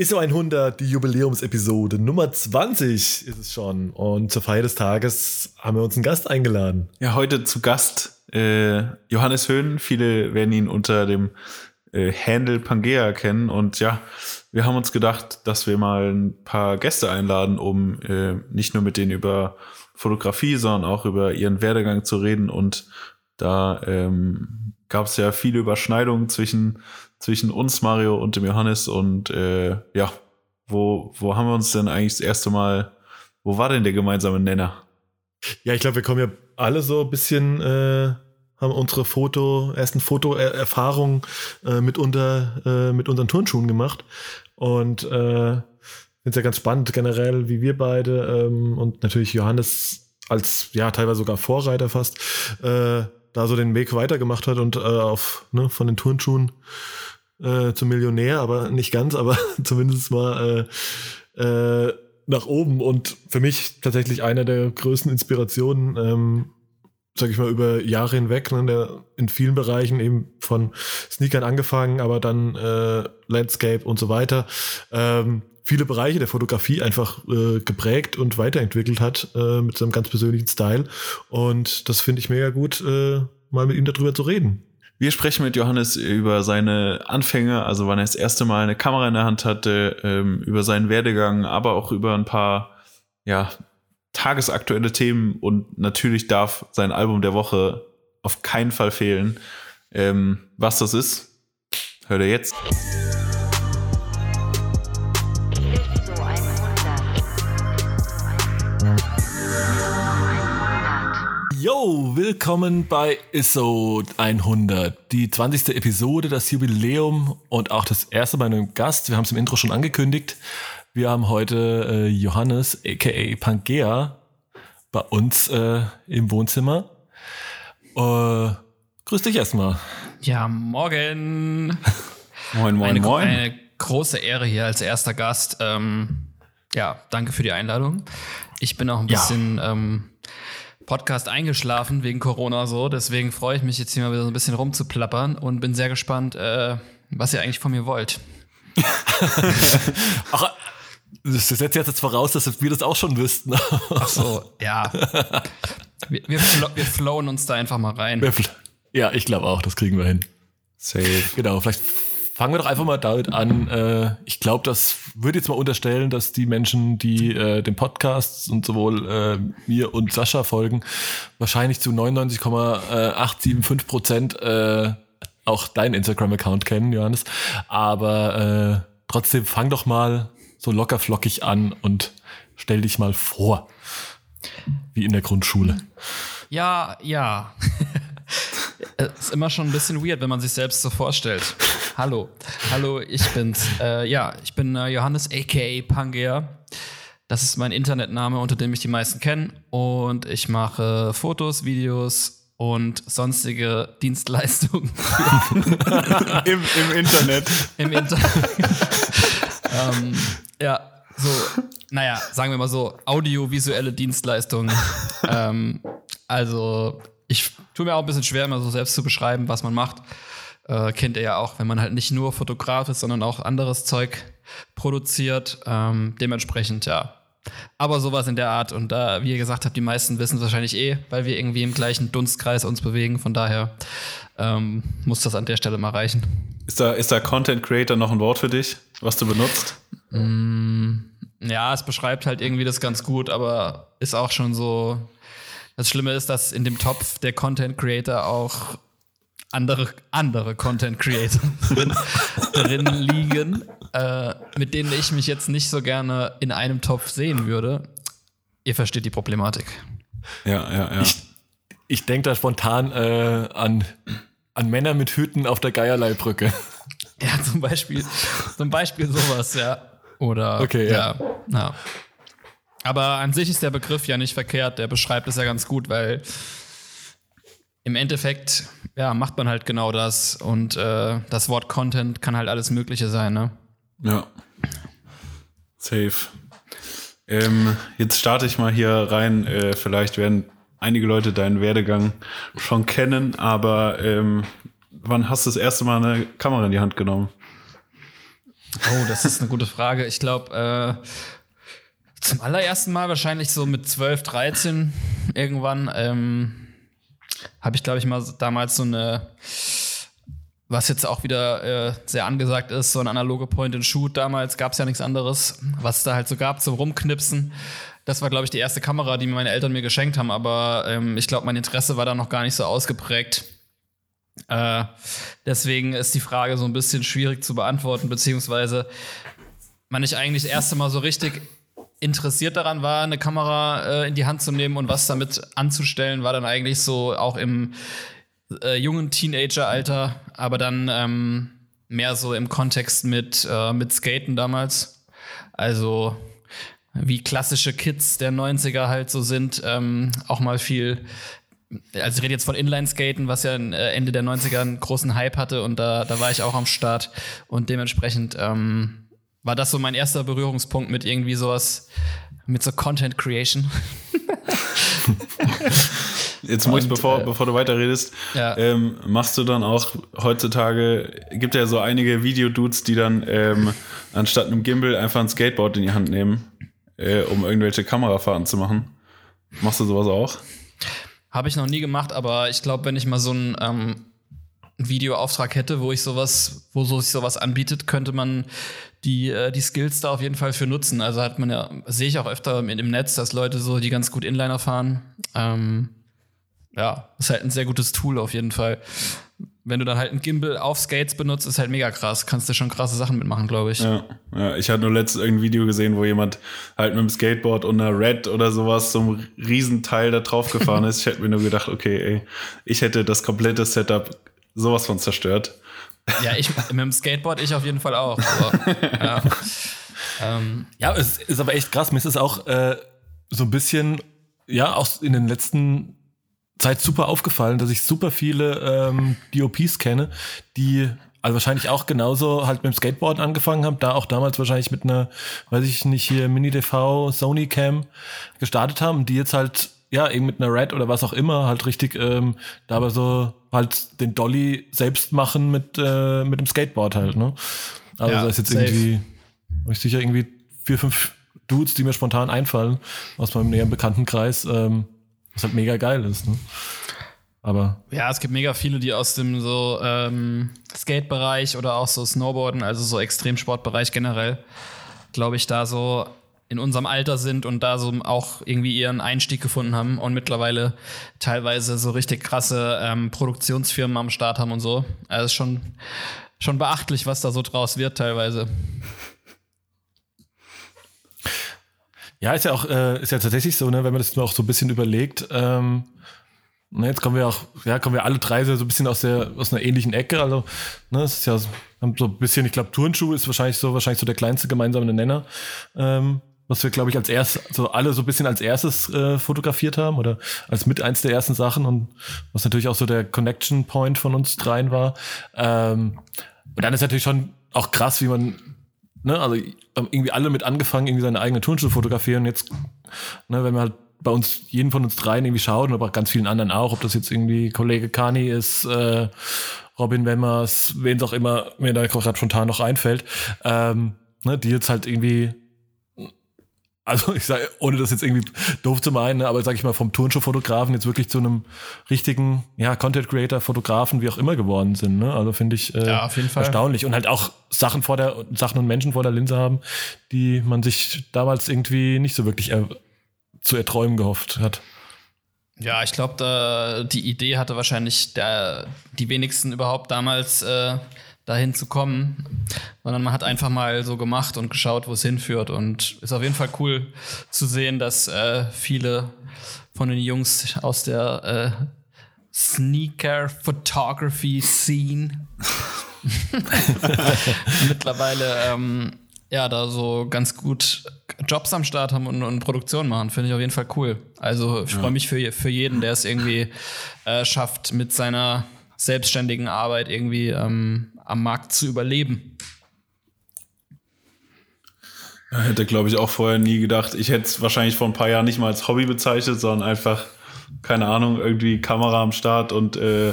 ISO 100, die Jubiläumsepisode Nummer 20 ist es schon. Und zur Feier des Tages haben wir uns einen Gast eingeladen. Ja, heute zu Gast äh, Johannes Höhn. Viele werden ihn unter dem äh, Handle Pangea kennen. Und ja, wir haben uns gedacht, dass wir mal ein paar Gäste einladen, um äh, nicht nur mit denen über Fotografie, sondern auch über ihren Werdegang zu reden. Und da ähm, gab es ja viele Überschneidungen zwischen zwischen uns, Mario, und dem Johannes. Und äh, ja, wo, wo haben wir uns denn eigentlich das erste Mal, wo war denn der gemeinsame Nenner? Ja, ich glaube, wir kommen ja alle so ein bisschen, äh, haben unsere Foto, ersten Fotoerfahrungen äh, mit, äh, mit unseren Turnschuhen gemacht. Und äh, finde es ja ganz spannend generell, wie wir beide ähm, und natürlich Johannes als ja teilweise sogar Vorreiter fast äh, da so den Weg weitergemacht hat und äh, auf ne, von den Turnschuhen äh, zum Millionär, aber nicht ganz, aber zumindest mal äh, äh, nach oben und für mich tatsächlich einer der größten Inspirationen, ähm, sag ich mal, über Jahre hinweg, ne, der in vielen Bereichen eben von Sneakern angefangen, aber dann äh, Landscape und so weiter. Ähm, viele Bereiche der Fotografie einfach äh, geprägt und weiterentwickelt hat äh, mit seinem ganz persönlichen Style. Und das finde ich mega gut, äh, mal mit ihm darüber zu reden. Wir sprechen mit Johannes über seine Anfänge, also wann er das erste Mal eine Kamera in der Hand hatte, ähm, über seinen Werdegang, aber auch über ein paar ja, tagesaktuelle Themen und natürlich darf sein Album der Woche auf keinen Fall fehlen. Ähm, was das ist, hört er jetzt. Yo, willkommen bei ISO 100, die 20. Episode, das Jubiläum und auch das erste Mal einem Gast. Wir haben es im Intro schon angekündigt. Wir haben heute äh, Johannes, aka Pangea, bei uns äh, im Wohnzimmer. Äh, grüß dich erstmal. Ja, morgen. moin, moin, eine, moin. Eine große Ehre hier als erster Gast. Ähm, ja, danke für die Einladung. Ich bin auch ein bisschen ja. ähm, Podcast eingeschlafen wegen Corona so. Deswegen freue ich mich jetzt hier mal wieder so ein bisschen rumzuplappern und bin sehr gespannt, äh, was ihr eigentlich von mir wollt. Ach, das setzt jetzt voraus, dass wir das auch schon wüssten. Ach so, ja. Wir, wir, flo wir flowen uns da einfach mal rein. Ja, ich glaube auch, das kriegen wir hin. Safe. Genau, vielleicht Fangen wir doch einfach mal damit an. Äh, ich glaube, das würde jetzt mal unterstellen, dass die Menschen, die äh, dem Podcast und sowohl äh, mir und Sascha folgen, wahrscheinlich zu 99,875 Prozent äh, auch deinen Instagram-Account kennen, Johannes. Aber äh, trotzdem fang doch mal so locker flockig an und stell dich mal vor. Wie in der Grundschule. Ja, ja. ist immer schon ein bisschen weird, wenn man sich selbst so vorstellt. Hallo, hallo, ich bin's. Äh, ja, ich bin äh, Johannes, aka Pangea. Das ist mein Internetname, unter dem mich die meisten kennen. Und ich mache Fotos, Videos und sonstige Dienstleistungen. Im, Im, Internet. Im Internet. ähm, ja, so, naja, sagen wir mal so, audiovisuelle Dienstleistungen. ähm, also, ich tue mir auch ein bisschen schwer, immer so selbst zu beschreiben, was man macht. Äh, kennt ihr ja auch, wenn man halt nicht nur Fotograf ist, sondern auch anderes Zeug produziert. Ähm, dementsprechend, ja. Aber sowas in der Art. Und da, wie ihr gesagt habt, die meisten wissen es wahrscheinlich eh, weil wir irgendwie im gleichen Dunstkreis uns bewegen. Von daher ähm, muss das an der Stelle mal reichen. Ist da, ist da Content Creator noch ein Wort für dich, was du benutzt? Mm, ja, es beschreibt halt irgendwie das ganz gut, aber ist auch schon so. Das Schlimme ist, dass in dem Topf der Content Creator auch andere, andere Content Creator drin, drin liegen, äh, mit denen ich mich jetzt nicht so gerne in einem Topf sehen würde. Ihr versteht die Problematik. Ja, ja, ja. Ich, ich denke da spontan äh, an, an Männer mit Hüten auf der Geierleibrücke. Ja, zum Beispiel, zum Beispiel sowas, ja. Oder okay, ja. ja. ja. Aber an sich ist der Begriff ja nicht verkehrt. Der beschreibt es ja ganz gut, weil im Endeffekt ja, macht man halt genau das. Und äh, das Wort Content kann halt alles Mögliche sein, ne? Ja. Safe. Ähm, jetzt starte ich mal hier rein. Äh, vielleicht werden einige Leute deinen Werdegang schon kennen, aber ähm, wann hast du das erste Mal eine Kamera in die Hand genommen? Oh, das ist eine gute Frage. Ich glaube, äh, zum allerersten Mal wahrscheinlich so mit 12, 13 irgendwann ähm, habe ich, glaube ich, mal damals so eine, was jetzt auch wieder äh, sehr angesagt ist, so ein analoge Point-and-Shoot. Damals gab es ja nichts anderes, was es da halt so gab zum Rumknipsen. Das war, glaube ich, die erste Kamera, die meine Eltern mir geschenkt haben, aber ähm, ich glaube, mein Interesse war da noch gar nicht so ausgeprägt. Äh, deswegen ist die Frage so ein bisschen schwierig zu beantworten, beziehungsweise man ich eigentlich das erste Mal so richtig interessiert daran war, eine Kamera äh, in die Hand zu nehmen und was damit anzustellen, war dann eigentlich so auch im äh, jungen Teenager-Alter, aber dann ähm, mehr so im Kontext mit, äh, mit Skaten damals. Also wie klassische Kids der 90er halt so sind, ähm, auch mal viel also ich rede jetzt von Inline-Skaten, was ja äh, Ende der 90er einen großen Hype hatte und da, da war ich auch am Start und dementsprechend ähm, war das so mein erster Berührungspunkt mit irgendwie sowas, mit so Content Creation. Jetzt muss ich, bevor, äh, bevor du weiterredest, ja. ähm, machst du dann auch heutzutage, gibt ja so einige Videodudes, die dann ähm, anstatt einem Gimbal einfach ein Skateboard in die Hand nehmen, äh, um irgendwelche Kamerafahrten zu machen. Machst du sowas auch? Habe ich noch nie gemacht, aber ich glaube, wenn ich mal so einen ähm, Videoauftrag hätte, wo ich sowas, wo so sich sowas anbietet, könnte man die, äh, die Skills da auf jeden Fall für nutzen. Also hat man ja, sehe ich auch öfter im, im Netz, dass Leute so, die ganz gut Inliner fahren. Ähm, ja, ist halt ein sehr gutes Tool auf jeden Fall. Wenn du dann halt ein Gimbal auf Skates benutzt, ist halt mega krass. Kannst du schon krasse Sachen mitmachen, glaube ich. Ja, ja, ich hatte nur letztens irgendein Video gesehen, wo jemand halt mit dem Skateboard und einer Red oder sowas so ein Riesenteil da drauf gefahren ist. Ich hätte mir nur gedacht, okay, ey, ich hätte das komplette Setup sowas von zerstört. Ja, ich mit dem Skateboard ich auf jeden Fall auch. Aber, ja. Ähm. ja, es ist aber echt krass. Mir ist es auch äh, so ein bisschen, ja, auch in den letzten Zeit super aufgefallen, dass ich super viele ähm, DOPs kenne, die also wahrscheinlich auch genauso halt mit dem Skateboard angefangen haben, da auch damals wahrscheinlich mit einer, weiß ich nicht, hier Mini-DV, Sony Cam gestartet haben, die jetzt halt ja, eben mit einer Red oder was auch immer, halt richtig, ähm, da aber so halt den Dolly selbst machen mit, äh, mit dem Skateboard halt, ne? Also ja, da ist jetzt safe. irgendwie, hab ich sicher irgendwie vier, fünf Dudes, die mir spontan einfallen, aus meinem näheren Bekanntenkreis, ähm, was halt mega geil ist, ne? Aber. Ja, es gibt mega viele, die aus dem so ähm, Skate-Bereich oder auch so Snowboarden, also so Extremsportbereich generell, glaube ich, da so in unserem Alter sind und da so auch irgendwie ihren Einstieg gefunden haben und mittlerweile teilweise so richtig krasse ähm, Produktionsfirmen am Start haben und so. Also ist schon, schon beachtlich, was da so draus wird teilweise. Ja, ist ja auch, äh, ist ja tatsächlich so, ne, wenn man das mal auch so ein bisschen überlegt, ähm, Ne, jetzt kommen wir auch, ja, kommen wir alle drei so ein bisschen aus der, aus einer ähnlichen Ecke. Also, ne, es ist ja so ein bisschen, ich glaube, Turnschuh ist wahrscheinlich so, wahrscheinlich so der kleinste gemeinsame Nenner. Ähm, was wir, glaube ich, als erstes, so alle so ein bisschen als erstes äh, fotografiert haben oder als mit eins der ersten Sachen und was natürlich auch so der Connection Point von uns dreien war. Ähm, und dann ist natürlich schon auch krass, wie man, ne, also irgendwie alle mit angefangen, irgendwie seine eigene Turnschuhe fotografieren. Jetzt, ne, wenn wir halt bei uns, jeden von uns dreien irgendwie schauen, aber auch ganz vielen anderen auch, ob das jetzt irgendwie Kollege Kani ist, äh, Robin Wemmers, wen es auch immer mir da gerade spontan noch einfällt, ähm, ne, die jetzt halt irgendwie also ich sage, ohne das jetzt irgendwie doof zu meinen, ne, aber sage ich mal, vom Turnschuh-Fotografen jetzt wirklich zu einem richtigen, ja, Content-Creator-Fotografen, wie auch immer geworden sind. Ne? Also finde ich äh, ja, auf jeden Fall. erstaunlich. Und halt auch Sachen vor der, Sachen und Menschen vor der Linse haben, die man sich damals irgendwie nicht so wirklich er, zu erträumen gehofft hat. Ja, ich glaube, die Idee hatte wahrscheinlich der, die wenigsten überhaupt damals äh, dahin zu kommen, sondern man hat einfach mal so gemacht und geschaut, wo es hinführt. Und ist auf jeden Fall cool zu sehen, dass äh, viele von den Jungs aus der äh, Sneaker Photography Scene mittlerweile ähm, ja da so ganz gut Jobs am Start haben und, und Produktion machen. Finde ich auf jeden Fall cool. Also ich freue mich für, für jeden, der es irgendwie äh, schafft, mit seiner selbstständigen Arbeit irgendwie ähm, am Markt zu überleben. Hätte, glaube ich, auch vorher nie gedacht. Ich hätte es wahrscheinlich vor ein paar Jahren nicht mal als Hobby bezeichnet, sondern einfach, keine Ahnung, irgendwie Kamera am Start und äh,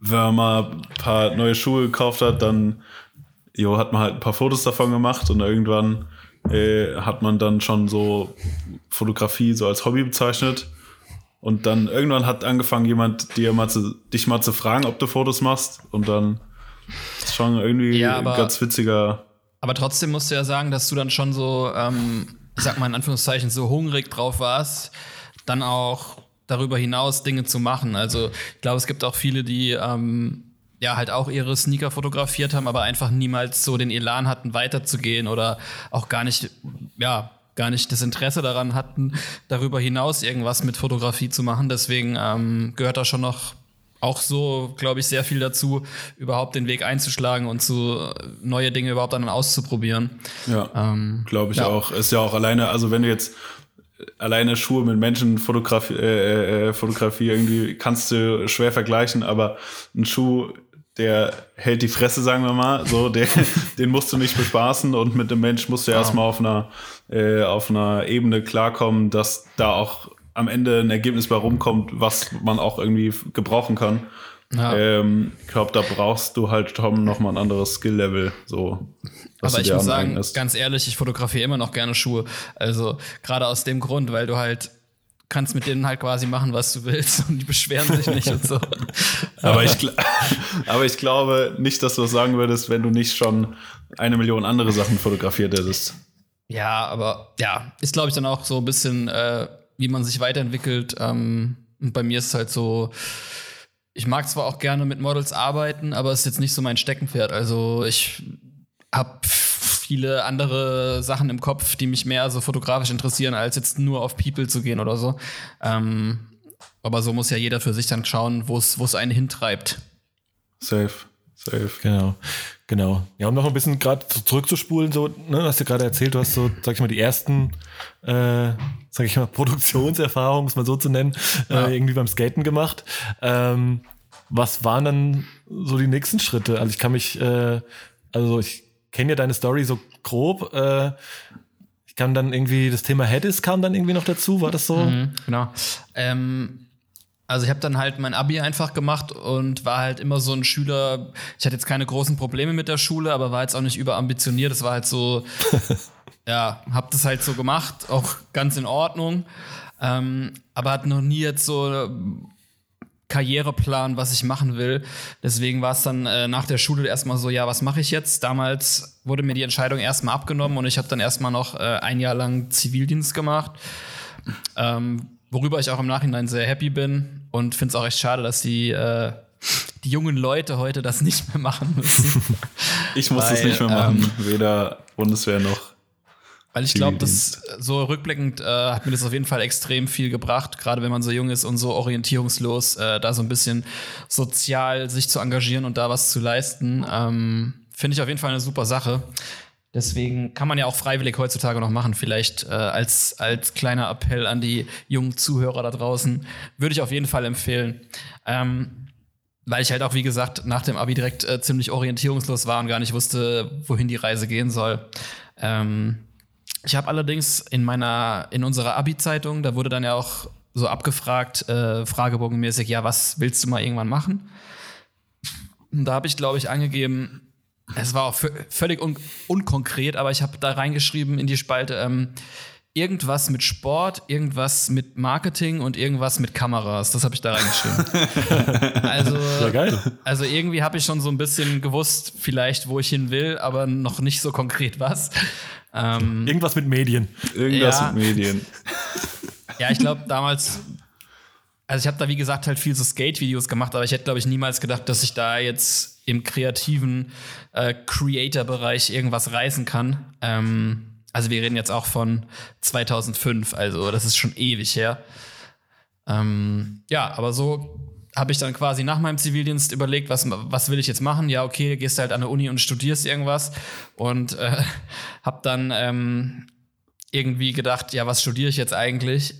wenn man mal ein paar neue Schuhe gekauft hat, dann jo, hat man halt ein paar Fotos davon gemacht und irgendwann äh, hat man dann schon so Fotografie so als Hobby bezeichnet. Und dann irgendwann hat angefangen jemand dir mal zu, dich mal zu fragen, ob du Fotos machst. Und dann ist schon irgendwie Ja, ein aber- ganz witziger. Aber trotzdem musst du ja sagen, dass du dann schon so, ähm, ich sag mal in Anführungszeichen, so hungrig drauf warst, dann auch darüber hinaus Dinge zu machen. Also ich glaube, es gibt auch viele, die ähm, ja halt auch ihre Sneaker fotografiert haben, aber einfach niemals so den Elan hatten, weiterzugehen oder auch gar nicht, ja, gar nicht das Interesse daran hatten, darüber hinaus irgendwas mit Fotografie zu machen. Deswegen ähm, gehört da schon noch auch so, glaube ich, sehr viel dazu, überhaupt den Weg einzuschlagen und zu neue Dinge überhaupt dann auszuprobieren. Ja, Ähm, glaube ich ja. auch. Ist ja auch alleine, also wenn du jetzt alleine Schuhe mit Menschen Fotografie, äh, äh, Fotografie irgendwie kannst du schwer vergleichen, aber ein Schuh, der hält die Fresse, sagen wir mal, so, der, den musst du nicht bespaßen und mit dem Mensch musst du erstmal auf einer, äh, auf einer Ebene klarkommen, dass da auch am Ende ein Ergebnis bei rumkommt, was man auch irgendwie gebrauchen kann. Ja. Ähm, ich glaube, da brauchst du halt Tom noch mal ein anderes Skill-Level, so. Aber ich muss sagen, aneignest. ganz ehrlich, ich fotografiere immer noch gerne Schuhe. Also gerade aus dem Grund, weil du halt kannst mit denen halt quasi machen, was du willst und die beschweren sich nicht und so. Aber ich, aber ich glaube nicht, dass du das sagen würdest, wenn du nicht schon eine Million andere Sachen fotografiert hättest. Ja, aber ja, ist glaube ich dann auch so ein bisschen, äh, wie man sich weiterentwickelt. Ähm, und bei mir ist es halt so, ich mag zwar auch gerne mit Models arbeiten, aber es ist jetzt nicht so mein Steckenpferd. Also ich habe viele andere Sachen im Kopf, die mich mehr so fotografisch interessieren, als jetzt nur auf People zu gehen oder so. Ähm, aber so muss ja jeder für sich dann schauen, wo es wo es einen hintreibt. Safe, safe. Genau, genau. Ja, um noch ein bisschen gerade zurückzuspulen, so, ne, hast du gerade erzählt, du hast so, sag ich mal, die ersten, äh, sag ich mal, Produktionserfahrungen, um es mal so zu nennen, Ja. äh, irgendwie beim Skaten gemacht. Ähm, was waren dann so die nächsten Schritte? Also ich kann mich, äh, also ich kenne ja deine Story so grob. Äh, ich kann dann irgendwie, das Thema Headis kam dann irgendwie noch dazu, war das so? Mhm, genau. Ähm, also ich habe dann halt mein Abi einfach gemacht und war halt immer so ein Schüler. Ich hatte jetzt keine großen Probleme mit der Schule, aber war jetzt auch nicht überambitioniert. Es war halt so, ja, habe das halt so gemacht, auch ganz in Ordnung. Ähm, aber hat noch nie jetzt so einen Karriereplan, was ich machen will. Deswegen war es dann äh, nach der Schule erstmal so, ja, was mache ich jetzt? Damals wurde mir die Entscheidung erstmal abgenommen und ich habe dann erstmal noch äh, ein Jahr lang Zivildienst gemacht. Ähm, worüber ich auch im Nachhinein sehr happy bin und finde es auch echt schade, dass die, äh, die jungen Leute heute das nicht mehr machen müssen. Ich muss das Weil, nicht mehr machen, weder Bundeswehr noch. Weil ich glaube, dass so rückblickend äh, hat mir das auf jeden Fall extrem viel gebracht, gerade wenn man so jung ist und so orientierungslos, äh, da so ein bisschen sozial sich zu engagieren und da was zu leisten. Ähm, Finde ich auf jeden Fall eine super Sache. Deswegen kann man ja auch freiwillig heutzutage noch machen. Vielleicht äh, als, als kleiner Appell an die jungen Zuhörer da draußen. Würde ich auf jeden Fall empfehlen. Ähm, weil ich halt auch, wie gesagt, nach dem Abi direkt äh, ziemlich orientierungslos war und gar nicht wusste, wohin die Reise gehen soll. Ähm, ich habe allerdings in meiner, in unserer Abi-Zeitung, da wurde dann ja auch so abgefragt, äh, fragebogenmäßig, ja, was willst du mal irgendwann machen? Und da habe ich, glaube ich, angegeben, es war auch vö- völlig un unkonkret, aber ich habe da reingeschrieben in die Spalte, ähm, irgendwas mit Sport, irgendwas mit Marketing und irgendwas mit Kameras. Das habe ich da reingeschrieben. also, Ja, geil. also irgendwie habe ich schon so ein bisschen gewusst, vielleicht, wo ich hin will, aber noch nicht so konkret was. Ähm, Irgendwas mit Medien. Irgendwas Ja. mit Medien. ja, ich glaube damals, also ich habe da wie gesagt halt viel so Skate-Videos gemacht, aber ich hätte glaube ich niemals gedacht, dass ich da jetzt im kreativen äh, Creator-Bereich irgendwas reißen kann. Ähm, also wir reden jetzt auch von 2005, also das ist schon ewig her. Ähm, ja, aber so habe ich dann quasi nach meinem Zivildienst überlegt, was, was will ich jetzt machen? Ja, okay, gehst halt an der Uni und studierst irgendwas und äh, habe dann ähm, irgendwie gedacht, ja, was studiere ich jetzt eigentlich?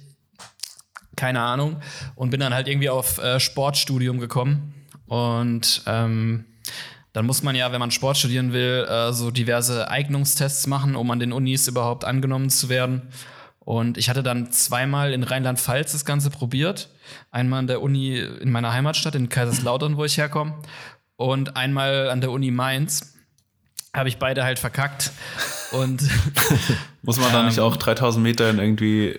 Keine Ahnung. Und bin dann halt irgendwie auf äh, Sportstudium gekommen. Und ähm, dann muss man ja, wenn man Sport studieren will, äh, so diverse Eignungstests machen, um an den Unis überhaupt angenommen zu werden. Und ich hatte dann zweimal in Rheinland-Pfalz das Ganze probiert. Einmal an der Uni in meiner Heimatstadt, in Kaiserslautern, wo ich herkomme. Und einmal an der Uni Mainz. habe ich beide halt verkackt. Und Muss man da nicht auch 3000 Meter in irgendwie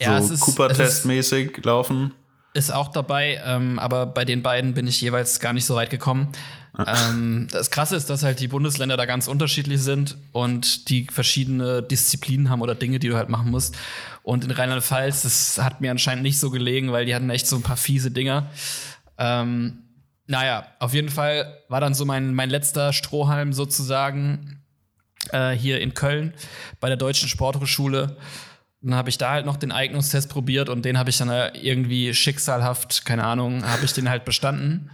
Ja, es so ist- Cooper-Test-mäßig laufen? ist auch dabei, ähm, aber bei den beiden bin ich jeweils gar nicht so weit gekommen. Ähm, das Krasse ist, dass halt die Bundesländer da ganz unterschiedlich sind und die verschiedene Disziplinen haben oder Dinge, die du halt machen musst. Und in Rheinland-Pfalz, das hat mir anscheinend nicht so gelegen, weil die hatten echt so ein paar fiese Dinger. Ähm, naja, auf jeden Fall war dann so mein, mein letzter Strohhalm sozusagen äh, hier in Köln bei der Deutschen Sporthochschule. Dann habe ich da halt noch den Eignungstest probiert und den habe ich dann äh, irgendwie schicksalhaft, keine Ahnung, habe ich den halt bestanden.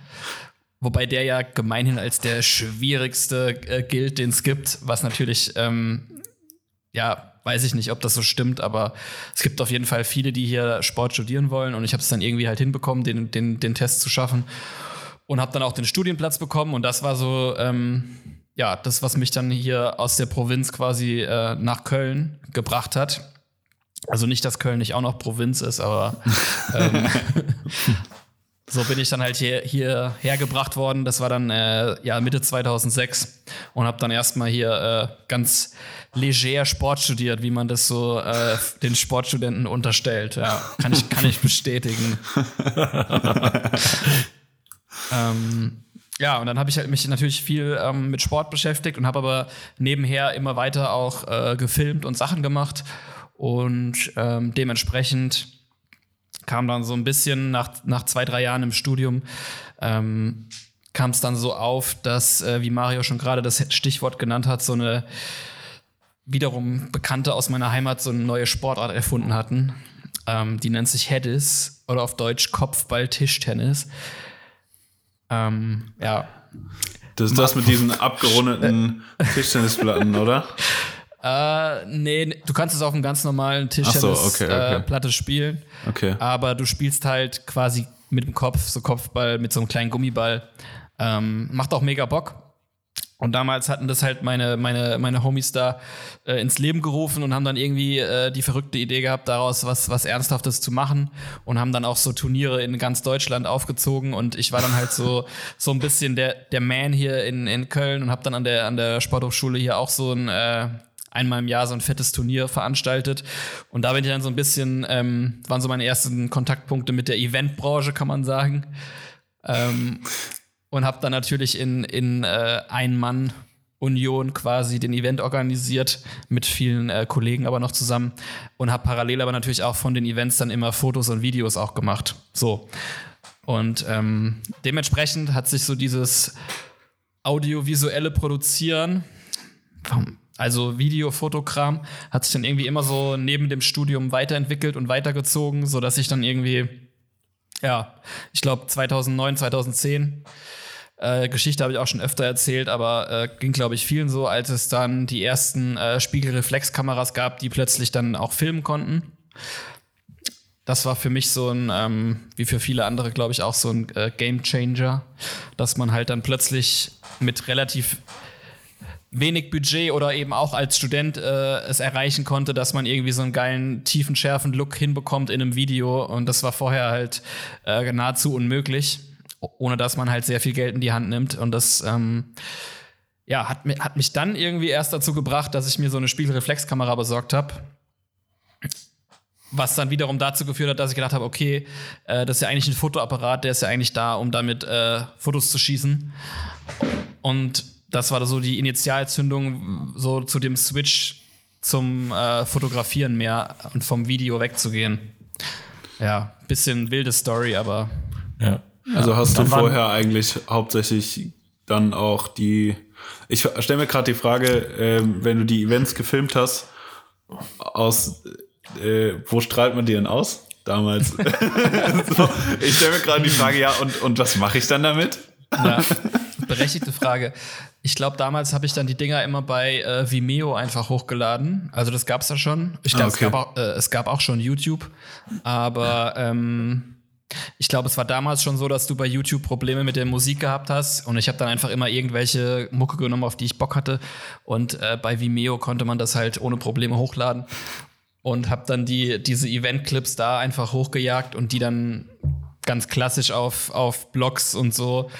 Wobei der ja gemeinhin als der schwierigste äh, gilt, den es gibt, was natürlich, ähm, ja, weiß ich nicht, ob das so stimmt, aber es gibt auf jeden Fall viele, die hier Sport studieren wollen und ich habe es dann irgendwie halt hinbekommen, den, den, den Test zu schaffen und habe dann auch den Studienplatz bekommen und das war so, ähm, ja, das, was mich dann hier aus der Provinz quasi äh, nach Köln gebracht hat. Also nicht, dass Köln nicht auch noch Provinz ist, aber ähm, so bin ich dann halt hier, hier hergebracht worden. Das war dann äh, ja Mitte 2006 und habe dann erstmal hier äh, ganz leger Sport studiert, wie man das so äh, den Sportstudenten unterstellt. Ja, kann ich, kann ich bestätigen. ähm, ja, und dann habe ich halt mich natürlich viel ähm, mit Sport beschäftigt und habe aber nebenher immer weiter auch äh, gefilmt und Sachen gemacht. Und ähm, dementsprechend kam dann so ein bisschen nach, nach zwei, drei Jahren im Studium, ähm, kam es dann so auf, dass, äh, wie Mario schon gerade das Stichwort genannt hat, so eine wiederum Bekannte aus meiner Heimat so eine neue Sportart erfunden hatten. Ähm, die nennt sich Headis oder auf Deutsch Kopfball-Tischtennis. Ähm, ja, Das ist das mit diesen abgerundeten Tischtennisplatten, oder? Äh, nee, du kannst es auf einem ganz normalen Ach so, Tischtennisplatte okay, okay. Äh, spielen. Okay. Aber du spielst halt quasi mit dem Kopf, so Kopfball, mit so einem kleinen Gummiball. Ähm, macht auch mega Bock. Und damals hatten das halt meine, meine, meine Homies da äh, ins Leben gerufen und haben dann irgendwie äh, die verrückte Idee gehabt, daraus was, was Ernsthaftes zu machen und haben dann auch so Turniere in ganz Deutschland aufgezogen und ich war dann halt so, so ein bisschen der, der Man hier in, in Köln und habe dann an der, an der Sporthochschule hier auch so ein äh, einmal im Jahr so ein fettes Turnier veranstaltet. Und da bin ich dann so ein bisschen, ähm, waren so meine ersten Kontaktpunkte mit der Eventbranche, kann man sagen. Ähm, und habe dann natürlich in, in äh, Ein-Mann-Union quasi den Event organisiert, mit vielen äh, Kollegen aber noch zusammen. Und habe parallel aber natürlich auch von den Events dann immer Fotos und Videos auch gemacht. So. Und ähm, dementsprechend hat sich so dieses audiovisuelle Produzieren, also Video, Fotokram, hat sich dann irgendwie immer so neben dem Studium weiterentwickelt und weitergezogen, sodass ich dann irgendwie, ja, ich glaube 2009, 2010, äh, Geschichte habe ich auch schon öfter erzählt, aber äh, ging, glaube ich, vielen so, als es dann die ersten äh, Spiegelreflexkameras gab, die plötzlich dann auch filmen konnten. Das war für mich so ein, ähm, wie für viele andere, glaube ich, auch so ein äh, Game Changer, dass man halt dann plötzlich mit relativ wenig Budget oder eben auch als Student äh, es erreichen konnte, dass man irgendwie so einen geilen, tiefen, schärfen Look hinbekommt in einem Video. Und das war vorher halt äh, nahezu unmöglich, ohne dass man halt sehr viel Geld in die Hand nimmt. Und das ähm, ja, hat, hat mich dann irgendwie erst dazu gebracht, dass ich mir so eine Spiegelreflexkamera besorgt habe. Was dann wiederum dazu geführt hat, dass ich gedacht habe, okay, äh, das ist ja eigentlich ein Fotoapparat, der ist ja eigentlich da, um damit äh, Fotos zu schießen. Und das war so die Initialzündung, so zu dem Switch zum äh, Fotografieren mehr und vom Video wegzugehen. Ja, bisschen wilde Story, aber Ja. Also hast du vorher eigentlich hauptsächlich dann auch die. Ich stelle mir gerade die Frage, ähm, wenn du die Events gefilmt hast, aus äh, wo strahlt man die denn aus? Damals. so, ich stelle mir gerade die Frage, ja, und, und was mache ich dann damit? ja, berechtigte Frage. Ich glaube, damals habe ich dann die Dinger immer bei äh, Vimeo einfach hochgeladen. Also das gab es ja schon. Ich glaube, Ah, okay. es, gab auch, äh, es gab auch schon YouTube. Aber ähm, ich glaube, es war damals schon so, dass du bei YouTube Probleme mit der Musik gehabt hast. Und ich habe dann einfach immer irgendwelche Mucke genommen, auf die ich Bock hatte. Und äh, bei Vimeo konnte man das halt ohne Probleme hochladen. Und habe dann die, diese Event-Clips da einfach hochgejagt und die dann ganz klassisch auf, auf Blogs und so,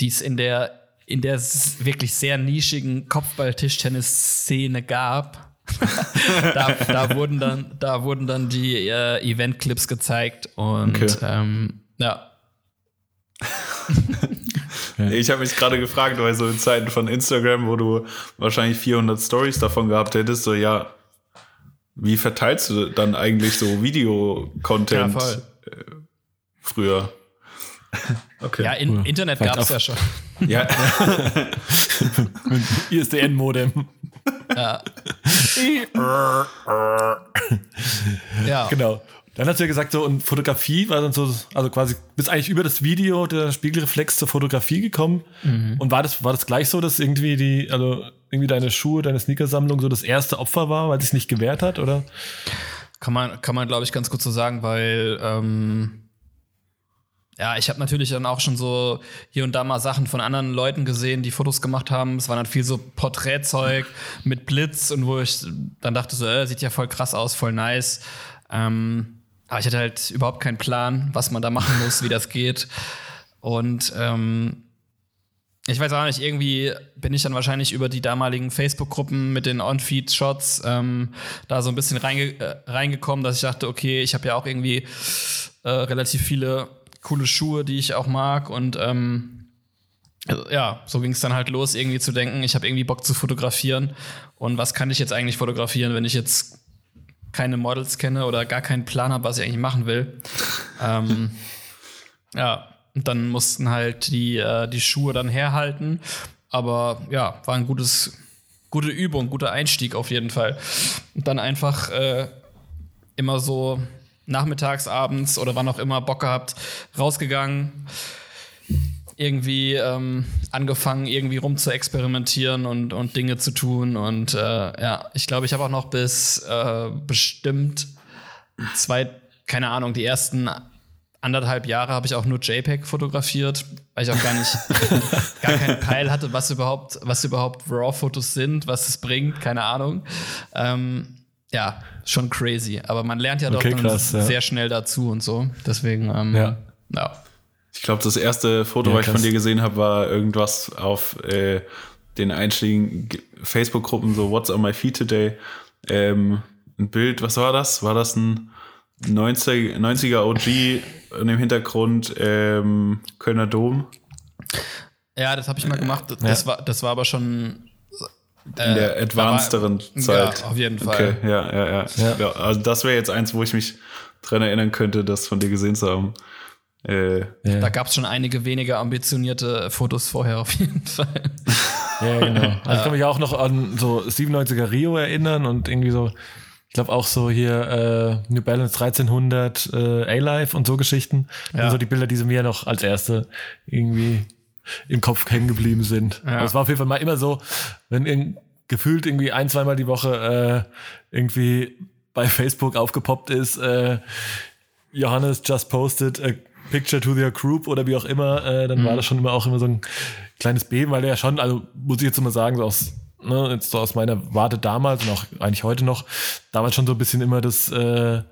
die es in der in der es wirklich sehr nischigen Kopfball-Tischtennis-Szene gab. da, da, wurden dann, da wurden dann die äh, Event-Clips gezeigt und okay. ähm, ja. Ich habe mich gerade gefragt, weil so in Zeiten von Instagram, wo du wahrscheinlich 400 Stories davon gehabt hättest, so ja, wie verteilst du dann eigentlich so Video-Content ja, äh, früher? Okay. Ja, in, Internet gab es ja schon. Ja. ISDN-Modem. Ja. ja. Genau. Dann hast du ja gesagt, so, und Fotografie war dann so, also quasi, bist eigentlich über das Video der Spiegelreflex zur Fotografie gekommen. Mhm. Und war das, war das gleich so, dass irgendwie die, also irgendwie deine Schuhe, deine Sneakersammlung so das erste Opfer war, weil es nicht gewehrt hat, oder? Kann man, kann man, glaube ich, ganz gut so sagen, weil, ähm, ja, ich habe natürlich dann auch schon so hier und da mal Sachen von anderen Leuten gesehen, die Fotos gemacht haben. Es war dann viel so Porträtzeug mit Blitz und wo ich dann dachte so, äh, sieht ja voll krass aus, voll nice. Ähm, aber ich hatte halt überhaupt keinen Plan, was man da machen muss, wie das geht. Und ähm, ich weiß auch nicht, irgendwie bin ich dann wahrscheinlich über die damaligen Facebook-Gruppen mit den On-Feed-Shots ähm, da so ein bisschen reinge äh, reingekommen, dass ich dachte, okay, ich habe ja auch irgendwie äh, relativ viele coole Schuhe, die ich auch mag. Und ähm, ja, so ging es dann halt los, irgendwie zu denken, ich habe irgendwie Bock zu fotografieren. Und was kann ich jetzt eigentlich fotografieren, wenn ich jetzt keine Models kenne oder gar keinen Plan habe, was ich eigentlich machen will. ähm, ja, dann mussten halt die, äh, die Schuhe dann herhalten. Aber ja, war ein gutes, gute Übung, guter Einstieg auf jeden Fall. Und dann einfach äh, immer so nachmittags, abends oder wann auch immer Bock gehabt, rausgegangen irgendwie ähm, angefangen, irgendwie rum zu experimentieren und, und Dinge zu tun. Und äh, ja, ich glaube, ich habe auch noch bis äh, bestimmt zwei, keine Ahnung, die ersten anderthalb Jahre habe ich auch nur JPEG fotografiert, weil ich auch gar nicht, gar keinen Peil hatte, was überhaupt, was überhaupt RAW-Fotos sind, was es bringt, keine Ahnung. Ähm, ja, schon crazy. Aber man lernt ja doch okay, krass, ja. sehr schnell dazu und so. Deswegen, ähm, ja. ja. Ich glaube, das erste Foto, ja, was ich von dir gesehen habe, war irgendwas auf äh, den einschlägigen Facebook-Gruppen, so What's on my feed today. Ähm, ein Bild, was war das? War das ein 90, 90er OG und im Hintergrund ähm, Kölner Dom? Ja, das habe ich mal gemacht. Das, ja. war, das war aber schon äh, in der advancederen Zeit. Ja, auf jeden Fall. Okay, ja, ja, ja. ja. ja also das wäre jetzt eins, wo ich mich dran erinnern könnte, das von dir gesehen zu haben. Äh, ja. Da gab es schon einige weniger ambitionierte Fotos vorher auf jeden Fall. Ja, genau. Also ich kann mich auch noch an so 97er Rio erinnern und irgendwie so, ich glaube auch so hier äh, New Balance 1300 äh, A-Life und so Geschichten. Ja. Also die Bilder, die mir noch als erste irgendwie im Kopf hängen geblieben sind. Ja. Aber es war auf jeden Fall mal immer so, wenn in, gefühlt irgendwie ein, zweimal die Woche äh, irgendwie bei Facebook aufgepoppt ist, äh, Johannes just posted a Picture to their Group oder wie auch immer, äh, dann mhm. war das schon immer auch immer so ein kleines Beben, weil der ja schon, also muss ich jetzt mal sagen, so aus, ne, jetzt so aus meiner Warte damals und auch eigentlich heute noch, damals schon so ein bisschen immer das, äh,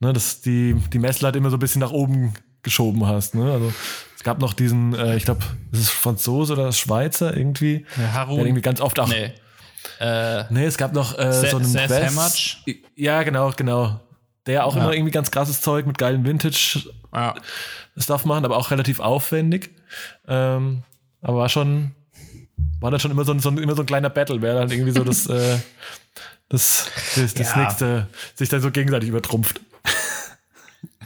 ne, das, die, die Messlatte immer so ein bisschen nach oben geschoben hast. Ne? Also es gab noch diesen, äh, ich glaube, ist es Franzose oder Schweizer irgendwie, ja, Harun. der irgendwie ganz oft auch. Nee. Äh, nee, es gab noch äh, so einen Seth West, Ja, genau, genau. Der auch ja. immer irgendwie ganz krasses Zeug mit geilen Vintage ja. Stuff machen, aber auch relativ aufwendig. Ähm, aber war schon, war dann schon immer so, so, immer so ein kleiner Battle, wer dann irgendwie so das, äh, das, das, das ja. nächste sich dann so gegenseitig übertrumpft.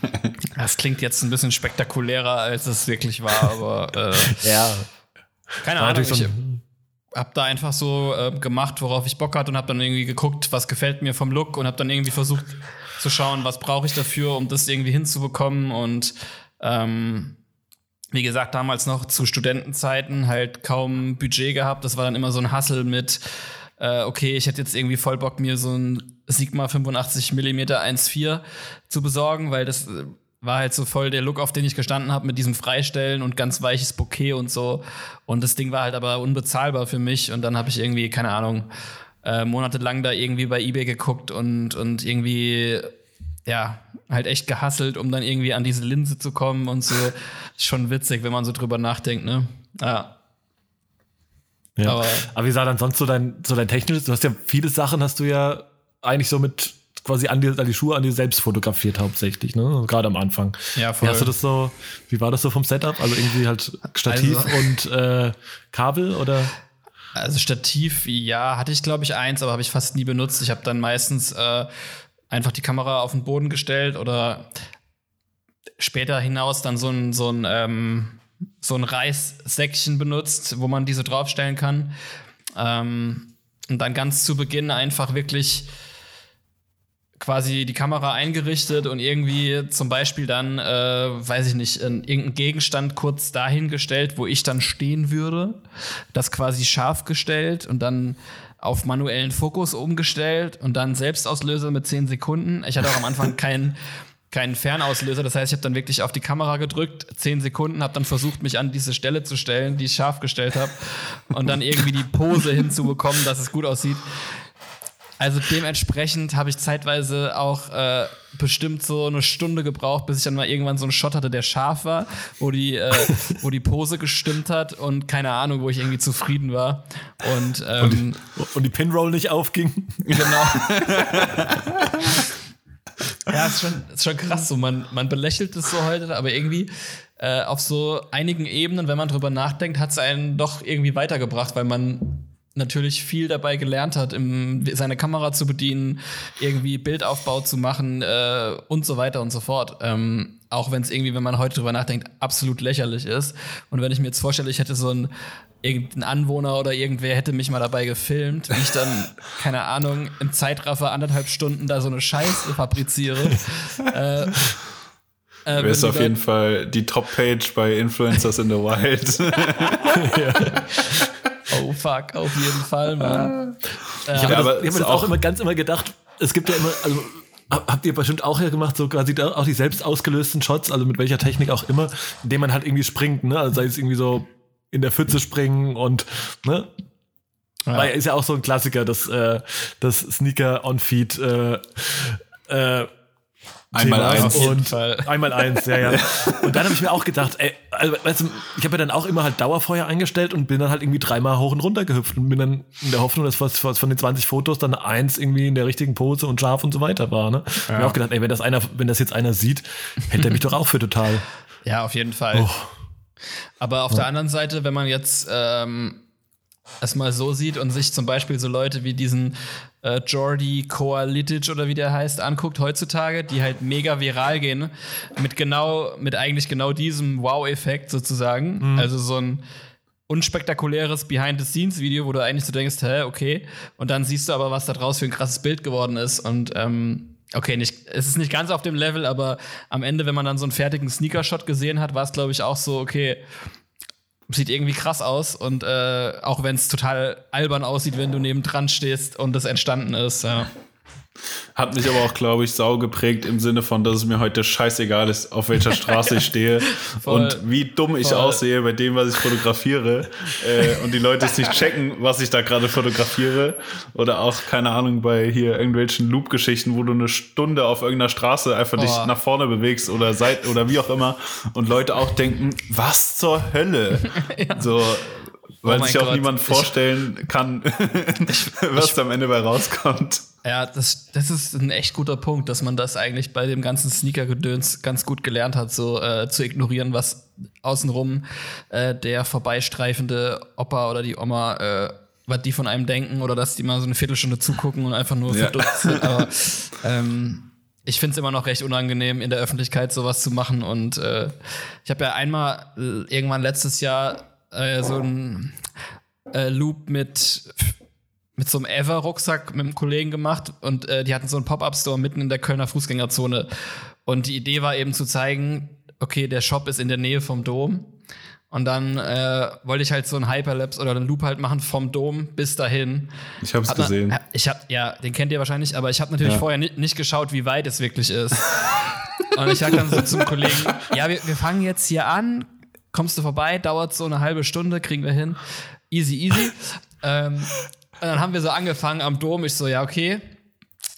Das klingt jetzt ein bisschen spektakulärer, als es wirklich war, aber äh, ja. Keine Ahnung. Ich hab da einfach so äh, gemacht, worauf ich Bock hatte und hab dann irgendwie geguckt, was gefällt mir vom Look und hab dann irgendwie versucht, zu schauen, was brauche ich dafür, um das irgendwie hinzubekommen. Und ähm, wie gesagt, damals noch zu Studentenzeiten halt kaum Budget gehabt. Das war dann immer so ein Hassel mit, äh, okay, ich hätte jetzt irgendwie voll Bock, mir so ein Sigma 85 mm 1.4 zu besorgen, weil das äh, war halt so voll der Look, auf den ich gestanden habe, mit diesem Freistellen und ganz weiches Bouquet und so. Und das Ding war halt aber unbezahlbar für mich. Und dann habe ich irgendwie, keine Ahnung, äh, monatelang da irgendwie bei eBay geguckt und, und irgendwie, ja, halt echt gehasselt, um dann irgendwie an diese Linse zu kommen und so. Schon witzig, wenn man so drüber nachdenkt, ne? Ja. Ja. Aber, aber wie sah dann sonst so dein, so dein technisches? Du hast ja viele Sachen, hast du ja eigentlich so mit quasi an die, an die Schuhe an dir selbst fotografiert hauptsächlich, ne? Gerade am Anfang. Ja, voll. Wie hast du das so, wie war das so vom Setup? Also irgendwie halt Stativ also, und äh, Kabel oder? Also Stativ, ja, hatte ich glaube ich eins, aber habe ich fast nie benutzt. Ich habe dann meistens äh, einfach die Kamera auf den Boden gestellt oder später hinaus dann so ein, so ein, ähm, so ein Reissäckchen benutzt, wo man diese draufstellen kann. Ähm, und dann ganz zu Beginn einfach wirklich quasi die Kamera eingerichtet und irgendwie zum Beispiel dann, äh, weiß ich nicht, irgendeinen Gegenstand kurz dahingestellt, wo ich dann stehen würde, das quasi scharf gestellt und dann auf manuellen Fokus umgestellt und dann Selbstauslöser mit 10 Sekunden. Ich hatte auch am Anfang keinen keinen Fernauslöser. Das heißt, ich habe dann wirklich auf die Kamera gedrückt, 10 Sekunden, habe dann versucht, mich an diese Stelle zu stellen, die ich scharf gestellt habe und dann irgendwie die Pose hinzubekommen, dass es gut aussieht. Also dementsprechend habe ich zeitweise auch äh, bestimmt so eine Stunde gebraucht, bis ich dann mal irgendwann so einen Shot hatte, der scharf war, wo die, äh, wo die Pose gestimmt hat und keine Ahnung, wo ich irgendwie zufrieden war. Und, ähm, und, die, und die Pinroll nicht aufging. Genau. ja, ist schon, ist schon krass so. Man, man belächelt es so heute, aber irgendwie äh, auf so einigen Ebenen, wenn man drüber nachdenkt, hat es einen doch irgendwie weitergebracht, weil man natürlich viel dabei gelernt hat, im, seine Kamera zu bedienen, irgendwie Bildaufbau zu machen äh, und so weiter und so fort. Ähm, auch wenn es irgendwie, wenn man heute drüber nachdenkt, absolut lächerlich ist. Und wenn ich mir jetzt vorstelle, ich hätte so ein irgendein Anwohner oder irgendwer hätte mich mal dabei gefilmt, wie ich dann, keine Ahnung, im Zeitraffer anderthalb Stunden da so eine Scheiße fabriziere. äh, äh, du wirst auf jeden Fall die Top-Page bei Influencers in the Wild. ja. Oh fuck, auf jeden Fall, Mann. ich habe ja, das, hab das auch, auch immer ganz immer gedacht, es gibt ja immer, also habt ihr bestimmt auch ja gemacht, so quasi auch die selbst ausgelösten Shots, also mit welcher Technik auch immer, indem man halt irgendwie springt, ne? Also sei es irgendwie so in der Pfütze springen und, ne? Ja. Weil ist ja auch so ein Klassiker, das, äh, das Sneaker on Feed äh, äh, Einmal eins. Und einmal eins, ja, ja. Und dann habe ich mir auch gedacht, ey, also, weißt du, ich habe ja dann auch immer halt Dauerfeuer eingestellt und bin dann halt irgendwie dreimal hoch und runter gehüpft und bin dann in der Hoffnung, dass was, was von den 20 Fotos dann eins irgendwie in der richtigen Pose und scharf und so weiter war. Ne? Ja. Ich habe auch gedacht, ey, wenn das einer, wenn das jetzt einer sieht, hält er mich doch auch für total. Ja, auf jeden Fall. Oh. Aber auf ja. der anderen Seite, wenn man jetzt ähm, es mal so sieht und sich zum Beispiel so Leute wie diesen äh, Jordi Koalitic oder wie der heißt, anguckt heutzutage, die halt mega viral gehen, mit genau, mit eigentlich genau diesem Wow-Effekt sozusagen. Mhm. Also so ein unspektakuläres Behind-the-Scenes-Video, wo du eigentlich so denkst, hä, okay. Und dann siehst du aber, was da draus für ein krasses Bild geworden ist. Und ähm, okay, nicht, es ist nicht ganz auf dem Level, aber am Ende, wenn man dann so einen fertigen Sneaker-Shot gesehen hat, war es, glaube ich, auch so, okay, sieht irgendwie krass aus und äh, auch wenn es total albern aussieht, wenn du neben dran stehst und das entstanden ist. Ja. Hat mich aber auch, glaube ich, sau geprägt im Sinne von, dass es mir heute scheißegal ist, auf welcher Straße ich stehe voll, und wie dumm ich voll. aussehe bei dem, was ich fotografiere. äh, und die Leute es nicht checken, was ich da gerade fotografiere. Oder auch, keine Ahnung, bei hier irgendwelchen Loop-Geschichten, wo du eine Stunde auf irgendeiner Straße einfach oh. dich nach vorne bewegst oder seit oder wie auch immer. Und Leute auch denken, was zur Hölle? ja. So, weil oh sich auch Gott. niemand vorstellen ich, kann, was ich, am Ende bei rauskommt. Ja, das, das ist ein echt guter Punkt, dass man das eigentlich bei dem ganzen Sneaker-Gedöns ganz gut gelernt hat, so äh, zu ignorieren, was außenrum äh, der vorbeistreifende Opa oder die Oma, äh, was die von einem denken oder dass die mal so eine Viertelstunde zugucken und einfach nur ja. verdutzt sind. Aber ähm, ich finde es immer noch recht unangenehm, in der Öffentlichkeit sowas zu machen. Und äh, ich habe ja einmal äh, irgendwann letztes Jahr äh, so ein äh, Loop mit mit so einem Ever-Rucksack mit einem Kollegen gemacht und äh, die hatten so einen Pop-Up-Store mitten in der Kölner Fußgängerzone. Und die Idee war eben zu zeigen, okay, der Shop ist in der Nähe vom Dom. Und dann äh, wollte ich halt so einen Hyperlapse oder einen Loop halt machen vom Dom bis dahin. Ich habe es gesehen. Na, ich hab, ja, den kennt ihr wahrscheinlich, aber ich habe natürlich ja. vorher nicht, nicht geschaut, wie weit es wirklich ist. und ich sag dann so zum Kollegen, ja, wir, wir fangen jetzt hier an, kommst du vorbei, dauert so eine halbe Stunde, kriegen wir hin. Easy, easy. ähm, und dann haben wir so angefangen am Dom. Ich so, ja, okay.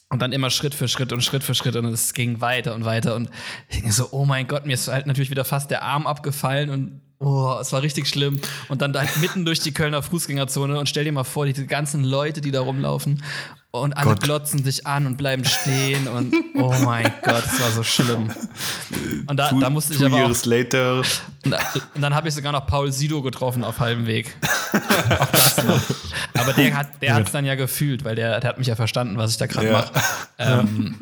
Und dann immer Schritt für Schritt und Schritt für Schritt und es ging weiter und weiter. Und ich denke so, oh mein Gott, mir ist halt natürlich wieder fast der Arm abgefallen und Oh, es war richtig schlimm. Und dann da mitten durch die Kölner Fußgängerzone und stell dir mal vor, diese ganzen Leute, die da rumlaufen und alle Gott. glotzen sich an und bleiben stehen und oh mein Gott, es war so schlimm. Und da, two, da musste ich aber auch, later. Und, da, und dann habe ich sogar noch Paul Sido getroffen auf halbem Weg. aber der hat der es dann ja gefühlt, weil der, der hat mich ja verstanden, was ich da gerade ja. mache. Ähm,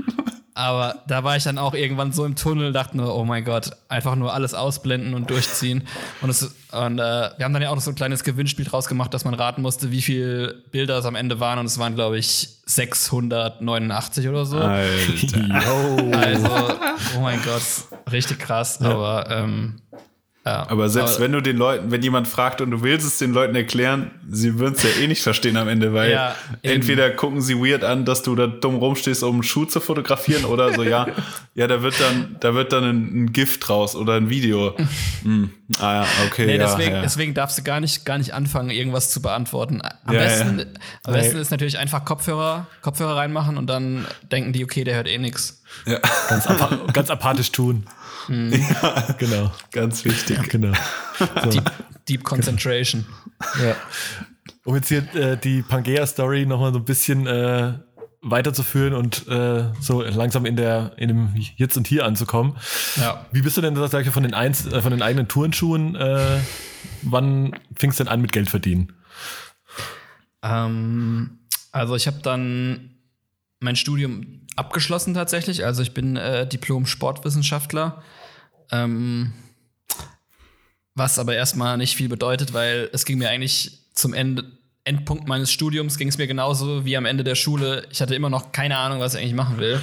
aber da war ich dann auch irgendwann so im Tunnel, dachte nur, oh mein Gott, einfach nur alles ausblenden und durchziehen. Und, es, und äh, wir haben dann ja auch noch so ein kleines Gewinnspiel draus gemacht, dass man raten musste, wie viele Bilder es am Ende waren. Und es waren, glaube ich, 689 oder so. Alter. Also, oh mein Gott, richtig krass. Ja. Aber ähm, ja, aber selbst aber, wenn du den Leuten, wenn jemand fragt und du willst es den Leuten erklären, sie würden es ja eh nicht verstehen am Ende, weil ja, entweder gucken sie weird an, dass du da dumm rumstehst, um einen Schuh zu fotografieren oder so, ja, ja, da wird dann, da wird dann ein, ein Gift draus oder ein Video. hm. Ah ja, okay. Nee, ja, deswegen, ja. deswegen darfst du gar nicht, gar nicht anfangen, irgendwas zu beantworten. Am besten, am besten ist natürlich einfach Kopfhörer, Kopfhörer reinmachen und dann denken die, okay, der hört eh nichts. Ja. Ganz, ganz apathisch tun. Mhm. Ja, genau. Ganz wichtig. Genau. So. Deep, Deep, Concentration. Ja. Um jetzt hier äh, die Pangea-Story nochmal so ein bisschen äh, weiterzuführen und äh, so langsam in der in dem Jetzt und Hier anzukommen. Ja. Wie bist du denn, sag ich, von den, Einz äh, von den eigenen Turnschuhen? Äh, wann fingst du denn an mit Geld verdienen? Ähm, also ich habe dann mein Studium abgeschlossen tatsächlich. Also ich bin äh, Diplom-Sportwissenschaftler. Ähm, was aber erstmal nicht viel bedeutet, weil es ging mir eigentlich zum Ende, Endpunkt meines Studiums ging es mir genauso wie am Ende der Schule. Ich hatte immer noch keine Ahnung, was ich eigentlich machen will.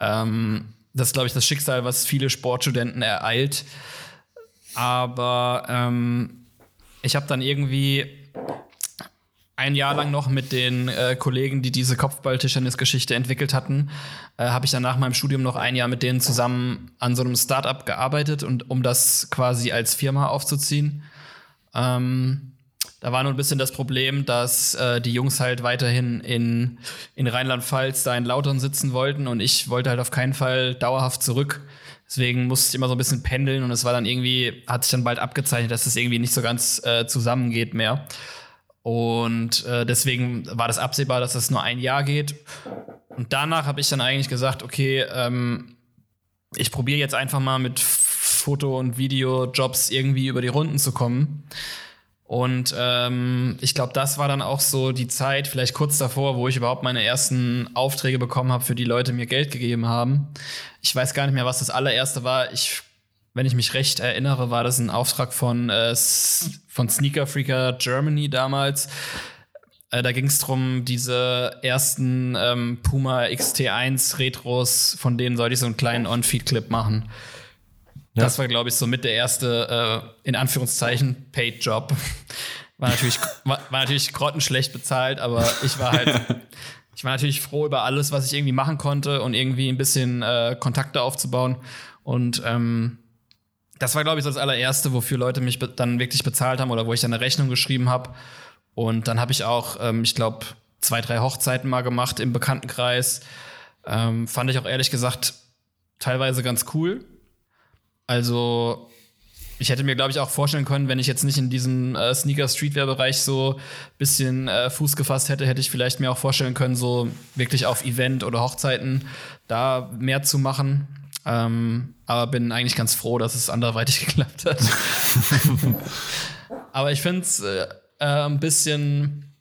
Ähm, das ist, glaube ich, das Schicksal, was viele Sportstudenten ereilt. Aber ähm, ich habe dann irgendwie ein Jahr lang noch mit den äh, Kollegen, die diese Kopfballtischtennis-Geschichte entwickelt hatten, äh, habe ich dann nach meinem Studium noch ein Jahr mit denen zusammen an so einem Startup gearbeitet und um das quasi als Firma aufzuziehen. Ähm, da war nur ein bisschen das Problem, dass äh, die Jungs halt weiterhin in, in Rheinland-Pfalz da in Lautern sitzen wollten und ich wollte halt auf keinen Fall dauerhaft zurück. Deswegen musste ich immer so ein bisschen pendeln und es war dann irgendwie, hat sich dann bald abgezeichnet, dass es das irgendwie nicht so ganz äh, zusammengeht mehr. Und äh, deswegen war das absehbar, dass das nur ein Jahr geht. Und danach habe ich dann eigentlich gesagt, okay, ähm, ich probiere jetzt einfach mal mit Foto- und Videojobs irgendwie über die Runden zu kommen. Und ähm, ich glaube, das war dann auch so die Zeit, vielleicht kurz davor, wo ich überhaupt meine ersten Aufträge bekommen habe, für die Leute mir Geld gegeben haben. Ich weiß gar nicht mehr, was das allererste war. Ich wenn ich mich recht erinnere, war das ein Auftrag von, äh, von Sneaker Freaker Germany damals. Äh, da ging es darum, diese ersten ähm, Puma XT1 Retros, von denen sollte ich so einen kleinen On-Feed-Clip machen. Ja. Das war, glaube ich, so mit der erste, äh, in Anführungszeichen, Paid-Job. War natürlich, war, war natürlich grottenschlecht bezahlt, aber ich war halt, ich war natürlich froh über alles, was ich irgendwie machen konnte und irgendwie ein bisschen äh, Kontakte aufzubauen. Und ähm, das war, glaube ich, so das allererste, wofür Leute mich dann wirklich bezahlt haben oder wo ich dann eine Rechnung geschrieben habe. Und dann habe ich auch, ähm, ich glaube, zwei, drei Hochzeiten mal gemacht im Bekanntenkreis. Ähm, fand ich auch ehrlich gesagt teilweise ganz cool. Also, ich hätte mir, glaube ich, auch vorstellen können, wenn ich jetzt nicht in diesem äh, Sneaker-Streetwear-Bereich so bisschen äh, Fuß gefasst hätte, hätte ich vielleicht mir auch vorstellen können, so wirklich auf Event oder Hochzeiten da mehr zu machen. Ähm, aber bin eigentlich ganz froh, dass es anderweitig geklappt hat. aber ich finde es äh, äh, ein bisschen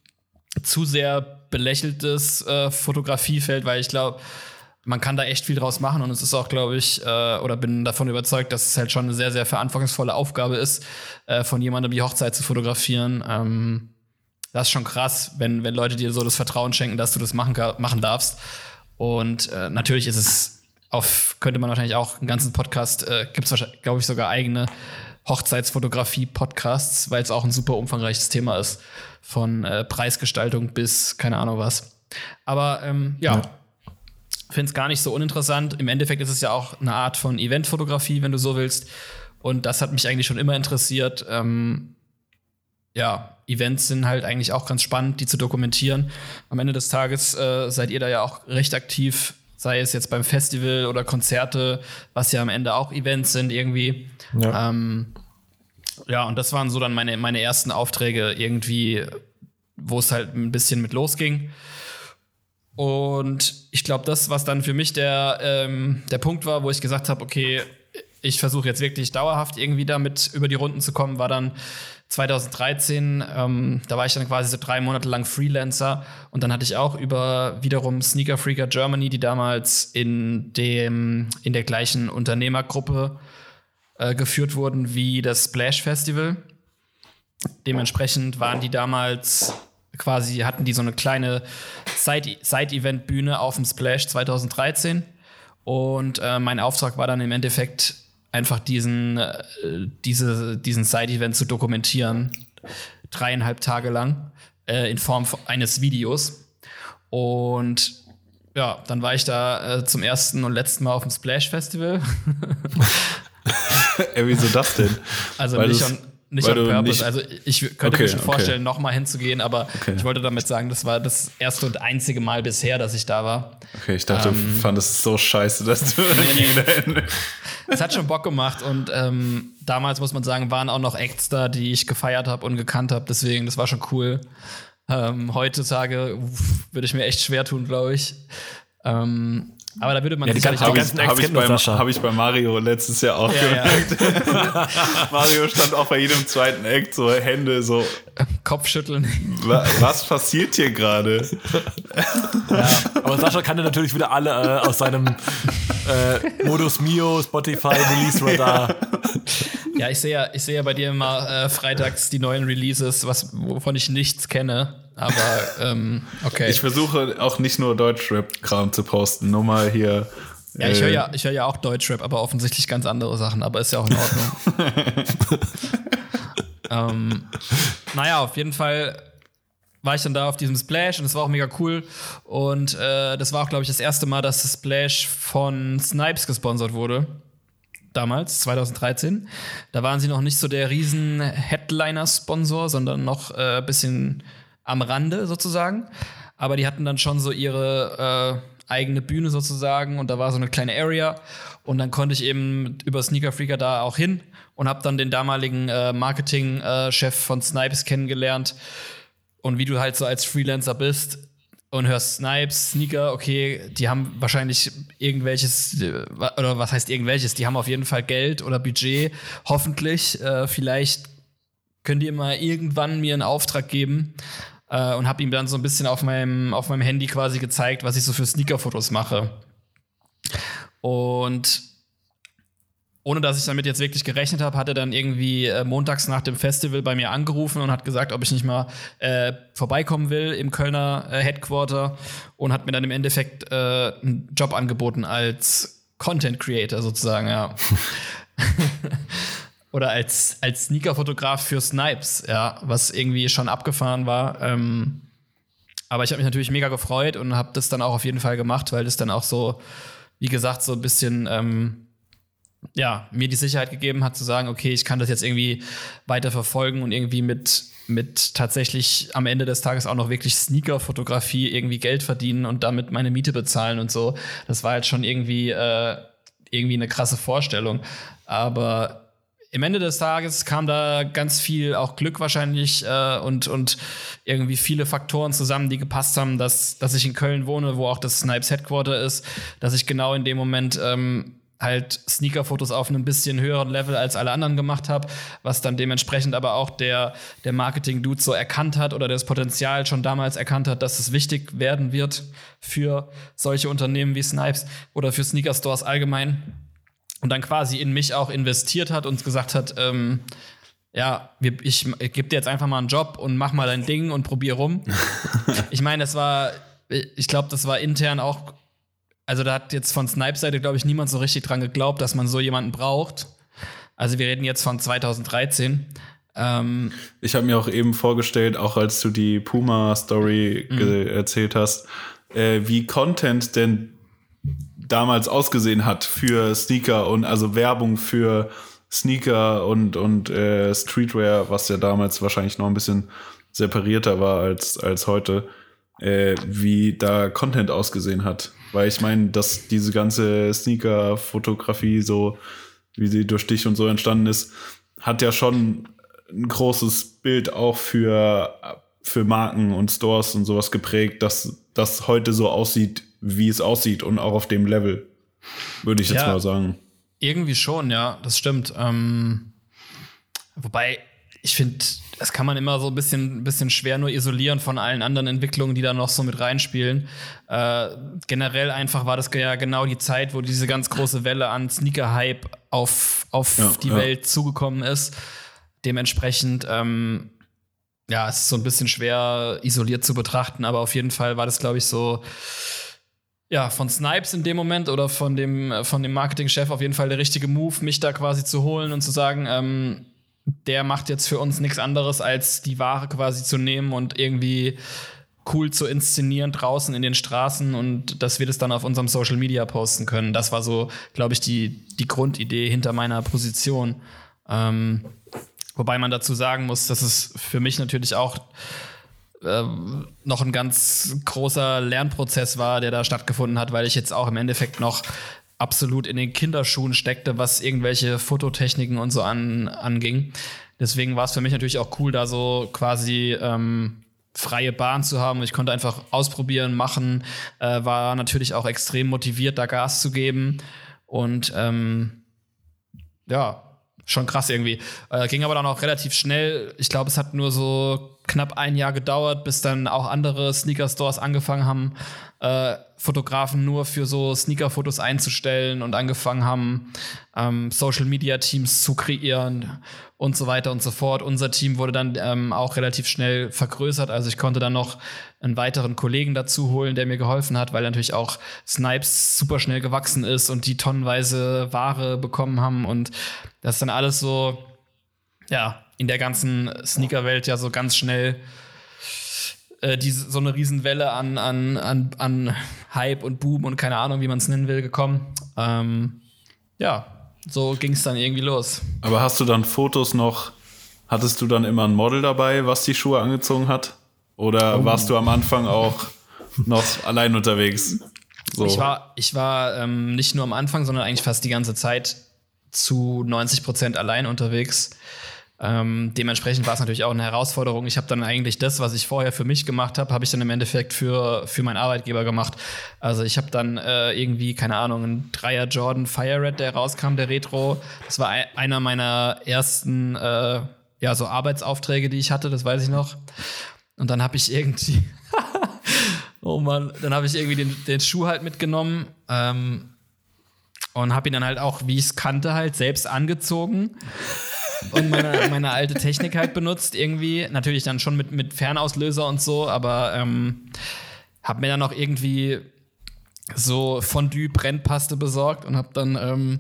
zu sehr belächeltes äh, Fotografiefeld, weil ich glaube, man kann da echt viel draus machen und es ist auch, glaube ich, äh, oder bin davon überzeugt, dass es halt schon eine sehr, sehr verantwortungsvolle Aufgabe ist, äh, von jemandem die Hochzeit zu fotografieren. Ähm, das ist schon krass, wenn, wenn Leute dir so das Vertrauen schenken, dass du das machen, machen darfst. Und äh, natürlich ist es auf, könnte man wahrscheinlich auch einen ganzen Podcast, äh, gibt es wahrscheinlich, glaube ich, sogar eigene Hochzeitsfotografie-Podcasts, weil es auch ein super umfangreiches Thema ist. Von äh, Preisgestaltung bis keine Ahnung was. Aber ähm, ja, ja. finde es gar nicht so uninteressant. Im Endeffekt ist es ja auch eine Art von Eventfotografie, wenn du so willst. Und das hat mich eigentlich schon immer interessiert. Ähm, ja, Events sind halt eigentlich auch ganz spannend, die zu dokumentieren. Am Ende des Tages äh, seid ihr da ja auch recht aktiv sei es jetzt beim Festival oder Konzerte, was ja am Ende auch Events sind irgendwie. Ja. Ähm, ja, und das waren so dann meine, meine ersten Aufträge irgendwie, wo es halt ein bisschen mit losging. Und ich glaube, das, was dann für mich der, ähm, der Punkt war, wo ich gesagt habe, okay, ich versuche jetzt wirklich dauerhaft irgendwie damit über die Runden zu kommen, war dann 2013. Ähm, da war ich dann quasi so drei Monate lang Freelancer und dann hatte ich auch über wiederum Sneaker Freaker Germany, die damals in dem in der gleichen Unternehmergruppe äh, geführt wurden wie das Splash Festival. Dementsprechend waren die damals quasi hatten die so eine kleine Side-Event-Bühne auf dem Splash 2013. Und äh, mein Auftrag war dann im Endeffekt einfach diesen, äh, diese, diesen Side-Event zu dokumentieren. Dreieinhalb Tage lang äh, in Form eines Videos. Und ja, dann war ich da äh, zum ersten und letzten Mal auf dem Splash Festival. Ey, wieso das denn? Also Weil nicht schon nicht on purpose. Nicht also ich könnte okay, mir schon vorstellen, okay. nochmal hinzugehen, aber okay. ich wollte damit sagen, das war das erste und einzige Mal bisher, dass ich da war. Okay, ich dachte, ähm, du fandest es so scheiße, dass du nee, Es hat schon Bock gemacht und ähm, damals muss man sagen, waren auch noch Acts da, die ich gefeiert habe und gekannt habe. Deswegen, das war schon cool. Ähm, heutzutage würde ich mir echt schwer tun, glaube ich. Ähm, aber da würde man ja, die sicherlich ganzen, die ganzen Hab ich, beim, hab ich bei Mario letztes Jahr auch ja, gemerkt. Ja. Mario stand auch bei jedem zweiten Act so Hände so. Kopfschütteln. Was passiert hier gerade? Ja, aber Sascha kannte natürlich wieder alle äh, aus seinem äh, Modus Mio, Spotify, Release Radar. Ja, ich sehe ja, ich sehe ja bei dir immer äh, freitags die neuen Releases, was, wovon ich nichts kenne. Aber ähm, okay. Ich versuche auch nicht nur Deutschrap-Kram zu posten, nur mal hier. Ja, ich höre ja, ich hör ja auch Deutschrap, aber offensichtlich ganz andere Sachen, aber ist ja auch in Ordnung. ähm, naja, auf jeden Fall war ich dann da auf diesem Splash und es war auch mega cool. Und äh, das war auch, glaube ich, das erste Mal, dass das Splash von Snipes gesponsert wurde. Damals, 2013. Da waren sie noch nicht so der riesen Headliner-Sponsor, sondern noch ein äh, bisschen am Rande sozusagen. Aber die hatten dann schon so ihre äh, eigene Bühne sozusagen und da war so eine kleine Area und dann konnte ich eben über Sneaker Freaker da auch hin und habe dann den damaligen äh, Marketing-Chef äh, von Snipes kennengelernt. Und wie du halt so als Freelancer bist und hörst Snipes, Sneaker, okay, die haben wahrscheinlich irgendwelches, äh, oder was heißt irgendwelches, die haben auf jeden Fall Geld oder Budget, hoffentlich. Äh, vielleicht können die immer irgendwann mir einen Auftrag geben äh, und habe ihm dann so ein bisschen auf meinem, auf meinem Handy quasi gezeigt, was ich so für Sneaker-Fotos mache. Und ohne dass ich damit jetzt wirklich gerechnet habe, hat er dann irgendwie äh, montags nach dem Festival bei mir angerufen und hat gesagt, ob ich nicht mal äh, vorbeikommen will im Kölner äh, Headquarter und hat mir dann im Endeffekt äh, einen Job angeboten als Content Creator sozusagen, ja. oder als, als Sneaker-Fotograf für Snipes, ja, was irgendwie schon abgefahren war. Ähm, aber ich habe mich natürlich mega gefreut und habe das dann auch auf jeden Fall gemacht, weil das dann auch so, wie gesagt, so ein bisschen, ähm, ja, mir die Sicherheit gegeben hat zu sagen, okay, ich kann das jetzt irgendwie weiter verfolgen und irgendwie mit, mit tatsächlich am Ende des Tages auch noch wirklich Sneaker-Fotografie irgendwie Geld verdienen und damit meine Miete bezahlen und so. Das war halt schon irgendwie, äh, irgendwie eine krasse Vorstellung. Aber im Ende des Tages kam da ganz viel auch Glück wahrscheinlich äh, und, und irgendwie viele Faktoren zusammen, die gepasst haben, dass, dass ich in Köln wohne, wo auch das Snipes Headquarter ist, dass ich genau in dem Moment ähm, halt Sneaker-Fotos auf einem bisschen höheren Level als alle anderen gemacht habe, was dann dementsprechend aber auch der, der Marketing-Dude so erkannt hat oder das Potenzial schon damals erkannt hat, dass es wichtig werden wird für solche Unternehmen wie Snipes oder für Sneaker-Stores allgemein und dann quasi in mich auch investiert hat und gesagt hat, ähm, ja, ich, ich gebe dir jetzt einfach mal einen Job und mach mal dein Ding und probier rum. ich meine, das war, ich glaube, das war intern auch, also da hat jetzt von Snipes Seite, glaube ich, niemand so richtig dran geglaubt, dass man so jemanden braucht. Also wir reden jetzt von 2013. Ähm, ich habe mir auch eben vorgestellt, auch als du die Puma-Story mhm. erzählt hast, äh, wie Content denn damals ausgesehen hat für Sneaker und also Werbung für Sneaker und, und äh, Streetwear, was ja damals wahrscheinlich noch ein bisschen separierter war als, als heute, äh, wie da Content ausgesehen hat. Weil ich meine, dass diese ganze Sneaker-Fotografie so, wie sie durch dich und so entstanden ist, hat ja schon ein großes Bild auch für, für Marken und Stores und sowas geprägt, dass das heute so aussieht, wie es aussieht und auch auf dem Level, würde ich jetzt ja, mal sagen. Irgendwie schon, ja, das stimmt. Ähm, wobei, ich finde, das kann man immer so ein bisschen, bisschen schwer nur isolieren von allen anderen Entwicklungen, die da noch so mit reinspielen. Äh, generell einfach war das ja genau die Zeit, wo diese ganz große Welle an Sneaker-Hype auf, auf ja, die ja. Welt zugekommen ist. Dementsprechend, ähm, ja, es ist so ein bisschen schwer isoliert zu betrachten, aber auf jeden Fall war das, glaube ich, so ja, von Snipes in dem Moment oder von dem, von dem Marketingchef auf jeden Fall der richtige Move, mich da quasi zu holen und zu sagen, ähm, der macht jetzt für uns nichts anderes, als die Ware quasi zu nehmen und irgendwie cool zu inszenieren draußen in den Straßen und dass wir das dann auf unserem Social Media posten können. Das war so, glaube ich, die, die Grundidee hinter meiner Position. Ähm, wobei man dazu sagen muss, dass es für mich natürlich auch äh, noch ein ganz großer Lernprozess war, der da stattgefunden hat, weil ich jetzt auch im Endeffekt noch absolut in den Kinderschuhen steckte, was irgendwelche Fototechniken und so an, anging. Deswegen war es für mich natürlich auch cool, da so quasi ähm, freie Bahn zu haben. Ich konnte einfach ausprobieren, machen, äh, war natürlich auch extrem motiviert, da Gas zu geben. Und ähm, ja, schon krass irgendwie. Äh, ging aber dann auch relativ schnell. Ich glaube, es hat nur so knapp ein Jahr gedauert, bis dann auch andere Sneaker-Stores angefangen haben, äh, Fotografen nur für so Sneaker-Fotos einzustellen und angefangen haben, ähm, Social-Media-Teams zu kreieren und so weiter und so fort. Unser Team wurde dann ähm, auch relativ schnell vergrößert. Also ich konnte dann noch einen weiteren Kollegen dazu holen, der mir geholfen hat, weil natürlich auch Snipes super schnell gewachsen ist und die tonnenweise Ware bekommen haben. Und das ist dann alles so, ja, in der ganzen Sneaker-Welt ja so ganz schnell äh, diese, so eine Riesenwelle an, an, an, an Hype und Boom und keine Ahnung, wie man es nennen will, gekommen. Ähm, ja, so ging es dann irgendwie los. Aber hast du dann Fotos noch, hattest du dann immer ein Model dabei, was die Schuhe angezogen hat? Oder oh. warst du am Anfang auch noch allein unterwegs? So. Ich war, ich war ähm, nicht nur am Anfang, sondern eigentlich fast die ganze Zeit zu 90 Prozent allein unterwegs. Ähm, dementsprechend war es natürlich auch eine Herausforderung. Ich habe dann eigentlich das, was ich vorher für mich gemacht habe, habe ich dann im Endeffekt für, für meinen Arbeitgeber gemacht. Also ich habe dann äh, irgendwie, keine Ahnung, ein Dreier Jordan Fire Red, der rauskam, der Retro. Das war einer meiner ersten äh, ja, so Arbeitsaufträge, die ich hatte, das weiß ich noch. Und dann habe ich irgendwie, oh Mann, dann habe ich irgendwie den, den Schuh halt mitgenommen ähm, und habe ihn dann halt auch, wie ich es kannte, halt selbst angezogen und meine, meine alte Technik halt benutzt irgendwie. Natürlich dann schon mit, mit Fernauslöser und so, aber ähm, hab mir dann noch irgendwie so Fondue-Brennpaste besorgt und hab dann ähm,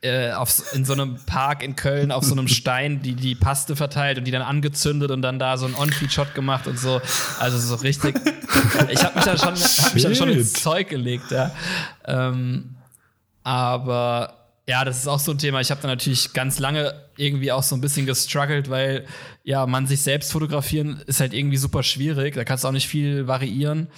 äh, auf, in so einem Park in Köln auf so einem Stein die, die Paste verteilt und die dann angezündet und dann da so einen On-Feed-Shot gemacht und so. Also so richtig. ich habe mich dann schon, hab mich dann schon ins Zeug gelegt, ja. Ähm, aber ja, das ist auch so ein Thema. Ich habe da natürlich ganz lange irgendwie auch so ein bisschen gestruggelt, weil ja, man sich selbst fotografieren ist halt irgendwie super schwierig. Da kannst du auch nicht viel variieren.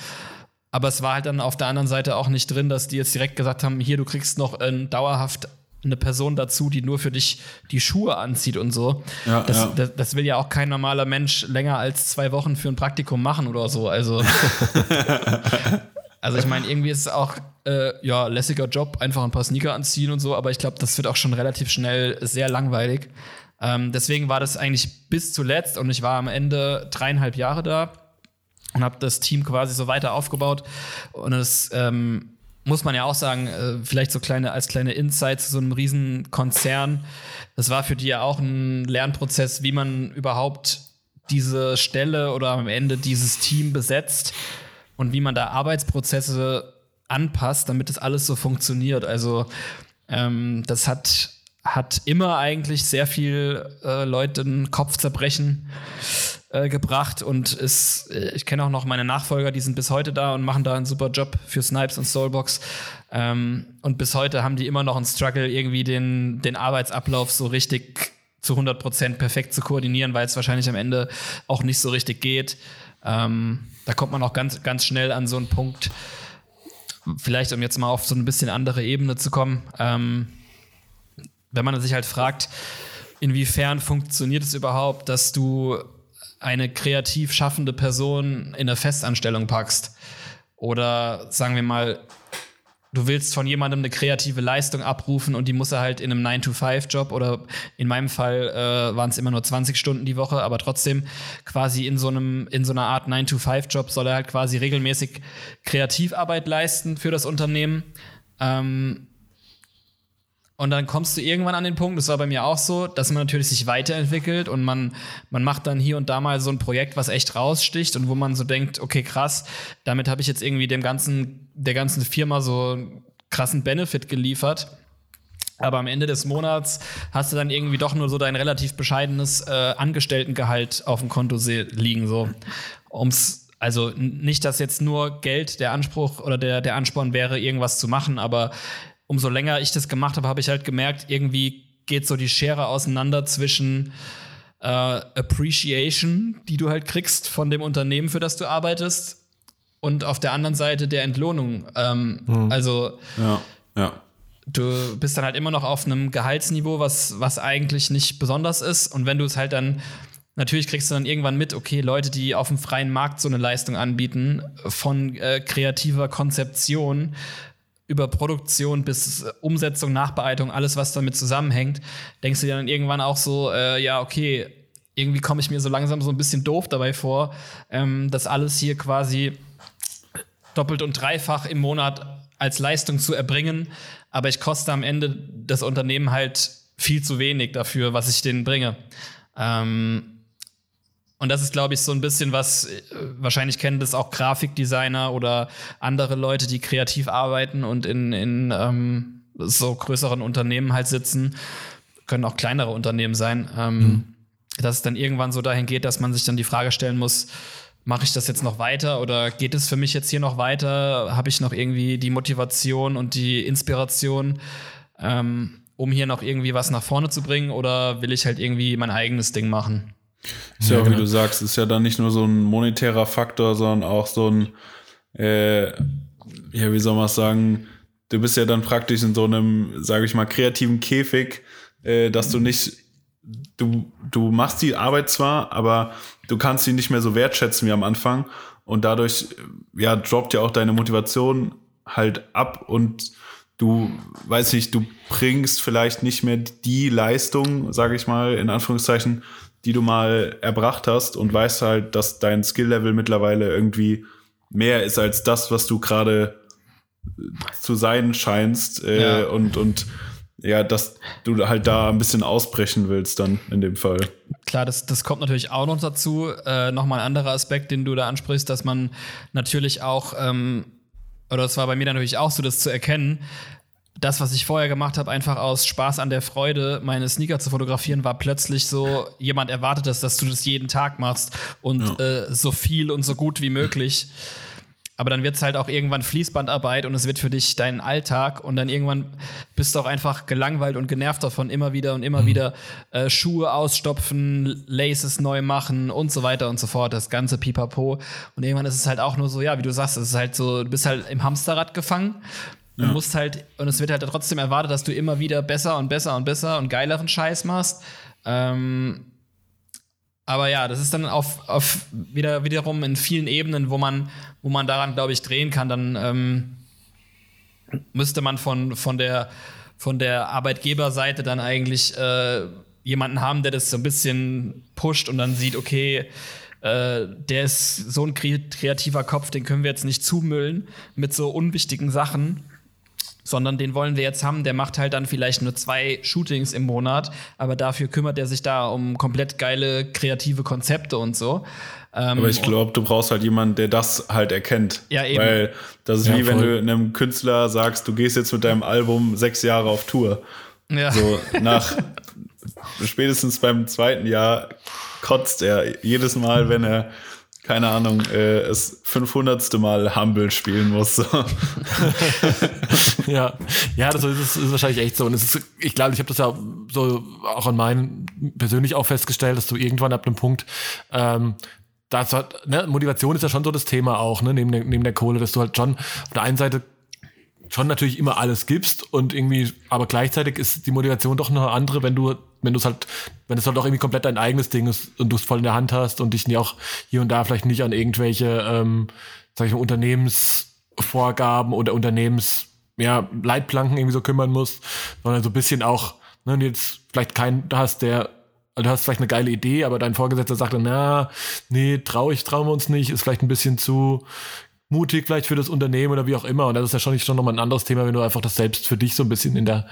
Aber es war halt dann auf der anderen Seite auch nicht drin, dass die jetzt direkt gesagt haben, hier, du kriegst noch äh, dauerhaft eine Person dazu, die nur für dich die Schuhe anzieht und so. Ja, das, ja. Das, das, will ja auch kein normaler Mensch länger als zwei Wochen für ein Praktikum machen oder so. Also, also ich meine, irgendwie ist es auch äh, ja, lässiger Job, einfach ein paar Sneaker anziehen und so, aber ich glaube, das wird auch schon relativ schnell sehr langweilig. Ähm, deswegen war das eigentlich bis zuletzt und ich war am Ende dreieinhalb Jahre da und habe das Team quasi so weiter aufgebaut. Und es ähm, muss man ja auch sagen, äh, vielleicht so kleine als kleine Insight zu so einem riesen Konzern. Das war für die ja auch ein Lernprozess, wie man überhaupt diese Stelle oder am Ende dieses Team besetzt und wie man da Arbeitsprozesse anpasst, damit das alles so funktioniert. Also ähm, das hat, hat immer eigentlich sehr viel äh, Leuten Kopfzerbrechen äh, gebracht und ist, äh, ich kenne auch noch meine Nachfolger, die sind bis heute da und machen da einen super Job für Snipes und Soulbox. Ähm, und bis heute haben die immer noch einen Struggle, irgendwie den, den Arbeitsablauf so richtig zu 100% perfekt zu koordinieren, weil es wahrscheinlich am Ende auch nicht so richtig geht. Ähm, da kommt man auch ganz, ganz schnell an so einen Punkt, vielleicht um jetzt mal auf so ein bisschen andere Ebene zu kommen, ähm, wenn man sich halt fragt, inwiefern funktioniert es überhaupt, dass du eine kreativ schaffende Person in eine Festanstellung packst? Oder sagen wir mal, du willst von jemandem eine kreative Leistung abrufen und die muss er halt in einem 9-to-5-Job oder in meinem Fall äh, waren es immer nur 20 Stunden die Woche, aber trotzdem quasi in so einem, in so einer Art 9-to-5-Job soll er halt quasi regelmäßig Kreativarbeit leisten für das Unternehmen. Ähm, und dann kommst du irgendwann an den Punkt, das war bei mir auch so, dass man natürlich sich weiterentwickelt und man, man macht dann hier und da mal so ein Projekt, was echt raussticht und wo man so denkt, okay, krass, damit habe ich jetzt irgendwie dem ganzen, der ganzen Firma so einen krassen Benefit geliefert. Aber am Ende des Monats hast du dann irgendwie doch nur so dein relativ bescheidenes äh, Angestelltengehalt auf dem Konto liegen. So. Um's, also nicht, dass jetzt nur Geld der Anspruch oder der, der Ansporn wäre, irgendwas zu machen, aber umso länger ich das gemacht habe, habe ich halt gemerkt, irgendwie geht so die Schere auseinander zwischen äh, Appreciation, die du halt kriegst von dem Unternehmen, für das du arbeitest, und auf der anderen Seite der Entlohnung. Ähm, mhm. Also ja, ja. du bist dann halt immer noch auf einem Gehaltsniveau, was, was eigentlich nicht besonders ist. Und wenn du es halt dann Natürlich kriegst du dann irgendwann mit, okay, Leute, die auf dem freien Markt so eine Leistung anbieten, von äh, kreativer Konzeption über Produktion bis Umsetzung, Nachbearbeitung, alles, was damit zusammenhängt, denkst du dir dann irgendwann auch so, äh, ja, okay, irgendwie komme ich mir so langsam so ein bisschen doof dabei vor, ähm, das alles hier quasi doppelt und dreifach im Monat als Leistung zu erbringen, aber ich koste am Ende das Unternehmen halt viel zu wenig dafür, was ich denen bringe. Ähm, und das ist, glaube ich, so ein bisschen was, äh, wahrscheinlich kennen das auch Grafikdesigner oder andere Leute, die kreativ arbeiten und in, in ähm, so größeren Unternehmen halt sitzen. Können auch kleinere Unternehmen sein. Ähm, mhm. Dass es dann irgendwann so dahin geht, dass man sich dann die Frage stellen muss, mache ich das jetzt noch weiter oder geht es für mich jetzt hier noch weiter? Habe ich noch irgendwie die Motivation und die Inspiration, ähm, um hier noch irgendwie was nach vorne zu bringen oder will ich halt irgendwie mein eigenes Ding machen? Ist ja, ja wie genau. du sagst, ist ja dann nicht nur so ein monetärer Faktor, sondern auch so ein, äh, ja, wie soll man es sagen, du bist ja dann praktisch in so einem, sage ich mal, kreativen Käfig, äh, dass du nicht, du, du machst die Arbeit zwar, aber du kannst sie nicht mehr so wertschätzen wie am Anfang und dadurch, ja, droppt ja auch deine Motivation halt ab und du, weiß nicht, du bringst vielleicht nicht mehr die Leistung, sage ich mal, in Anführungszeichen, die du mal erbracht hast und weißt halt, dass dein Skill-Level mittlerweile irgendwie mehr ist als das, was du gerade zu sein scheinst äh, ja. und und ja, dass du halt da ein bisschen ausbrechen willst dann in dem Fall. Klar, das, das kommt natürlich auch noch dazu. Äh, Nochmal ein anderer Aspekt, den du da ansprichst, dass man natürlich auch, ähm, oder das war bei mir natürlich auch so, das zu erkennen, das, was ich vorher gemacht habe, einfach aus Spaß an der Freude, meine Sneaker zu fotografieren, war plötzlich so, jemand erwartet es, dass du das jeden Tag machst und ja. äh, so viel und so gut wie möglich. Aber dann wird es halt auch irgendwann Fließbandarbeit und es wird für dich dein Alltag und dann irgendwann bist du auch einfach gelangweilt und genervt davon, immer wieder und immer mhm. wieder äh, Schuhe ausstopfen, Laces neu machen und so weiter und so fort, das ganze Pipapo. Und irgendwann ist es halt auch nur so, ja, wie du sagst, es ist halt so, du bist halt im Hamsterrad gefangen Du ja. musst halt, und es wird halt trotzdem erwartet, dass du immer wieder besser und besser und besser und geileren Scheiß machst. Ähm, aber ja, das ist dann auf, auf wieder, wiederum in vielen Ebenen, wo man, wo man daran, glaube ich, drehen kann. Dann ähm, müsste man von, von, der, von der Arbeitgeberseite dann eigentlich äh, jemanden haben, der das so ein bisschen pusht und dann sieht, okay, äh, der ist so ein kreativer Kopf, den können wir jetzt nicht zumüllen mit so unwichtigen Sachen sondern den wollen wir jetzt haben. Der macht halt dann vielleicht nur zwei Shootings im Monat, aber dafür kümmert er sich da um komplett geile kreative Konzepte und so. Ähm, aber ich glaube, du brauchst halt jemanden, der das halt erkennt. Ja, eben. Weil das ist ja, wie voll. wenn du einem Künstler sagst, du gehst jetzt mit deinem Album sechs Jahre auf Tour. Ja. So nach spätestens beim zweiten Jahr kotzt er jedes Mal, wenn er keine Ahnung, äh, es 500. Mal Humble spielen muss. So. ja, ja, das ist, ist, wahrscheinlich echt so. Und es ist, ich glaube, ich habe das ja so auch an meinen persönlich auch festgestellt, dass du irgendwann ab einem Punkt ähm, das hat, ne, Motivation ist ja schon so das Thema auch, ne, neben der, neben der Kohle, dass du halt schon auf der einen Seite schon natürlich immer alles gibst und irgendwie, aber gleichzeitig ist die Motivation doch noch eine andere, wenn du, wenn du es halt, wenn es halt auch irgendwie komplett dein eigenes Ding ist und du es voll in der Hand hast und dich auch hier und da vielleicht nicht an irgendwelche, ähm, sag ich mal, Unternehmensvorgaben oder Unternehmens, ja, Leitplanken irgendwie so kümmern musst, sondern so ein bisschen auch, ne, und jetzt vielleicht keinen hast, der also du hast vielleicht eine geile Idee, aber dein Vorgesetzter sagt dann, na, nee, trau ich, trauen wir uns nicht, ist vielleicht ein bisschen zu mutig vielleicht für das Unternehmen oder wie auch immer. Und das ist ja schon, schon nochmal ein anderes Thema, wenn du einfach das selbst für dich so ein bisschen in der,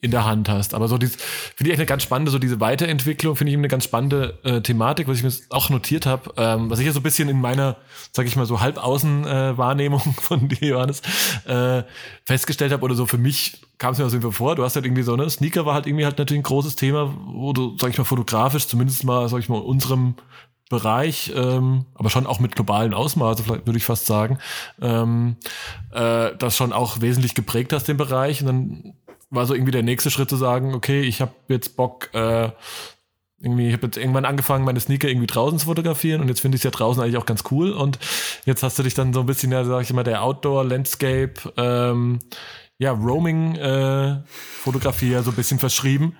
in der Hand hast. Aber so dies finde ich echt eine ganz spannende, so diese Weiterentwicklung finde ich eine ganz spannende äh, Thematik, was ich mir auch notiert habe, ähm, was ich ja so ein bisschen in meiner, sag ich mal so Halbaußen-Wahrnehmung äh, von dir, Johannes, äh, festgestellt habe oder so für mich kam es mir so vor, du hast halt irgendwie so, ne, Sneaker war halt irgendwie halt natürlich ein großes Thema, wo du, sag ich mal, fotografisch zumindest mal, sag ich mal, unserem Bereich, ähm, aber schon auch mit globalen Ausmaßen, vielleicht würde ich fast sagen, ähm, äh, das schon auch wesentlich geprägt hast, den Bereich. Und dann war so irgendwie der nächste Schritt zu sagen, okay, ich habe jetzt Bock, äh, irgendwie, ich habe jetzt irgendwann angefangen, meine Sneaker irgendwie draußen zu fotografieren und jetzt finde ich es ja draußen eigentlich auch ganz cool. Und jetzt hast du dich dann so ein bisschen, ja, sag ich mal, der Outdoor-Landscape, ähm, ja, Roaming-Fotografie äh, ja so ein bisschen verschrieben.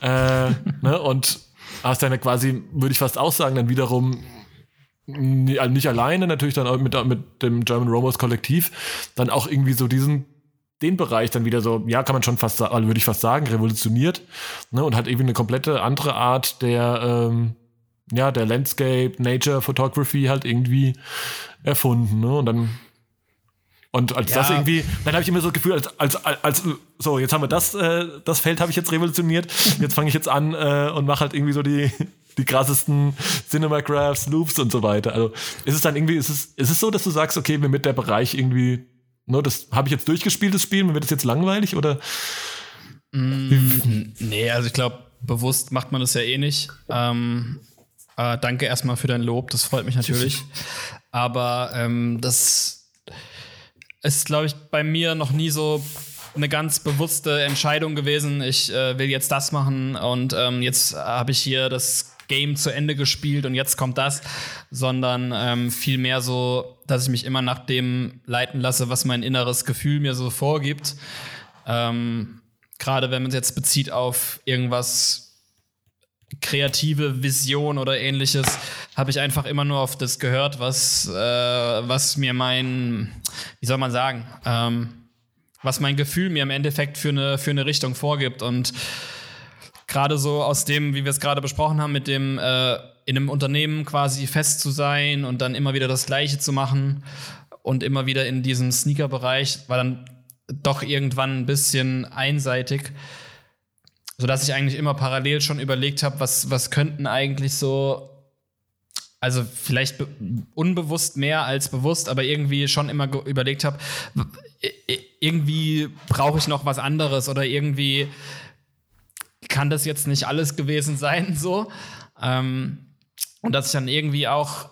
äh, ne? Und hast dann quasi, würde ich fast auch sagen, dann wiederum also nicht alleine, natürlich dann mit, mit dem German Romos Kollektiv, dann auch irgendwie so diesen, den Bereich dann wieder so, ja, kann man schon fast, also würde ich fast sagen, revolutioniert, ne, und hat irgendwie eine komplette andere Art der, ähm, ja, der Landscape, Nature Photography halt irgendwie erfunden, ne, und dann und als ja. das irgendwie, dann habe ich immer so das Gefühl, als, als, als, so, jetzt haben wir das, äh, das Feld habe ich jetzt revolutioniert. Jetzt fange ich jetzt an äh, und mache halt irgendwie so die, die krassesten Cinemagraphs, Loops und so weiter. Also ist es dann irgendwie, ist es, ist es so, dass du sagst, okay, mir mit der Bereich irgendwie, ne, das habe ich jetzt durchgespielt, das Spiel, mir wird das jetzt langweilig oder? Mm, nee, also ich glaube, bewusst macht man das ja eh nicht. Ähm, äh, danke erstmal für dein Lob, das freut mich natürlich. Aber ähm, das ist, glaube ich, bei mir noch nie so eine ganz bewusste Entscheidung gewesen. Ich äh, will jetzt das machen und ähm, jetzt habe ich hier das Game zu Ende gespielt und jetzt kommt das, sondern ähm, vielmehr so, dass ich mich immer nach dem leiten lasse, was mein inneres Gefühl mir so vorgibt. Ähm, Gerade wenn man es jetzt bezieht auf irgendwas kreative Vision oder ähnliches, habe ich einfach immer nur auf das gehört, was, äh, was mir mein, wie soll man sagen, ähm, was mein Gefühl mir im Endeffekt für eine, für eine Richtung vorgibt. Und gerade so aus dem, wie wir es gerade besprochen haben, mit dem äh, in einem Unternehmen quasi fest zu sein und dann immer wieder das Gleiche zu machen und immer wieder in diesem Sneaker-Bereich, war dann doch irgendwann ein bisschen einseitig sodass ich eigentlich immer parallel schon überlegt habe, was, was könnten eigentlich so, also vielleicht unbewusst mehr als bewusst, aber irgendwie schon immer überlegt habe, irgendwie brauche ich noch was anderes oder irgendwie kann das jetzt nicht alles gewesen sein, so. Ähm, und dass ich dann irgendwie auch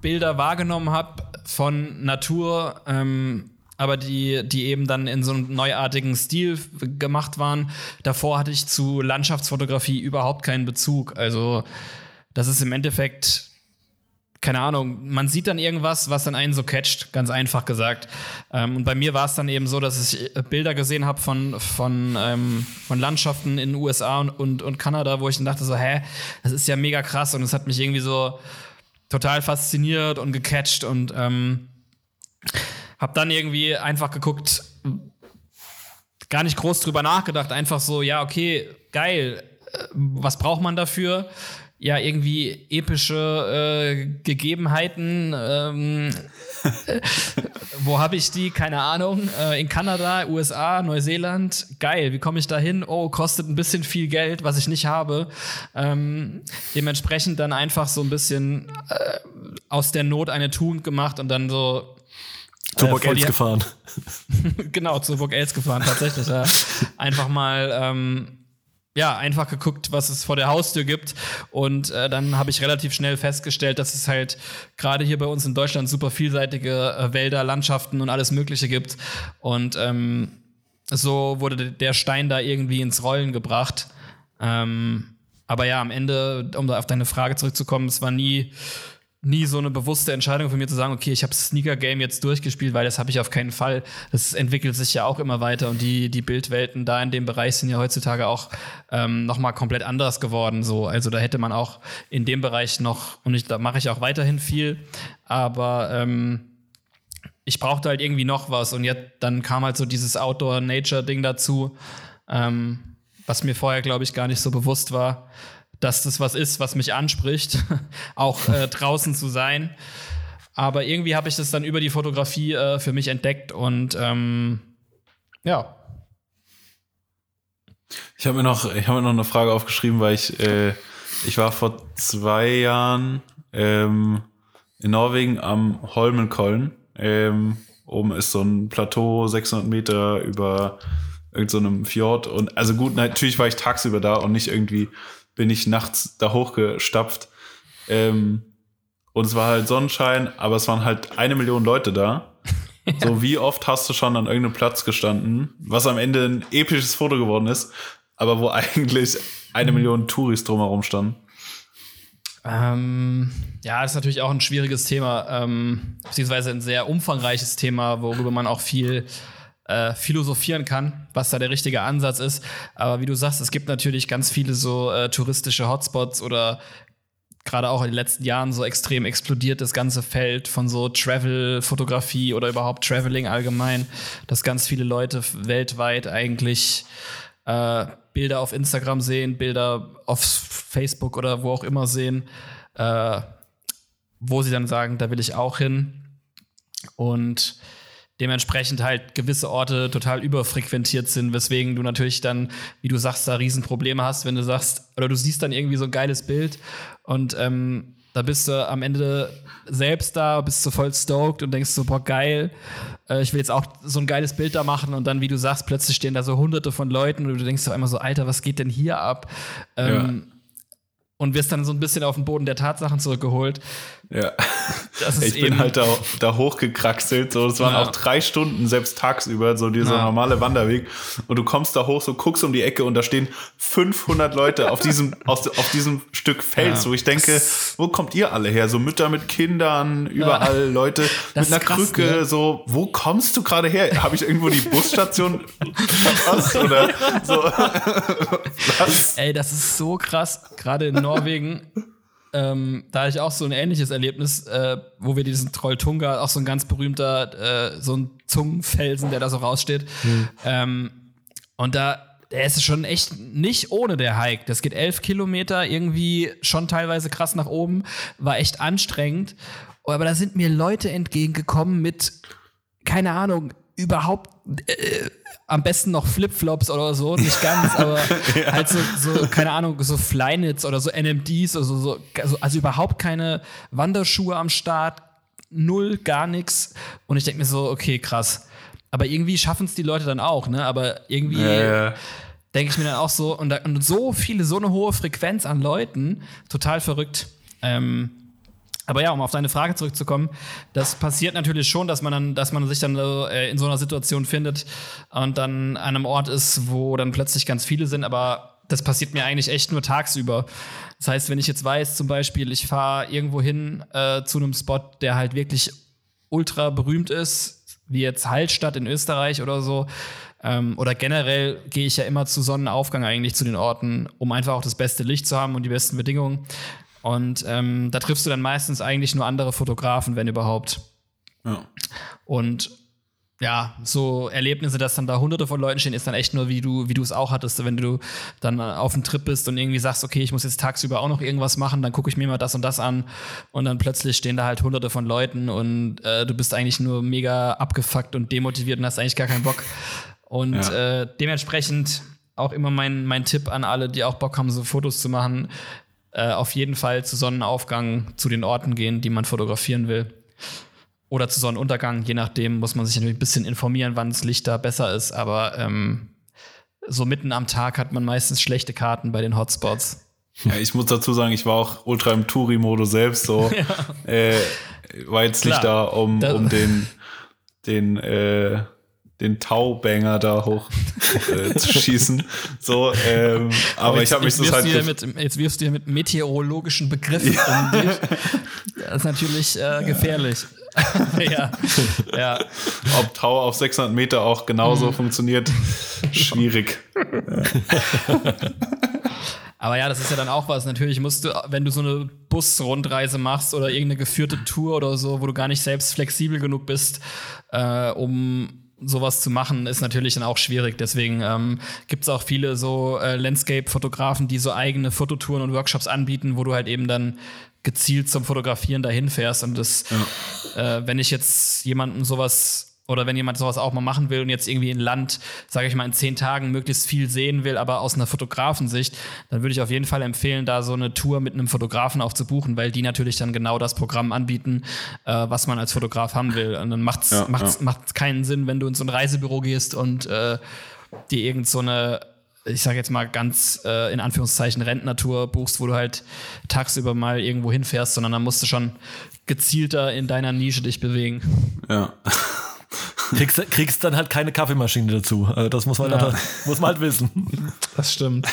Bilder wahrgenommen habe von Natur, ähm, aber die, die eben dann in so einem neuartigen Stil gemacht waren. Davor hatte ich zu Landschaftsfotografie überhaupt keinen Bezug. Also, das ist im Endeffekt, keine Ahnung, man sieht dann irgendwas, was dann einen so catcht, ganz einfach gesagt. Ähm, und bei mir war es dann eben so, dass ich Bilder gesehen habe von, von, ähm, von Landschaften in den USA und, und, und Kanada, wo ich dann dachte so, hä, das ist ja mega krass und es hat mich irgendwie so total fasziniert und gecatcht und ähm, hab dann irgendwie einfach geguckt, gar nicht groß drüber nachgedacht, einfach so, ja, okay, geil, äh, was braucht man dafür? Ja, irgendwie epische äh, Gegebenheiten. Ähm, äh, wo habe ich die? Keine Ahnung. Äh, in Kanada, USA, Neuseeland. Geil, wie komme ich da hin? Oh, kostet ein bisschen viel Geld, was ich nicht habe. Ähm, dementsprechend dann einfach so ein bisschen äh, aus der Not eine Tugend gemacht und dann so zu Burg Els gefahren. genau, zu Burg Els gefahren, tatsächlich. ja. Einfach mal, ähm, ja, einfach geguckt, was es vor der Haustür gibt. Und äh, dann habe ich relativ schnell festgestellt, dass es halt gerade hier bei uns in Deutschland super vielseitige äh, Wälder, Landschaften und alles Mögliche gibt. Und ähm, so wurde der Stein da irgendwie ins Rollen gebracht. Ähm, aber ja, am Ende, um da auf deine Frage zurückzukommen, es war nie nie so eine bewusste Entscheidung von mir zu sagen, okay, ich habe Sneaker Game jetzt durchgespielt, weil das habe ich auf keinen Fall. Das entwickelt sich ja auch immer weiter und die die Bildwelten da in dem Bereich sind ja heutzutage auch ähm, noch mal komplett anders geworden. So, also da hätte man auch in dem Bereich noch und ich, da mache ich auch weiterhin viel, aber ähm, ich brauchte halt irgendwie noch was und jetzt dann kam halt so dieses Outdoor-Nature-Ding dazu, ähm, was mir vorher, glaube ich, gar nicht so bewusst war dass das was ist, was mich anspricht, auch äh, draußen zu sein. Aber irgendwie habe ich das dann über die Fotografie äh, für mich entdeckt und ähm, ja. Ich habe mir noch, ich habe mir noch eine Frage aufgeschrieben, weil ich, äh, ich war vor zwei Jahren ähm, in Norwegen am Holmenkollen. Ähm, oben ist so ein Plateau, 600 Meter über irgendeinem so Fjord und also gut, natürlich war ich tagsüber da und nicht irgendwie bin ich nachts da hochgestapft. Ähm, und es war halt Sonnenschein, aber es waren halt eine Million Leute da. ja. So wie oft hast du schon an irgendeinem Platz gestanden, was am Ende ein episches Foto geworden ist, aber wo eigentlich eine mhm. Million Touris drumherum standen. Ähm, ja, das ist natürlich auch ein schwieriges Thema, ähm, beziehungsweise ein sehr umfangreiches Thema, worüber man auch viel äh, philosophieren kann, was da der richtige Ansatz ist. Aber wie du sagst, es gibt natürlich ganz viele so äh, touristische Hotspots oder gerade auch in den letzten Jahren so extrem explodiert das ganze Feld von so Travel-Fotografie oder überhaupt Traveling allgemein, dass ganz viele Leute weltweit eigentlich äh, Bilder auf Instagram sehen, Bilder auf Facebook oder wo auch immer sehen, äh, wo sie dann sagen, da will ich auch hin. Und dementsprechend halt gewisse Orte total überfrequentiert sind, weswegen du natürlich dann, wie du sagst, da Riesenprobleme hast, wenn du sagst, oder du siehst dann irgendwie so ein geiles Bild und ähm, da bist du am Ende selbst da, bist du voll stoked und denkst so, boah, geil, äh, ich will jetzt auch so ein geiles Bild da machen und dann, wie du sagst, plötzlich stehen da so hunderte von Leuten und du denkst doch einmal so, Alter, was geht denn hier ab? Ähm, ja. Und wirst dann so ein bisschen auf den Boden der Tatsachen zurückgeholt. Ja. ich bin halt da, da hochgekraxelt. So, es waren ja. auch drei Stunden, selbst tagsüber, so dieser ja. normale Wanderweg. Und du kommst da hoch, so guckst um die Ecke und da stehen 500 Leute auf diesem, aus, auf diesem Stück Fels, ja. wo ich denke, wo kommt ihr alle her? So Mütter mit Kindern, überall Leute das mit einer krass, Krücke, ne? so, wo kommst du gerade her? Habe ich irgendwo die Busstation verpasst oder so? Was? Ey, das ist so krass, gerade in Norwegen ähm, da hatte ich auch so ein ähnliches Erlebnis, äh, wo wir diesen Trolltunga, auch so ein ganz berühmter, äh, so ein Zungenfelsen, der da so raussteht. Mhm. Ähm, und da, der ist schon echt nicht ohne der Hike. Das geht elf Kilometer, irgendwie schon teilweise krass nach oben, war echt anstrengend. Aber da sind mir Leute entgegengekommen mit, keine Ahnung, überhaupt äh, am besten noch Flipflops oder so, nicht ganz, aber ja. halt so, so, keine Ahnung, so Flynits oder so NMDs, also, so, also, überhaupt keine Wanderschuhe am Start, null, gar nichts. Und ich denke mir so, okay, krass. Aber irgendwie schaffen es die Leute dann auch, ne? Aber irgendwie ja. denke ich mir dann auch so, und, da, und so viele, so eine hohe Frequenz an Leuten, total verrückt. Ähm, aber ja, um auf deine Frage zurückzukommen, das passiert natürlich schon, dass man dann, dass man sich dann äh, in so einer Situation findet und dann an einem Ort ist, wo dann plötzlich ganz viele sind, aber das passiert mir eigentlich echt nur tagsüber. Das heißt, wenn ich jetzt weiß, zum Beispiel, ich fahre irgendwo hin äh, zu einem Spot, der halt wirklich ultra berühmt ist, wie jetzt Hallstatt in Österreich oder so, ähm, oder generell gehe ich ja immer zu Sonnenaufgang eigentlich zu den Orten, um einfach auch das beste Licht zu haben und die besten Bedingungen. Und ähm, da triffst du dann meistens eigentlich nur andere Fotografen, wenn überhaupt. Ja. Und ja, so Erlebnisse, dass dann da hunderte von Leuten stehen, ist dann echt nur, wie du, wie du es auch hattest, wenn du dann auf dem Trip bist und irgendwie sagst, okay, ich muss jetzt tagsüber auch noch irgendwas machen, dann gucke ich mir mal das und das an und dann plötzlich stehen da halt hunderte von Leuten und äh, du bist eigentlich nur mega abgefuckt und demotiviert und hast eigentlich gar keinen Bock. Und ja. äh, dementsprechend auch immer mein, mein Tipp an alle, die auch Bock haben, so Fotos zu machen, äh, auf jeden Fall zu Sonnenaufgang zu den Orten gehen, die man fotografieren will. Oder zu Sonnenuntergang, je nachdem muss man sich natürlich ein bisschen informieren, wann das Licht da besser ist. Aber ähm, so mitten am Tag hat man meistens schlechte Karten bei den Hotspots. Ja, ich muss dazu sagen, ich war auch ultra im Touri-Modus selbst so. ja. äh, war jetzt Klar. nicht da, um, um den, den, äh, den Taubanger da hoch äh, zu schießen. So, ähm, aber jetzt, ich habe mich das halt. mit, jetzt wirfst du hier mit meteorologischen Begriffen um dich. Das ist natürlich äh, gefährlich. ja, ja. Ob Tau auf 600 Meter auch genauso Mhm. funktioniert, schwierig. Aber ja, das ist ja dann auch was. Natürlich musst du, wenn du so eine Busrundreise machst oder irgendeine geführte Tour oder so, wo du gar nicht selbst flexibel genug bist, äh, um sowas zu machen, ist natürlich dann auch schwierig. Deswegen ähm, gibt es auch viele so äh, Landscape-Fotografen, die so eigene Fototouren und Workshops anbieten, wo du halt eben dann gezielt zum Fotografieren dahin fährst. Und das, äh, wenn ich jetzt jemandem sowas oder wenn jemand sowas auch mal machen will und jetzt irgendwie in Land, sage ich mal, in zehn Tagen möglichst viel sehen will, aber aus einer Fotografensicht, dann würde ich auf jeden Fall empfehlen, da so eine Tour mit einem Fotografen auch zu buchen, weil die natürlich dann genau das Programm anbieten, äh, was man als Fotograf haben will. Und dann macht's, Ja, macht's, ja. macht's keinen Sinn, wenn du in so ein Reisebüro gehst und äh, dir irgend so eine ich sage jetzt mal ganz äh, in Anführungszeichen Rentnertour buchst, wo du halt tagsüber mal irgendwo hinfährst, sondern dann musst du schon gezielter in deiner Nische dich bewegen. Ja. Kriegst, kriegst dann halt keine Kaffeemaschine dazu. Also das muss man, Ja. halt, muss man halt wissen. Das stimmt.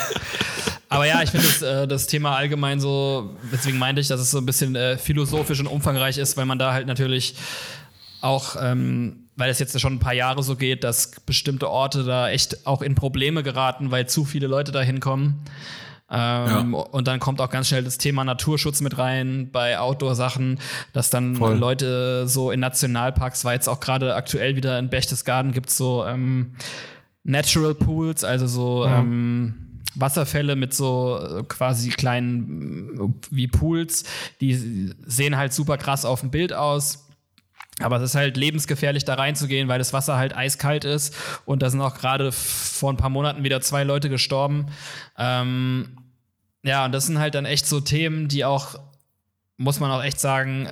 Aber ja, ich finde das, äh, das Thema allgemein so, deswegen meinte ich, dass es so ein bisschen äh, philosophisch und umfangreich ist, weil man da halt natürlich auch, ähm, weil es jetzt schon ein paar Jahre so geht, dass bestimmte Orte da echt auch in Probleme geraten, weil zu viele Leute da hinkommen. Ähm, Und dann kommt auch ganz schnell das Thema Naturschutz mit rein bei Outdoor-Sachen, dass dann Voll. Leute so in Nationalparks, war jetzt auch gerade aktuell wieder in Berchtesgaden, gibt es so ähm, Natural Pools, also so ähm, Wasserfälle mit so äh, quasi kleinen wie Pools, die sehen halt super krass auf dem Bild aus. Aber es ist halt lebensgefährlich, da reinzugehen, weil das Wasser halt eiskalt ist. Und da sind auch gerade vor ein paar Monaten wieder zwei Leute gestorben. Ähm, ja, und das sind halt dann echt so Themen, die auch, muss man auch echt sagen,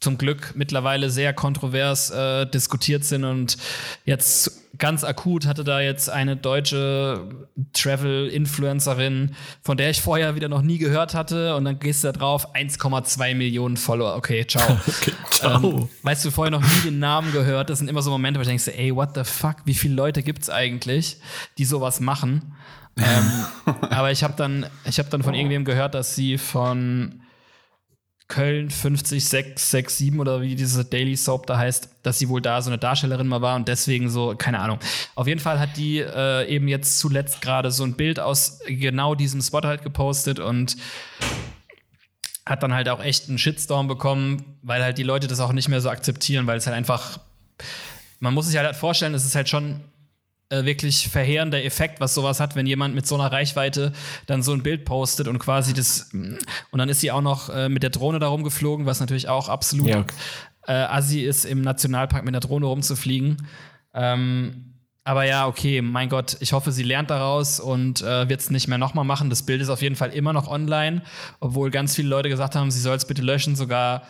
zum Glück mittlerweile sehr kontrovers äh, diskutiert sind. Und jetzt ganz akut hatte da jetzt eine deutsche Travel-Influencerin, von der ich vorher wieder noch nie gehört hatte. Und dann gehst du da drauf, 1,2 Millionen Follower. Okay, ciao. Okay, ciao. Ähm, weißt du, vorher noch nie den Namen gehört. Das sind immer so Momente, wo ich denke, so, ey, what the fuck, wie viele Leute gibt es eigentlich, die sowas machen? Ähm, aber ich habe dann, ich habe dann von irgendwem gehört, dass sie von Köln 50667 oder wie diese Daily Soap da heißt, dass sie wohl da so eine Darstellerin mal war und deswegen so, keine Ahnung. Auf jeden Fall hat die äh, eben jetzt zuletzt gerade so ein Bild aus genau diesem Spot halt gepostet und hat dann halt auch echt einen Shitstorm bekommen, weil halt die Leute das auch nicht mehr so akzeptieren, weil es halt einfach, man muss sich halt vorstellen, es ist halt schon äh, wirklich verheerender Effekt, was sowas hat, wenn jemand mit so einer Reichweite dann so ein Bild postet und quasi das, und dann ist sie auch noch äh, mit der Drohne da rumgeflogen, was natürlich auch absolut Ja. äh, assi ist, im Nationalpark mit der Drohne rumzufliegen. Ähm, aber ja, okay, mein Gott, ich hoffe, sie lernt daraus und äh, wird es nicht mehr nochmal machen. Das Bild ist auf jeden Fall immer noch online, obwohl ganz viele Leute gesagt haben, sie soll es bitte löschen. Sogar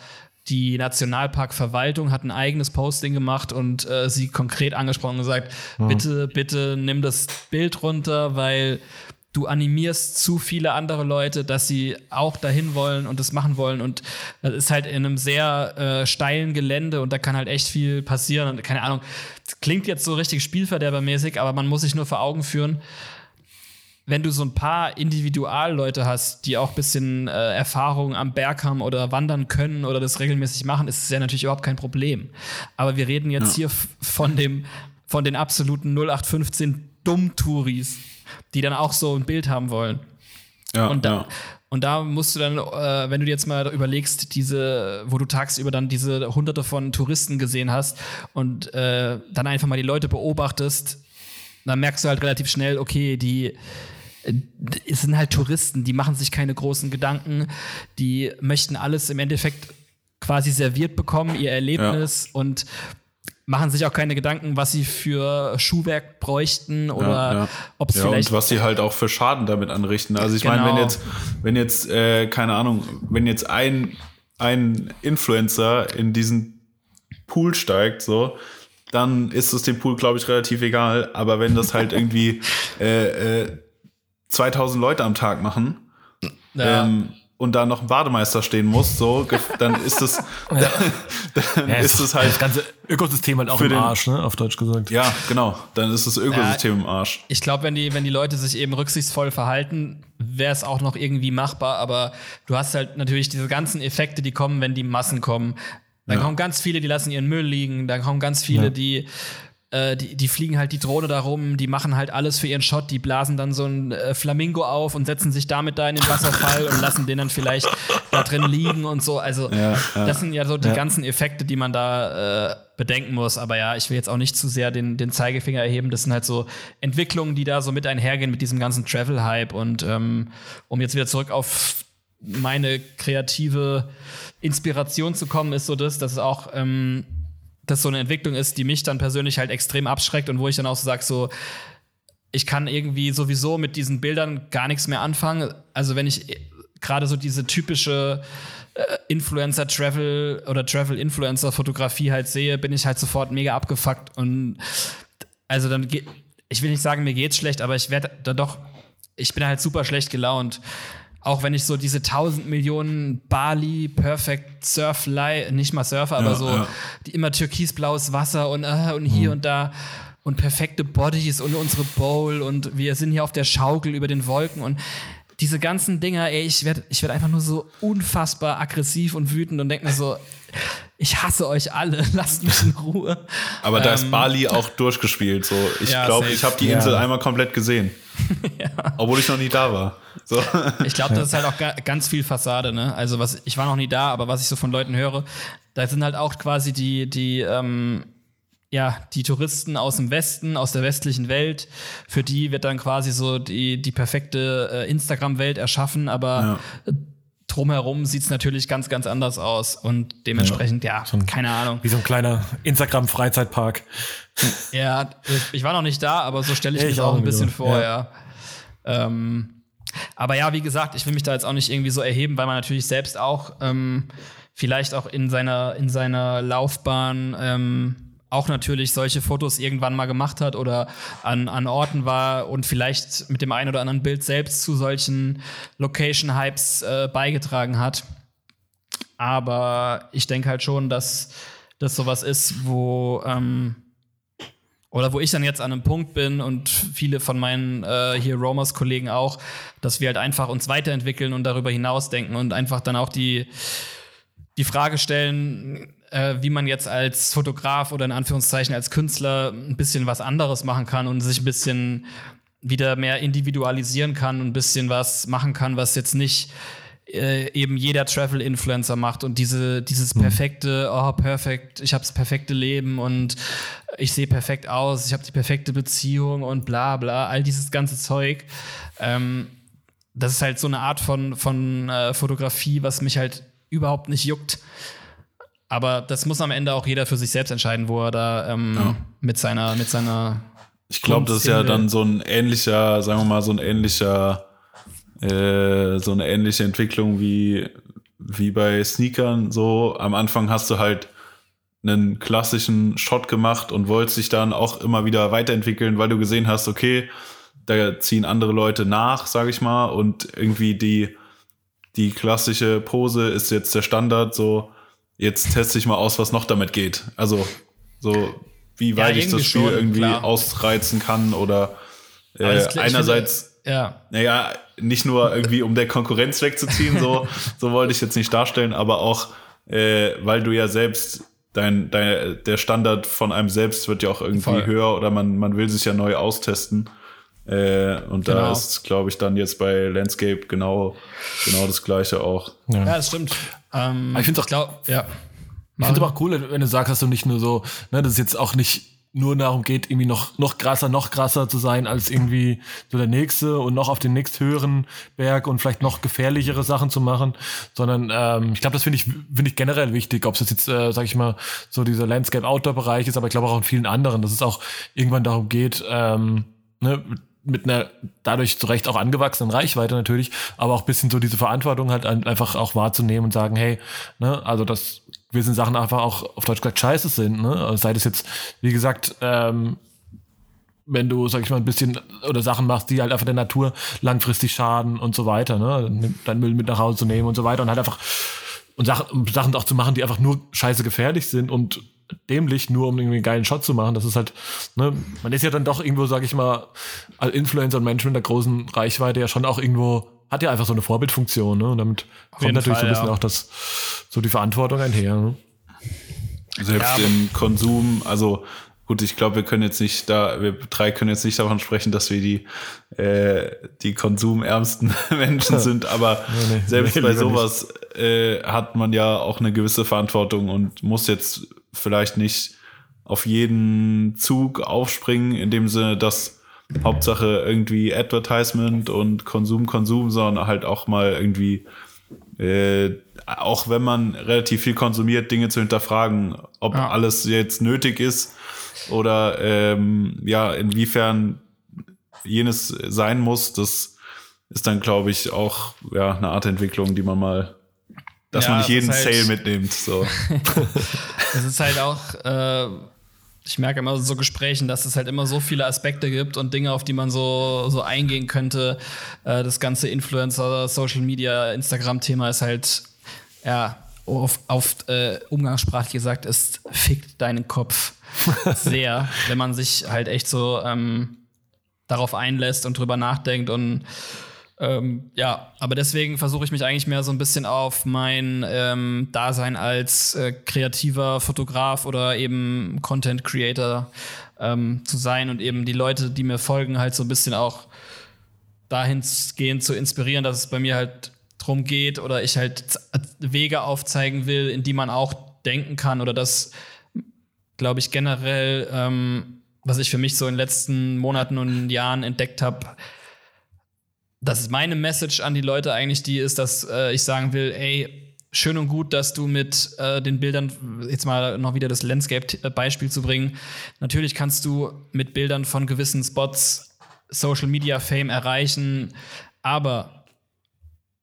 die Nationalparkverwaltung hat ein eigenes Posting gemacht und äh, sie konkret angesprochen und gesagt, bitte, bitte nimm das Bild runter, weil du animierst zu viele andere Leute, dass sie auch dahin wollen und das machen wollen. Und das ist halt in einem sehr äh, steilen Gelände und da kann halt echt viel passieren. Und keine Ahnung, das klingt jetzt so richtig spielverderbermäßig, aber man muss sich nur vor Augen führen, wenn du so ein paar Individualleute hast, die auch ein bisschen äh, Erfahrung am Berg haben oder wandern können oder das regelmäßig machen, ist es ja natürlich überhaupt kein Problem. Aber wir reden jetzt hier f- von dem, von den absoluten 0815 Dummtouris, die dann auch so ein Bild haben wollen. Ja, Und da, ja. und da musst du dann, äh, wenn du dir jetzt mal überlegst, diese, wo du tagsüber dann diese hunderte von Touristen gesehen hast und äh, dann einfach mal die Leute beobachtest, dann merkst du halt relativ schnell, okay, die es sind halt Touristen, die machen sich keine großen Gedanken, die möchten alles im Endeffekt quasi serviert bekommen, ihr Erlebnis und machen sich auch keine Gedanken, was sie für Schuhwerk bräuchten oder ja, ja. ob es ja, vielleicht und was sie halt auch für Schaden damit anrichten. Also ich meine, Genau. wenn jetzt, wenn jetzt, äh, keine Ahnung, wenn jetzt ein, ein Influencer in diesen Pool steigt, so, dann ist es dem Pool, glaube ich, relativ egal. Aber wenn das halt irgendwie äh, äh, 2000 Leute am Tag machen Ja. ähm, und da noch ein Bademeister stehen muss, so, dann ist es, dann, dann ja, ist es halt. Das ganze Ökosystem halt auch im den, Arsch, ne, auf Deutsch gesagt. Ja, genau. Dann ist das Ökosystem ja, im Arsch. Ich glaube, wenn die, wenn die Leute sich eben rücksichtsvoll verhalten, wäre es auch noch irgendwie machbar, aber du hast halt natürlich diese ganzen Effekte, die kommen, wenn die Massen kommen. Dann ja. kommen ganz viele, die lassen ihren Müll liegen, dann kommen ganz viele, die äh, die, die fliegen halt die Drohne da rum, die machen halt alles für ihren Shot, die blasen dann so ein äh, Flamingo auf und setzen sich damit da in den Wasserfall und lassen den dann vielleicht da drin liegen und so. Also, ja, ja. das sind ja so die ja. ganzen Effekte, die man da äh, bedenken muss. Aber ja, ich will jetzt auch nicht zu sehr den, den Zeigefinger erheben. Das sind halt so Entwicklungen, die da so mit einhergehen mit diesem ganzen Travel-Hype. Und ähm, um jetzt wieder zurück auf meine kreative Inspiration zu kommen, ist so das, dass es auch ähm, das so eine Entwicklung ist, die mich dann persönlich halt extrem abschreckt und wo ich dann auch so sage, so, ich kann irgendwie sowieso mit diesen Bildern gar nichts mehr anfangen. Also wenn ich gerade so diese typische äh, Influencer-Travel oder Travel-Influencer-Fotografie halt sehe, bin ich halt sofort mega abgefuckt und also dann geht, ich will nicht sagen, mir geht's schlecht, aber ich werde da doch, ich bin halt super schlecht gelaunt. Auch wenn ich so diese 1000 Millionen Bali Perfect Surf nicht mal Surfer, aber ja, so ja. die immer türkisblaues Wasser und, äh, und hier mhm. und da und perfekte Bodies und unsere Bowl und wir sind hier auf der Schaukel über den Wolken und diese ganzen Dinger, ey, ich werde ich werd einfach nur so unfassbar aggressiv und wütend und denke mir so, ich hasse euch alle, lasst mich in Ruhe. Aber ähm, da ist ähm, Bali auch durchgespielt. So, ich ja, glaube, ich habe die Insel ja. einmal komplett gesehen. ja. Obwohl ich noch nie da war. So. Ich glaube, das ist halt auch ganz viel Fassade, ne? Also was, ich war noch nie da, aber was ich so von Leuten höre, da sind halt auch quasi die, die, ähm, ja, die Touristen aus dem Westen, aus der westlichen Welt, für die wird dann quasi so die, die perfekte äh, Instagram-Welt erschaffen, aber ja. drumherum sieht es natürlich ganz, ganz anders aus und dementsprechend, ja, ja so ein, keine Ahnung. Wie so ein kleiner Instagram-Freizeitpark. Ja, ich war noch nicht da, aber so stelle ich, ich mich auch ein bisschen wieder. vor, ja. ja. Ähm, aber ja, wie gesagt, ich will mich da jetzt auch nicht irgendwie so erheben, weil man natürlich selbst auch ähm, vielleicht auch in seiner, in seiner Laufbahn ähm, auch natürlich solche Fotos irgendwann mal gemacht hat oder an, an Orten war und vielleicht mit dem einen oder anderen Bild selbst zu solchen Location-Hypes äh, beigetragen hat. Aber ich denke halt schon, dass das sowas ist, wo ähm, oder wo ich dann jetzt an einem Punkt bin und viele von meinen äh, hier Romers-Kollegen auch, dass wir halt einfach uns weiterentwickeln und darüber hinaus denken und einfach dann auch die, die Frage stellen, äh, wie man jetzt als Fotograf oder in Anführungszeichen als Künstler ein bisschen was anderes machen kann und sich ein bisschen wieder mehr individualisieren kann und ein bisschen was machen kann, was jetzt nicht äh, eben jeder Travel-Influencer macht und diese, dieses mhm. perfekte, oh, perfekt, ich habe das perfekte Leben und ich sehe perfekt aus, ich habe die perfekte Beziehung und bla bla, all dieses ganze Zeug. Ähm, das ist halt so eine Art von, von äh, Fotografie, was mich halt überhaupt nicht juckt. Aber das muss am Ende auch jeder für sich selbst entscheiden, wo er da ähm, ja. mit seiner, mit seiner. Ich glaube, das ist ja dann so ein ähnlicher, sagen wir mal, so ein ähnlicher, äh, so eine ähnliche Entwicklung wie, wie bei Sneakern. So, am Anfang hast du halt einen klassischen Shot gemacht und wolltest dich dann auch immer wieder weiterentwickeln, weil du gesehen hast, okay, da ziehen andere Leute nach, sag ich mal, und irgendwie die, die klassische Pose ist jetzt der Standard, so jetzt teste ich mal aus, was noch damit geht. Also so, wie weit ja, ich das Spiel schon, irgendwie klar. ausreizen kann oder äh, einerseits, finde, ja. naja, nicht nur irgendwie, um der Konkurrenz wegzuziehen, so, so wollte ich jetzt nicht darstellen, aber auch, äh, weil du ja selbst dein, dein, der Standard von einem selbst wird ja auch irgendwie Voll. höher oder man, man will sich ja neu austesten. Äh, und genau. da ist, glaube ich, dann jetzt bei Landscape genau, genau das Gleiche auch. Ja, ja das stimmt. Ähm, ich finde es auch, ja. Ich finde auch cool, wenn du sagst, dass du nicht nur so, ne, dass es jetzt auch nicht nur darum geht, irgendwie noch, noch krasser, noch krasser zu sein als irgendwie so der nächste und noch auf den nächsthöheren Berg und vielleicht noch gefährlichere Sachen zu machen, sondern ähm, ich glaube, das finde ich, finde ich generell wichtig, ob es jetzt, äh, sag ich mal, so dieser Landscape-Outdoor-Bereich ist, aber ich glaube auch in vielen anderen, dass es auch irgendwann darum geht, ähm, ne, mit einer dadurch zu Recht auch angewachsenen Reichweite natürlich, aber auch bisschen so diese Verantwortung halt einfach auch wahrzunehmen und sagen, hey, ne, also dass gewisse Sachen einfach auch auf Deutsch gesagt scheiße sind, ne? Also sei das jetzt, wie gesagt, ähm, wenn du, sag ich mal, ein bisschen oder Sachen machst, die halt einfach der Natur langfristig schaden und so weiter, ne? Dein Müll mit nach Hause zu nehmen und so weiter und halt einfach und Sachen, Sachen auch zu machen, die einfach nur scheiße gefährlich sind und dämlich, nur um irgendwie einen geilen Shot zu machen. Das ist halt, ne, man ist ja dann doch irgendwo, sag ich mal, als Influencer und Mensch mit der großen Reichweite ja schon auch irgendwo, hat ja einfach so eine Vorbildfunktion, ne? Und damit kommt natürlich Fall, so ein bisschen ja. auch das, so die Verantwortung einher. Ne? Selbst ja, im Konsum, also gut, ich glaube, wir können jetzt nicht da, wir drei können jetzt nicht davon sprechen, dass wir die, äh, die konsumärmsten Menschen sind, aber nee, nee, selbst nee, bei sowas äh, hat man ja auch eine gewisse Verantwortung und muss jetzt vielleicht nicht auf jeden Zug aufspringen, in dem Sinne, dass Hauptsache irgendwie Advertisement und Konsum, Konsum, sondern halt auch mal irgendwie äh, auch wenn man relativ viel konsumiert, Dinge zu hinterfragen, ob ja. alles jetzt nötig ist oder ähm, ja, inwiefern jenes sein muss, das ist dann, glaube ich, auch ja, eine Art Entwicklung, die man mal, dass ja, man nicht jeden halt, Sale mitnimmt. So. es ist halt auch, äh, ich merke immer so Gesprächen, dass es halt immer so viele Aspekte gibt und Dinge, auf die man so, so eingehen könnte. Äh, das ganze Influencer, Social Media, Instagram-Thema ist halt, ja, auf, auf äh, umgangssprachlich gesagt, es fickt deinen Kopf sehr, wenn man sich halt echt so ähm, darauf einlässt und drüber nachdenkt und ähm, ja, aber deswegen versuche ich mich eigentlich mehr so ein bisschen auf mein ähm, Dasein als äh, kreativer Fotograf oder eben Content Creator ähm, zu sein und eben die Leute, die mir folgen, halt so ein bisschen auch dahingehend zu inspirieren, dass es bei mir halt drum geht oder ich halt Wege aufzeigen will, in die man auch denken kann oder das glaube ich, generell, ähm, was ich für mich so in den letzten Monaten und Jahren entdeckt habe, das ist meine Message an die Leute eigentlich, die ist, dass äh, ich sagen will, ey, schön und gut, dass du mit äh, den Bildern, jetzt mal noch wieder das Landscape-Beispiel zu bringen, natürlich kannst du mit Bildern von gewissen Spots Social Media Fame erreichen, aber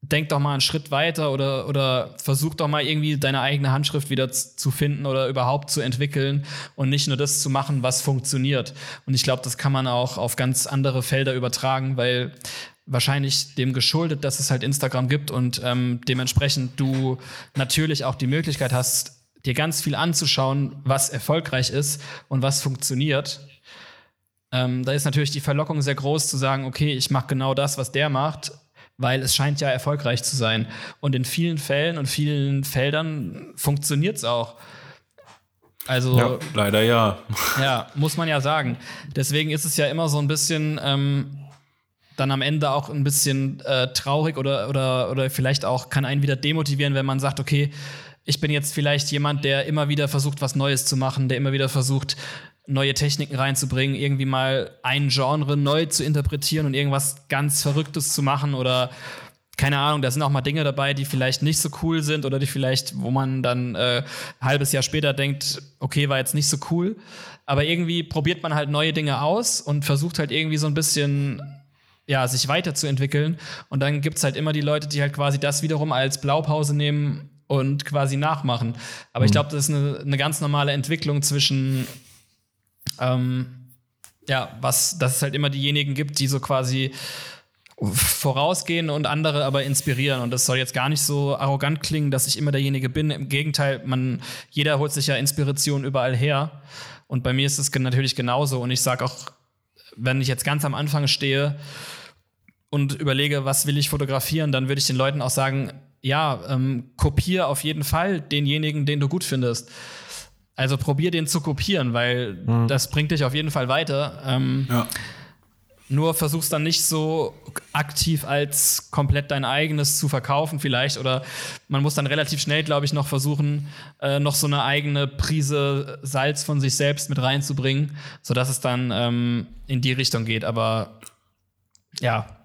denk doch mal einen Schritt weiter oder, oder versuch doch mal irgendwie deine eigene Handschrift wieder zu finden oder überhaupt zu entwickeln und nicht nur das zu machen, was funktioniert. Und ich glaube, das kann man auch auf ganz andere Felder übertragen, weil wahrscheinlich dem geschuldet, dass es halt Instagram gibt und ähm, dementsprechend du natürlich auch die Möglichkeit hast, dir ganz viel anzuschauen, was erfolgreich ist und was funktioniert. Ähm, da ist natürlich die Verlockung sehr groß zu sagen, okay, ich mache genau das, was der macht weil es scheint ja erfolgreich zu sein. Und in vielen Fällen und vielen Feldern funktioniert es auch. Also ja, leider ja. Ja, muss man ja sagen. Deswegen ist es ja immer so ein bisschen ähm, dann am Ende auch ein bisschen äh, traurig oder, oder, oder vielleicht auch kann einen wieder demotivieren, wenn man sagt, okay, ich bin jetzt vielleicht jemand, der immer wieder versucht, was Neues zu machen, der immer wieder versucht, neue Techniken reinzubringen, irgendwie mal ein Genre neu zu interpretieren und irgendwas ganz Verrücktes zu machen oder keine Ahnung, da sind auch mal Dinge dabei, die vielleicht nicht so cool sind oder die vielleicht, wo man dann äh, ein halbes Jahr später denkt, okay, war jetzt nicht so cool. Aber irgendwie probiert man halt neue Dinge aus und versucht halt irgendwie so ein bisschen, ja, sich weiterzuentwickeln. Und dann gibt's halt immer die Leute, die halt quasi das wiederum als Blaupause nehmen und quasi nachmachen. Aber mhm. ich glaube, das ist eine, eine ganz normale Entwicklung zwischen ähm, ja, was, dass es halt immer diejenigen gibt, die so quasi vorausgehen und andere aber inspirieren. Und das soll jetzt gar nicht so arrogant klingen, dass ich immer derjenige bin. Im Gegenteil, man, jeder holt sich ja Inspiration überall her. Und bei mir ist es natürlich genauso. Und ich sage auch, wenn ich jetzt ganz am Anfang stehe und überlege, was will ich fotografieren, dann würde ich den Leuten auch sagen, ja, ähm, kopiere auf jeden Fall denjenigen, den du gut findest. Also probier den zu kopieren, weil mhm. das bringt dich auf jeden Fall weiter. Ähm, ja. Nur versuch's dann nicht so aktiv als komplett dein eigenes zu verkaufen, vielleicht. Oder man muss dann relativ schnell, glaube ich, noch versuchen, äh, noch so eine eigene Prise Salz von sich selbst mit reinzubringen, sodass es dann ähm, in die Richtung geht. Aber ja,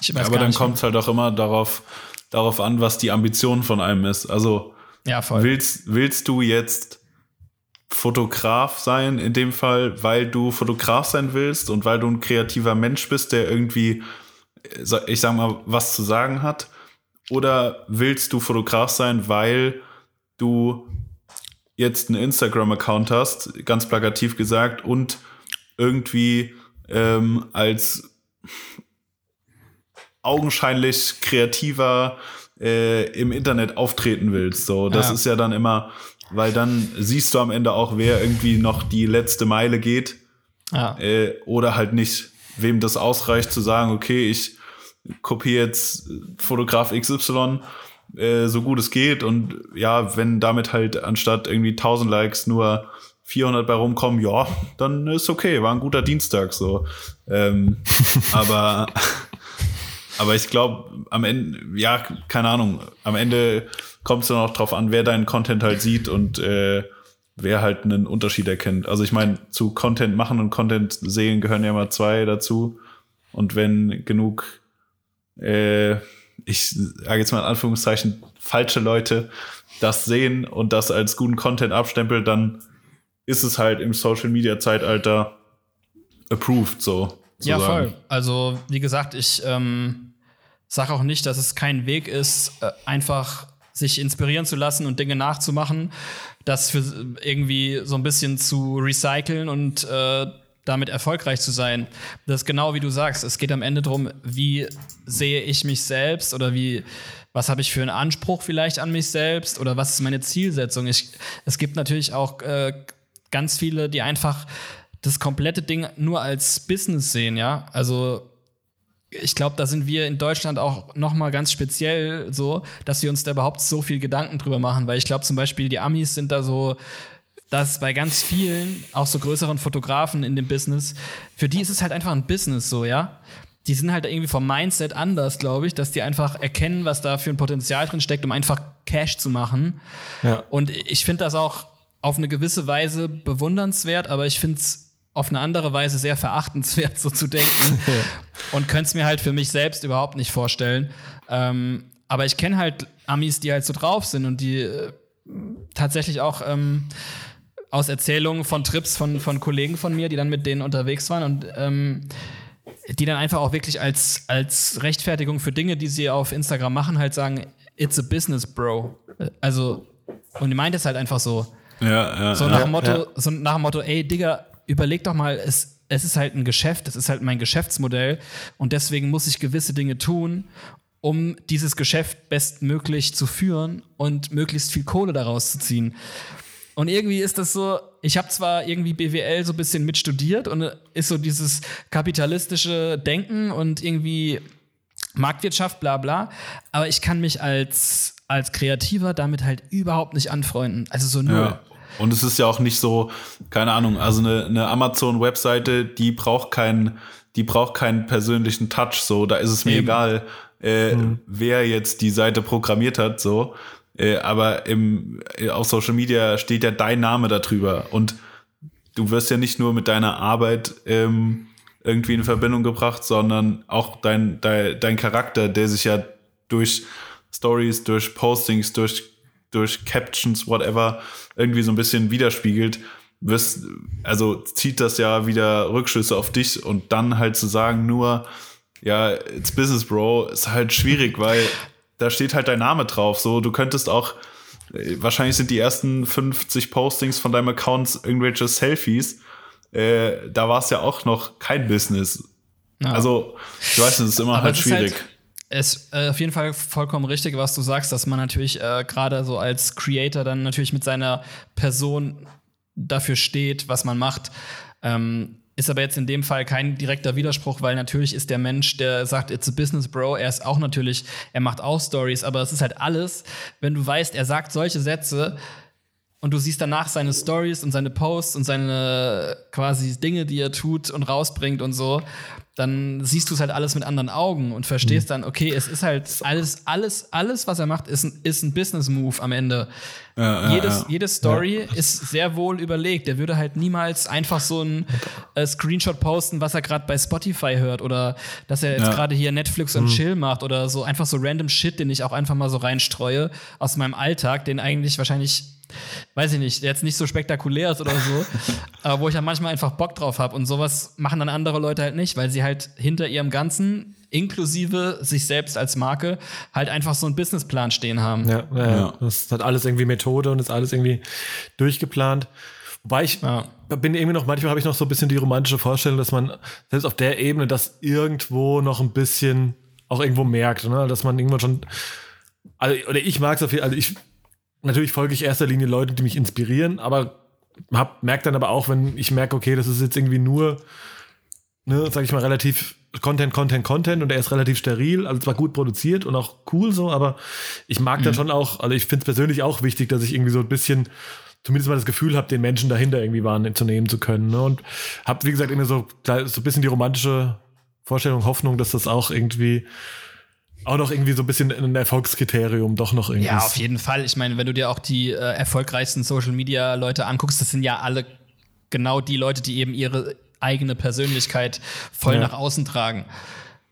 ich weiß Aber dann kommt es halt auch immer darauf, darauf an, was die Ambition von einem ist. Also ja, willst, willst du jetzt Fotograf sein in dem Fall, weil du Fotograf sein willst und weil du ein kreativer Mensch bist, der irgendwie, ich sag mal, was zu sagen hat? Oder willst du Fotograf sein, weil du jetzt einen Instagram-Account hast, ganz plakativ gesagt, und irgendwie ähm, als augenscheinlich kreativer äh, im Internet auftreten willst. So, das Ja. ist ja dann immer, weil dann siehst du am Ende auch, wer irgendwie noch die letzte Meile geht Ja. äh, oder halt nicht, wem das ausreicht zu sagen, okay, ich kopiere jetzt Fotograf XY äh, so gut es geht und ja, wenn damit halt anstatt irgendwie 1000 Likes nur 400 bei rumkommen, ja, dann ist okay, war ein guter Dienstag so. Ähm, aber aber ich glaube, am Ende, ja, keine Ahnung, am Ende kommt es dann auch drauf an, wer deinen Content halt sieht und äh, wer halt einen Unterschied erkennt. Also ich meine, zu Content machen und Content sehen gehören ja mal zwei dazu. Und wenn genug, äh, ich sage jetzt mal in Anführungszeichen, falsche Leute das sehen und das als guten Content abstempelt, dann ist es halt im Social Media Zeitalter approved so. Ja, voll. Also, wie gesagt, ich ähm, sage auch nicht, dass es kein Weg ist, äh, einfach sich inspirieren zu lassen und Dinge nachzumachen, das für irgendwie so ein bisschen zu recyceln und äh, damit erfolgreich zu sein. Das ist genau wie du sagst. Es geht am Ende darum, wie sehe ich mich selbst oder wie, was habe ich für einen Anspruch vielleicht an mich selbst oder was ist meine Zielsetzung. Ich, es gibt natürlich auch äh, ganz viele, die einfach das komplette Ding nur als Business sehen, ja. Also ich glaube, da sind wir in Deutschland auch noch mal ganz speziell so, dass wir uns da überhaupt so viel Gedanken drüber machen, weil ich glaube zum Beispiel die Amis sind da so, dass bei ganz vielen, auch so größeren Fotografen in dem Business, für die ist es halt einfach ein Business so, ja. Die sind halt irgendwie vom Mindset anders, glaube ich, dass die einfach erkennen, was da für ein Potenzial drin steckt, um einfach Cash zu machen. Ja. Und ich finde das auch auf eine gewisse Weise bewundernswert, aber ich finde es auf eine andere Weise sehr verachtenswert, so zu denken. und könnte es mir halt für mich selbst überhaupt nicht vorstellen. Ähm, aber ich kenne halt Amis, die halt so drauf sind und die äh, tatsächlich auch ähm, aus Erzählungen von Trips von, von Kollegen von mir, die dann mit denen unterwegs waren und ähm, die dann einfach auch wirklich als, als Rechtfertigung für Dinge, die sie auf Instagram machen, halt sagen, it's a business, bro. Also, und die meint es halt einfach so. Ja, ja, So ja. nach dem Motto, ja. so nach dem Motto, ey, Digga, überleg doch mal, es, es ist halt ein Geschäft, es ist halt mein Geschäftsmodell und deswegen muss ich gewisse Dinge tun, um dieses Geschäft bestmöglich zu führen und möglichst viel Kohle daraus zu ziehen. Und irgendwie ist das so, ich habe zwar irgendwie BWL so ein bisschen mitstudiert und ist so dieses kapitalistische Denken und irgendwie Marktwirtschaft, bla bla, aber ich kann mich als, als Kreativer damit halt überhaupt nicht anfreunden. Also so null. Ja. Und es ist ja auch nicht so, keine Ahnung, also eine, eine Amazon-Webseite, die braucht keinen, die braucht keinen persönlichen Touch. So, da ist es mir Eben. egal, äh, wer jetzt die Seite programmiert hat. So, äh, aber im, äh, auf Social Media steht ja dein Name darüber und du wirst ja nicht nur mit deiner Arbeit ähm, irgendwie in Verbindung gebracht, sondern auch dein, dein, dein Charakter, der sich ja durch Stories, durch Postings, durch, durch Captions, whatever, irgendwie so ein bisschen widerspiegelt, wirst, also zieht das ja wieder Rückschlüsse auf dich und dann halt zu sagen, nur, ja, it's business, bro, ist halt schwierig, weil da steht halt dein Name drauf. So, du könntest auch, äh, wahrscheinlich sind die ersten 50 Postings von deinem Account irgendwelche Selfies. Äh, da war es ja auch noch kein Business. Ja. Also, ich weiß nicht, es ist immer Aber halt ist schwierig. halt- ist äh, auf jeden Fall vollkommen richtig, was du sagst, dass man natürlich äh, gerade so als Creator dann natürlich mit seiner Person dafür steht, was man macht. Ähm, ist aber jetzt in dem Fall kein direkter Widerspruch, weil natürlich ist der Mensch, der sagt, it's a business, bro, er ist auch natürlich, er macht auch Stories, aber es ist halt alles, wenn du weißt, er sagt solche Sätze, und du siehst danach seine Stories und seine Posts und seine quasi Dinge, die er tut und rausbringt und so, dann siehst du es halt alles mit anderen Augen und verstehst dann, okay, es ist halt alles, alles, alles, was er macht, ist ein, ist ein Business-Move am Ende. Ja, ja, Jedes, ja. Jede Story ist sehr wohl überlegt. Der würde halt niemals einfach so ein äh, Screenshot posten, was er gerade bei Spotify hört oder dass er jetzt Ja. gerade hier Netflix und Chill macht oder so einfach so random Shit, den ich auch einfach mal so reinstreue aus meinem Alltag, den eigentlich wahrscheinlich weiß ich nicht, jetzt nicht so spektakulär ist oder so, aber wo ich ja manchmal einfach Bock drauf habe. Und sowas machen dann andere Leute halt nicht, weil sie halt hinter ihrem Ganzen, inklusive sich selbst als Marke, halt einfach so einen Businessplan stehen haben. Ja, ja, Ja. ja. Das hat alles irgendwie Methode und ist alles irgendwie durchgeplant. Wobei ich ja. bin irgendwie noch, manchmal habe ich noch so ein bisschen die romantische Vorstellung, dass man selbst auf der Ebene das irgendwo noch ein bisschen auch irgendwo merkt, ne? dass man irgendwann schon, also, oder ich mag es auf jeden Fall, also ich, natürlich folge ich erster Linie Leuten, die mich inspirieren, aber hab, merkt dann aber auch, wenn ich merke, okay, das ist jetzt irgendwie nur, ne, sag ich mal, relativ Content, Content, Content und er ist relativ steril, also zwar gut produziert und auch cool so, aber ich mag mhm. dann schon auch, also ich finde es persönlich auch wichtig, dass ich irgendwie so ein bisschen zumindest mal das Gefühl habe, den Menschen dahinter irgendwie wahrnehmen zu können. Ne? Und habe, wie gesagt, immer so, so ein bisschen die romantische Vorstellung, Hoffnung, dass das auch irgendwie auch noch irgendwie so ein bisschen ein Erfolgskriterium doch noch irgendwie. Ja, auf jeden Fall. Ich meine, wenn du dir auch die äh, erfolgreichsten Social Media Leute anguckst, das sind ja alle genau die Leute, die eben ihre eigene Persönlichkeit voll ja. nach außen tragen.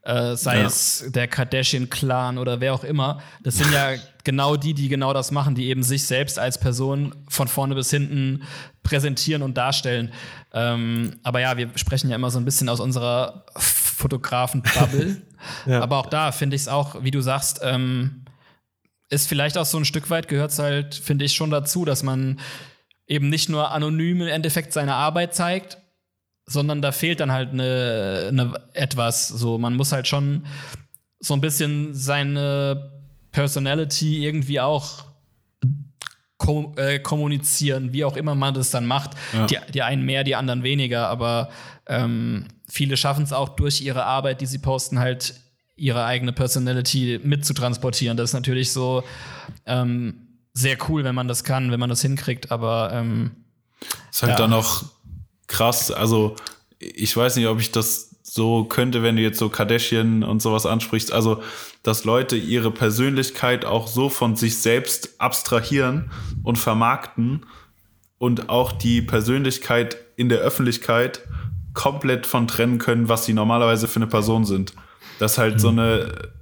Äh, sei ja. es der Kardashian-Clan oder wer auch immer. Das sind ja genau die, die genau das machen, die eben sich selbst als Person von vorne bis hinten präsentieren und darstellen. Ähm, aber ja, wir sprechen ja immer so ein bisschen aus unserer Fotografen-Bubble. ja. Aber auch da finde ich es auch, wie du sagst, ähm, ist vielleicht auch so ein Stück weit gehört es halt, finde ich, schon dazu, dass man eben nicht nur anonym im Endeffekt seine Arbeit zeigt, sondern da fehlt dann halt eine, eine etwas. So, man muss halt schon so ein bisschen seine Personality irgendwie auch ko äh, kommunizieren, wie auch immer man das dann macht. Ja. Die, die einen mehr, die anderen weniger, aber ähm, viele schaffen es auch durch ihre Arbeit, die sie posten, halt ihre eigene Personality mitzutransportieren. Das ist natürlich so ähm, sehr cool, wenn man das kann, wenn man das hinkriegt, aber ähm, ist halt ja. dann auch krass. Also, ich weiß nicht, ob ich das so könnte, wenn du jetzt so Kardashian und sowas ansprichst. Also, dass Leute ihre Persönlichkeit auch so von sich selbst abstrahieren und vermarkten und auch die Persönlichkeit in der Öffentlichkeit komplett von trennen können, was sie normalerweise für eine Person sind. Das ist halt mhm. so eine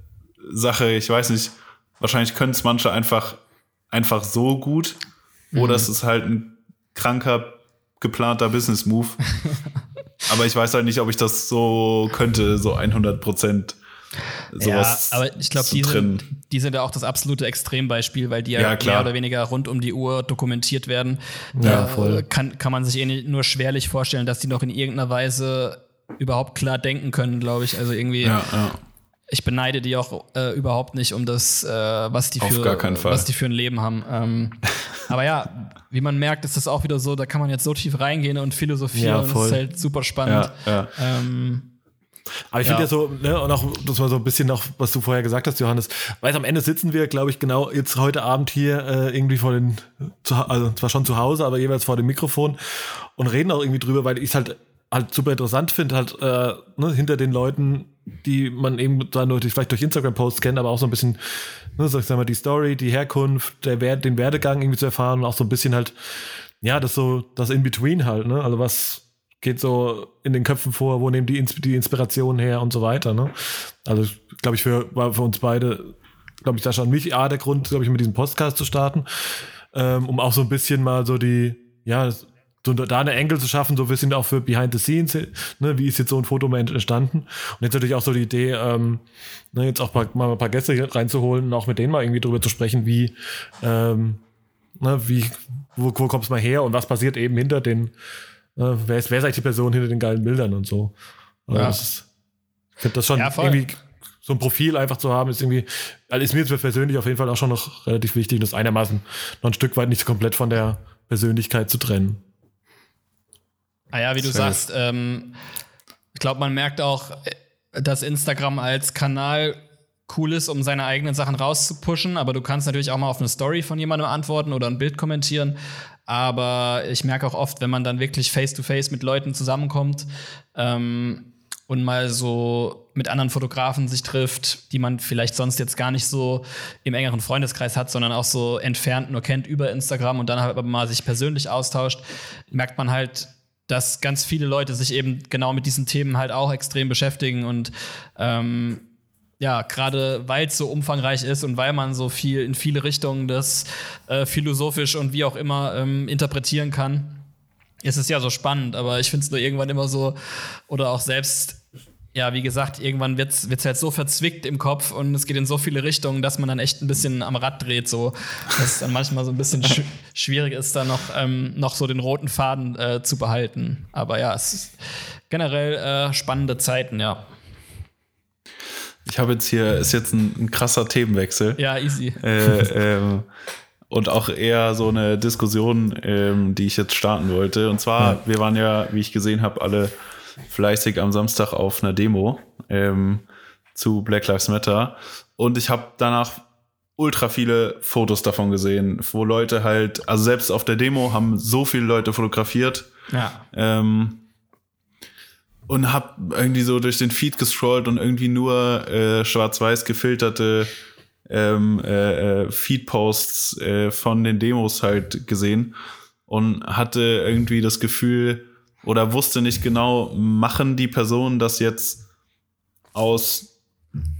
Sache, ich weiß nicht, wahrscheinlich können es manche einfach, einfach so gut mhm. oder es ist halt ein kranker geplanter Business Move. aber ich weiß halt nicht, ob ich das so könnte, so 100 Prozent. Sowas ja, aber ich glaube, die, sind, die sind ja auch das absolute Extrembeispiel, weil die ja, ja mehr oder weniger rund um die Uhr dokumentiert werden. Ja, da voll. Kann, kann man sich eh nur schwerlich vorstellen, dass die noch in irgendeiner Weise überhaupt klar denken können, glaube ich. Also irgendwie ja, ja ich beneide die auch äh, überhaupt nicht um das, äh, was, die für, was die für ein Leben haben. Ähm, aber ja, wie man merkt, ist das auch wieder so, da kann man jetzt so tief reingehen und philosophieren. Ja, und das ist halt super spannend. Ja, ja. Ähm, aber ich finde ja so, ne, und auch, das war so ein bisschen noch, was du vorher gesagt hast, Johannes, weil am Ende sitzen wir, glaube ich, genau jetzt heute Abend hier äh, irgendwie vor den, also zwar schon zu Hause, aber jeweils vor dem Mikrofon und reden auch irgendwie drüber, weil ich es halt halt super interessant finde, halt äh, ne, hinter den Leuten, die man eben dann durch, vielleicht durch Instagram-Posts kennt, aber auch so ein bisschen, ne, sag ich mal, die Story, die Herkunft, der Wert, den Werdegang irgendwie zu erfahren und auch so ein bisschen halt, ja, das so, das In-Between halt, ne? Also was geht so in den Köpfen vor, wo nehmen die, die Inspiration her und so weiter, ne? Also, glaube ich, für, war für uns beide, glaube ich, da schon mich A, der Grund, glaube ich, mit diesem Podcast zu starten, ähm, um auch so ein bisschen mal so die, ja, so da eine Engel zu schaffen, so wir sind auch für Behind the Scenes, ne, wie ist jetzt so ein Fotomoment entstanden. Und jetzt natürlich auch so die Idee, ähm, ne, jetzt auch mal, ein paar Gäste reinzuholen und auch mit denen mal irgendwie drüber zu sprechen, wie, ähm, ne, wie, wo, wo kommt es mal her und was passiert eben hinter den, äh, wer, ist, wer ist eigentlich die Person hinter den geilen Bildern und so. Also ja. ist, ich finde das schon ja, irgendwie so ein Profil einfach zu haben, ist irgendwie, also ist mir jetzt persönlich auf jeden Fall auch schon noch relativ wichtig, das einigermaßen noch ein Stück weit nicht komplett von der Persönlichkeit zu trennen. Ah ja, wie du sagst, ähm, ich glaube, man merkt auch, äh, dass Instagram als Kanal cool ist, um seine eigenen Sachen rauszupushen, aber du kannst natürlich auch mal auf eine Story von jemandem antworten oder ein Bild kommentieren. Aber ich merke auch oft, wenn man dann wirklich face-to-face -face mit Leuten zusammenkommt ähm, und mal so mit anderen Fotografen sich trifft, die man vielleicht sonst jetzt gar nicht so im engeren Freundeskreis hat, sondern auch so entfernt nur kennt über Instagram und dann halt aber mal sich persönlich austauscht, merkt man halt, dass ganz viele Leute sich eben genau mit diesen Themen halt auch extrem beschäftigen und ähm, ja, gerade weil es so umfangreich ist und weil man so viel in viele Richtungen das äh, philosophisch und wie auch immer ähm, interpretieren kann, ist es ja so spannend. Aber ich finde es nur irgendwann immer so, oder auch selbst ja, wie gesagt, irgendwann wird es halt so verzwickt im Kopf und es geht in so viele Richtungen, dass man dann echt ein bisschen am Rad dreht, so. Dass es dann manchmal so ein bisschen sch schwierig ist, da noch, ähm, noch so den roten Faden äh, zu behalten. Aber ja, es ist generell äh, spannende Zeiten, ja. Ich habe jetzt hier, ist jetzt ein, ein krasser Themenwechsel. Ja, easy. Äh, ähm, und auch eher so eine Diskussion, ähm, die ich jetzt starten wollte. Und zwar, ja. wir waren ja, wie ich gesehen habe, alle fleißig am Samstag auf einer Demo ähm, zu Black Lives Matter. Und ich habe danach ultra viele Fotos davon gesehen, wo Leute halt, also selbst auf der Demo haben so viele Leute fotografiert. Ja. Ähm, und hab irgendwie so durch den Feed gescrollt und irgendwie nur äh, schwarz-weiß gefilterte ähm, äh, äh, Feed-Posts äh, von den Demos halt gesehen und hatte irgendwie das Gefühl oder wusste nicht genau, machen die Personen das jetzt aus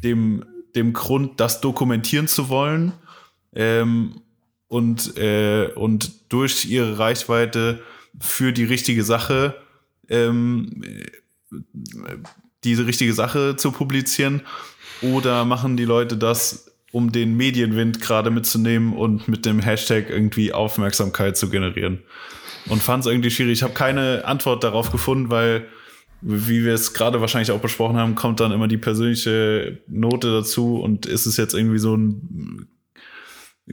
dem, dem Grund, das dokumentieren zu wollen ähm, und, äh, und durch ihre Reichweite für die richtige Sache ähm, diese richtige Sache zu publizieren oder machen die Leute das, um den Medienwind gerade mitzunehmen und mit dem Hashtag irgendwie Aufmerksamkeit zu generieren? Und fand es irgendwie schwierig. Ich habe keine Antwort darauf gefunden, weil, wie wir es gerade wahrscheinlich auch besprochen haben, kommt dann immer die persönliche Note dazu und ist es jetzt irgendwie so ein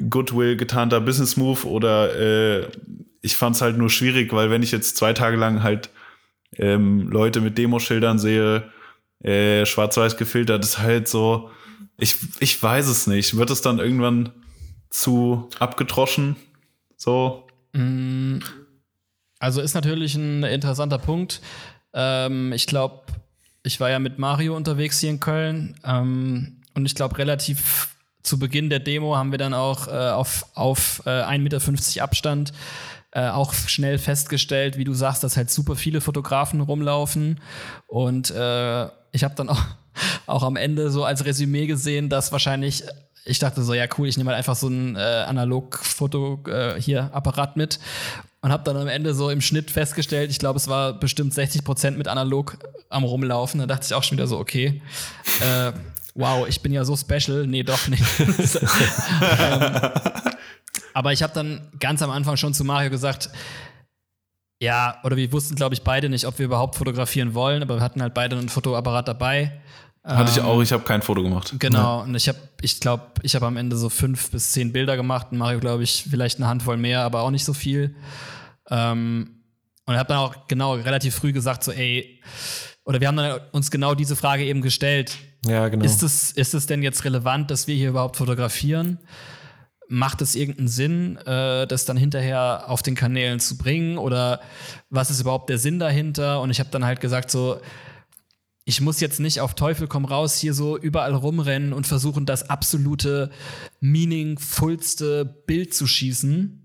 Goodwill getarnter Business Move oder äh, ich fand es halt nur schwierig, weil wenn ich jetzt zwei Tage lang halt ähm, Leute mit Demoschildern sehe, äh, schwarz-weiß gefiltert, ist halt so, ich, ich weiß es nicht. Wird es dann irgendwann zu abgedroschen? So? Mm, also ist natürlich ein interessanter Punkt. Ähm, ich glaube, ich war ja mit Mario unterwegs hier in Köln ähm, und ich glaube, relativ zu Beginn der Demo haben wir dann auch äh, auf, auf äh, 1,50 Meter Abstand äh, auch schnell festgestellt, wie du sagst, dass halt super viele Fotografen rumlaufen. Und äh, ich habe dann auch, auch am Ende so als Resümee gesehen, dass wahrscheinlich ich dachte so, ja cool, ich nehme halt einfach so ein äh, Analog-Foto äh, hier Apparat mit und habe dann am Ende so im Schnitt festgestellt, ich glaube, es war bestimmt 60 Prozent mit Analog am rumlaufen. Da dachte ich auch schon wieder so, okay, äh, wow, ich bin ja so special. Nee, doch nicht. ähm, aber ich habe dann ganz am Anfang schon zu Mario gesagt, ja, oder wir wussten, glaube ich, beide nicht, ob wir überhaupt fotografieren wollen, aber wir hatten halt beide einen Fotoapparat dabei. Hatte ich ähm, auch, ich habe kein Foto gemacht. Genau, und ich habe, ich glaube, ich habe am Ende so fünf bis zehn Bilder gemacht und Mario, glaube ich, vielleicht eine Handvoll mehr, aber auch nicht so viel. Ähm, und habe dann auch genau relativ früh gesagt, so, ey, oder wir haben dann uns genau diese Frage eben gestellt. Ja, genau. Ist es, ist es denn jetzt relevant, dass wir hier überhaupt fotografieren? macht es irgendeinen Sinn, äh, das dann hinterher auf den Kanälen zu bringen? Oder was ist überhaupt der Sinn dahinter? Und ich habe dann halt gesagt, so, ich muss jetzt nicht auf Teufel komm raus hier so überall rumrennen und versuchen, das absolute, meaningfulste Bild zu schießen.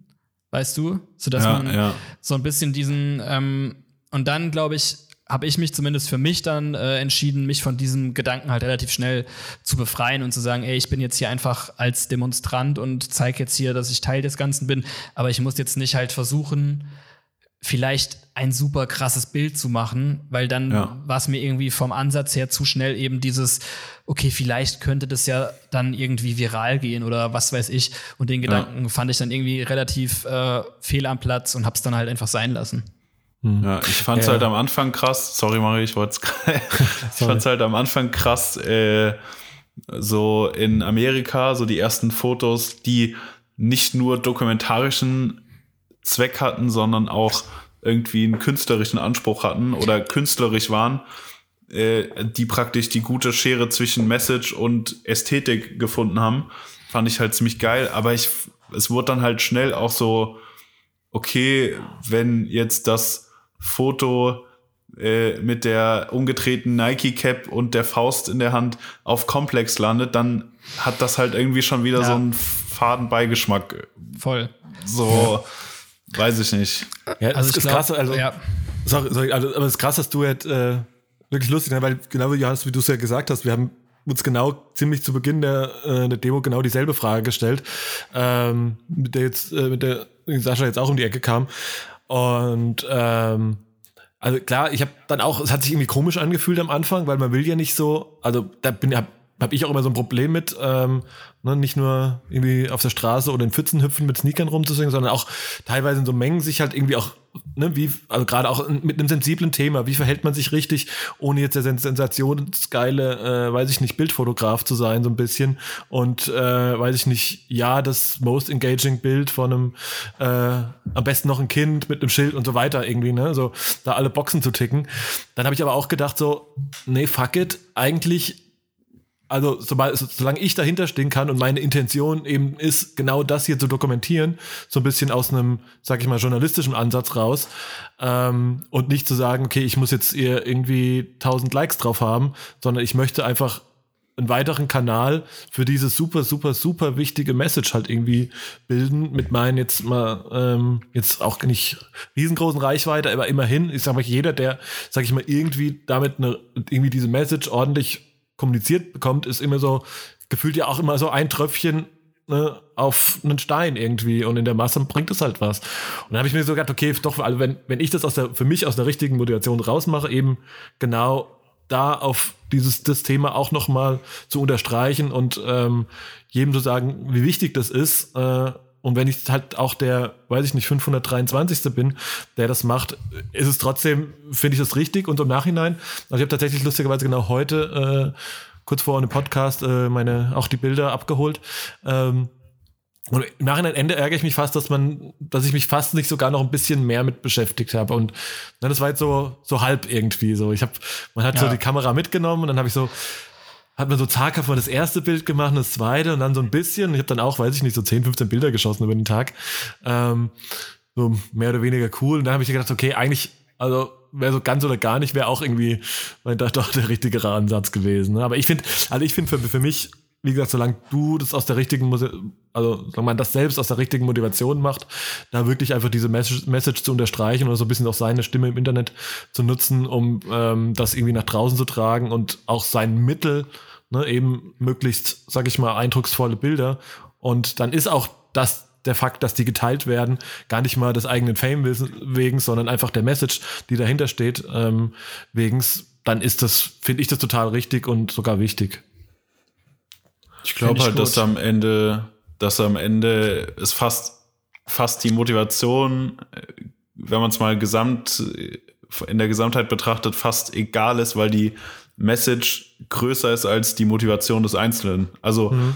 Weißt du? Sodass ja, man ja. so ein bisschen diesen, ähm, und dann, glaube ich, habe ich mich zumindest für mich dann äh, entschieden, mich von diesem Gedanken halt relativ schnell zu befreien und zu sagen, ey, ich bin jetzt hier einfach als Demonstrant und zeige jetzt hier, dass ich Teil des Ganzen bin, aber ich muss jetzt nicht halt versuchen, vielleicht ein super krasses Bild zu machen, weil dann ja. war es mir irgendwie vom Ansatz her zu schnell eben dieses, okay, vielleicht könnte das ja dann irgendwie viral gehen oder was weiß ich. Und den Gedanken ja. fand ich dann irgendwie relativ äh, fehl am Platz und hab's dann halt einfach sein lassen. Hm. Ja, ich fand es ja. halt am Anfang krass, sorry Marie, ich wollte es Ich fand es halt am Anfang krass, äh, so in Amerika, so die ersten Fotos, die nicht nur dokumentarischen Zweck hatten, sondern auch irgendwie einen künstlerischen Anspruch hatten oder künstlerisch waren, äh, die praktisch die gute Schere zwischen Message und Ästhetik gefunden haben, fand ich halt ziemlich geil. Aber ich, es wurde dann halt schnell auch so, okay, wenn jetzt das Foto äh, mit der umgedrehten Nike Cap und der Faust in der Hand auf Komplex landet, dann hat das halt irgendwie schon wieder ja. so einen faden Beigeschmack. Voll. So, ja. Weiß ich nicht. Ja, also ist glaub, krass, also, ja. sorry, sorry, also, aber es ist krass, dass du jetzt äh, wirklich lustig, ne, weil genau wie Johannes, wie du es ja gesagt hast, wir haben uns genau ziemlich zu Beginn der, äh, der Demo genau dieselbe Frage gestellt, ähm, mit der jetzt, äh, mit der Sascha jetzt auch um die Ecke kam. Und ähm, also klar, ich habe dann auch, es hat sich irgendwie komisch angefühlt am Anfang, weil man will ja nicht so, also da bin hab, hab ich auch immer so ein Problem mit, ähm, ne, nicht nur irgendwie auf der Straße oder in Pfützen hüpfen mit Sneakern rumzusingen, sondern auch teilweise in so Mengen sich halt irgendwie auch ne, wie, also gerade auch mit einem sensiblen Thema, wie verhält man sich richtig, ohne jetzt der sensationsgeile, äh, weiß ich nicht, Bildfotograf zu sein, so ein bisschen. Und äh, weiß ich nicht, ja, das most engaging Bild von einem, äh, am besten noch ein Kind mit einem Schild und so weiter irgendwie, ne? So da alle Boxen zu ticken. Dann habe ich aber auch gedacht, so, nee, fuck it, eigentlich also sobald, solange ich dahinter stehen kann und meine Intention eben ist, genau das hier zu dokumentieren, so ein bisschen aus einem, sag ich mal, journalistischen Ansatz raus ähm, und nicht zu sagen, okay, ich muss jetzt hier irgendwie 1000 Likes drauf haben, sondern ich möchte einfach einen weiteren Kanal für diese super, super, super wichtige Message halt irgendwie bilden mit meinen jetzt mal ähm, jetzt auch nicht riesengroßen Reichweite, aber immerhin, ich sag mal, jeder, der, sag ich mal, irgendwie damit eine, irgendwie diese Message ordentlich kommuniziert bekommt, ist immer so, gefühlt ja auch immer so ein Tröpfchen ne, auf einen Stein irgendwie und in der Masse bringt es halt was. Und dann habe ich mir so gedacht, okay, doch, also wenn, wenn ich das aus der, für mich aus der richtigen Motivation rausmache, eben genau da auf dieses das Thema auch nochmal zu unterstreichen und ähm, jedem zu sagen, wie wichtig das ist. Äh, und wenn ich halt auch der, weiß ich nicht, 523. bin, der das macht, ist es trotzdem, finde ich das richtig und im Nachhinein. Also ich habe tatsächlich lustigerweise genau heute, äh, kurz vor einem Podcast, äh, meine, auch die Bilder abgeholt. Ähm, und im Nachhinein Ende ärgere ich mich fast, dass man, dass ich mich fast nicht sogar noch ein bisschen mehr mit beschäftigt habe. Und na, das war jetzt so, so halb irgendwie so. Ich habe, man hat ja. so die Kamera mitgenommen und dann habe ich so, hat man so zaghaft mal das erste Bild gemacht das zweite und dann so ein bisschen. Ich habe dann auch, weiß ich nicht, so 10, 15 Bilder geschossen über den Tag. Ähm, so mehr oder weniger cool. Und dann habe ich gedacht, okay, eigentlich, also wäre so ganz oder gar nicht, wäre auch irgendwie, weil da doch der richtigere Ansatz gewesen. Ne? Aber ich finde, also ich finde für, für mich, wie gesagt, solange du das aus der richtigen, also solange man das selbst aus der richtigen Motivation macht, da wirklich einfach diese Message, Message zu unterstreichen oder so ein bisschen auch seine Stimme im Internet zu nutzen, um ähm, das irgendwie nach draußen zu tragen und auch sein Mittel ne, eben möglichst, sag ich mal, eindrucksvolle Bilder. Und dann ist auch das der Fakt, dass die geteilt werden, gar nicht mal des eigenen Fame wegen, sondern einfach der Message, die dahinter steht, ähm, wegen, dann ist das, finde ich das total richtig und sogar wichtig. Ich glaube halt, gut. dass am Ende, dass am Ende ist fast, fast die Motivation, wenn man es mal gesamt, in der Gesamtheit betrachtet, fast egal ist, weil die Message größer ist als die Motivation des Einzelnen. Also, mhm,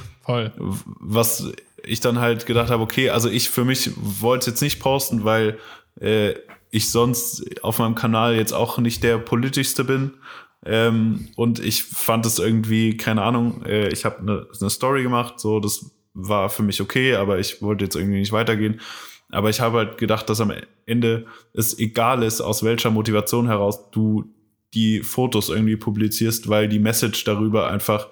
was ich dann halt gedacht habe, okay, also ich für mich wollte es jetzt nicht posten, weil äh, ich sonst auf meinem Kanal jetzt auch nicht der politischste bin. Ähm, und ich fand es irgendwie, keine Ahnung, äh, ich habe eine ne Story gemacht, so, das war für mich okay, aber ich wollte jetzt irgendwie nicht weitergehen. Aber ich habe halt gedacht, dass am Ende es egal ist, aus welcher Motivation heraus du die Fotos irgendwie publizierst, weil die Message darüber einfach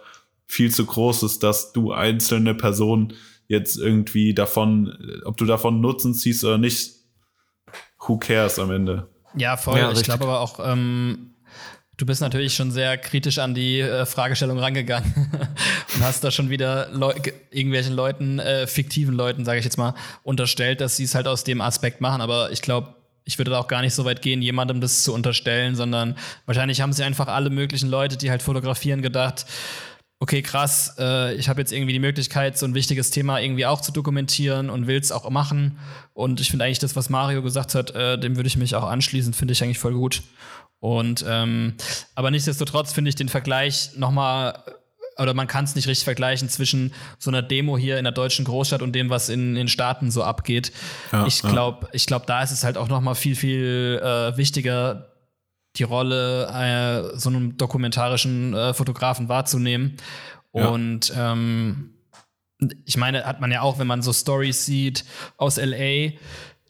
viel zu groß ist, dass du einzelne Personen jetzt irgendwie davon, ob du davon Nutzen ziehst oder nicht, who cares am Ende. Ja, voll. Ja, ich glaube aber auch, ähm, du bist natürlich schon sehr kritisch an die äh, Fragestellung rangegangen und hast da schon wieder Leu irgendwelchen Leuten, äh, fiktiven Leuten, sage ich jetzt mal, unterstellt, dass sie es halt aus dem Aspekt machen. Aber ich glaube, ich würde da auch gar nicht so weit gehen, jemandem das zu unterstellen, sondern wahrscheinlich haben sie einfach alle möglichen Leute, die halt fotografieren, gedacht, okay, krass, äh, ich habe jetzt irgendwie die Möglichkeit, so ein wichtiges Thema irgendwie auch zu dokumentieren und will es auch machen. Und ich finde eigentlich das, was Mario gesagt hat, äh, dem würde ich mich auch anschließen, finde ich eigentlich voll gut. Und ähm, aber nichtsdestotrotz finde ich den Vergleich nochmal oder man kann es nicht richtig vergleichen zwischen so einer Demo hier in der deutschen Großstadt und dem, was in den Staaten so abgeht. Ja, ich glaube, ja. ich glaube, da ist es halt auch noch mal viel, viel äh, wichtiger, die Rolle äh, so einem dokumentarischen äh, Fotografen wahrzunehmen. Ja. Und ähm, ich meine, hat man ja auch, wenn man so Stories sieht aus LA,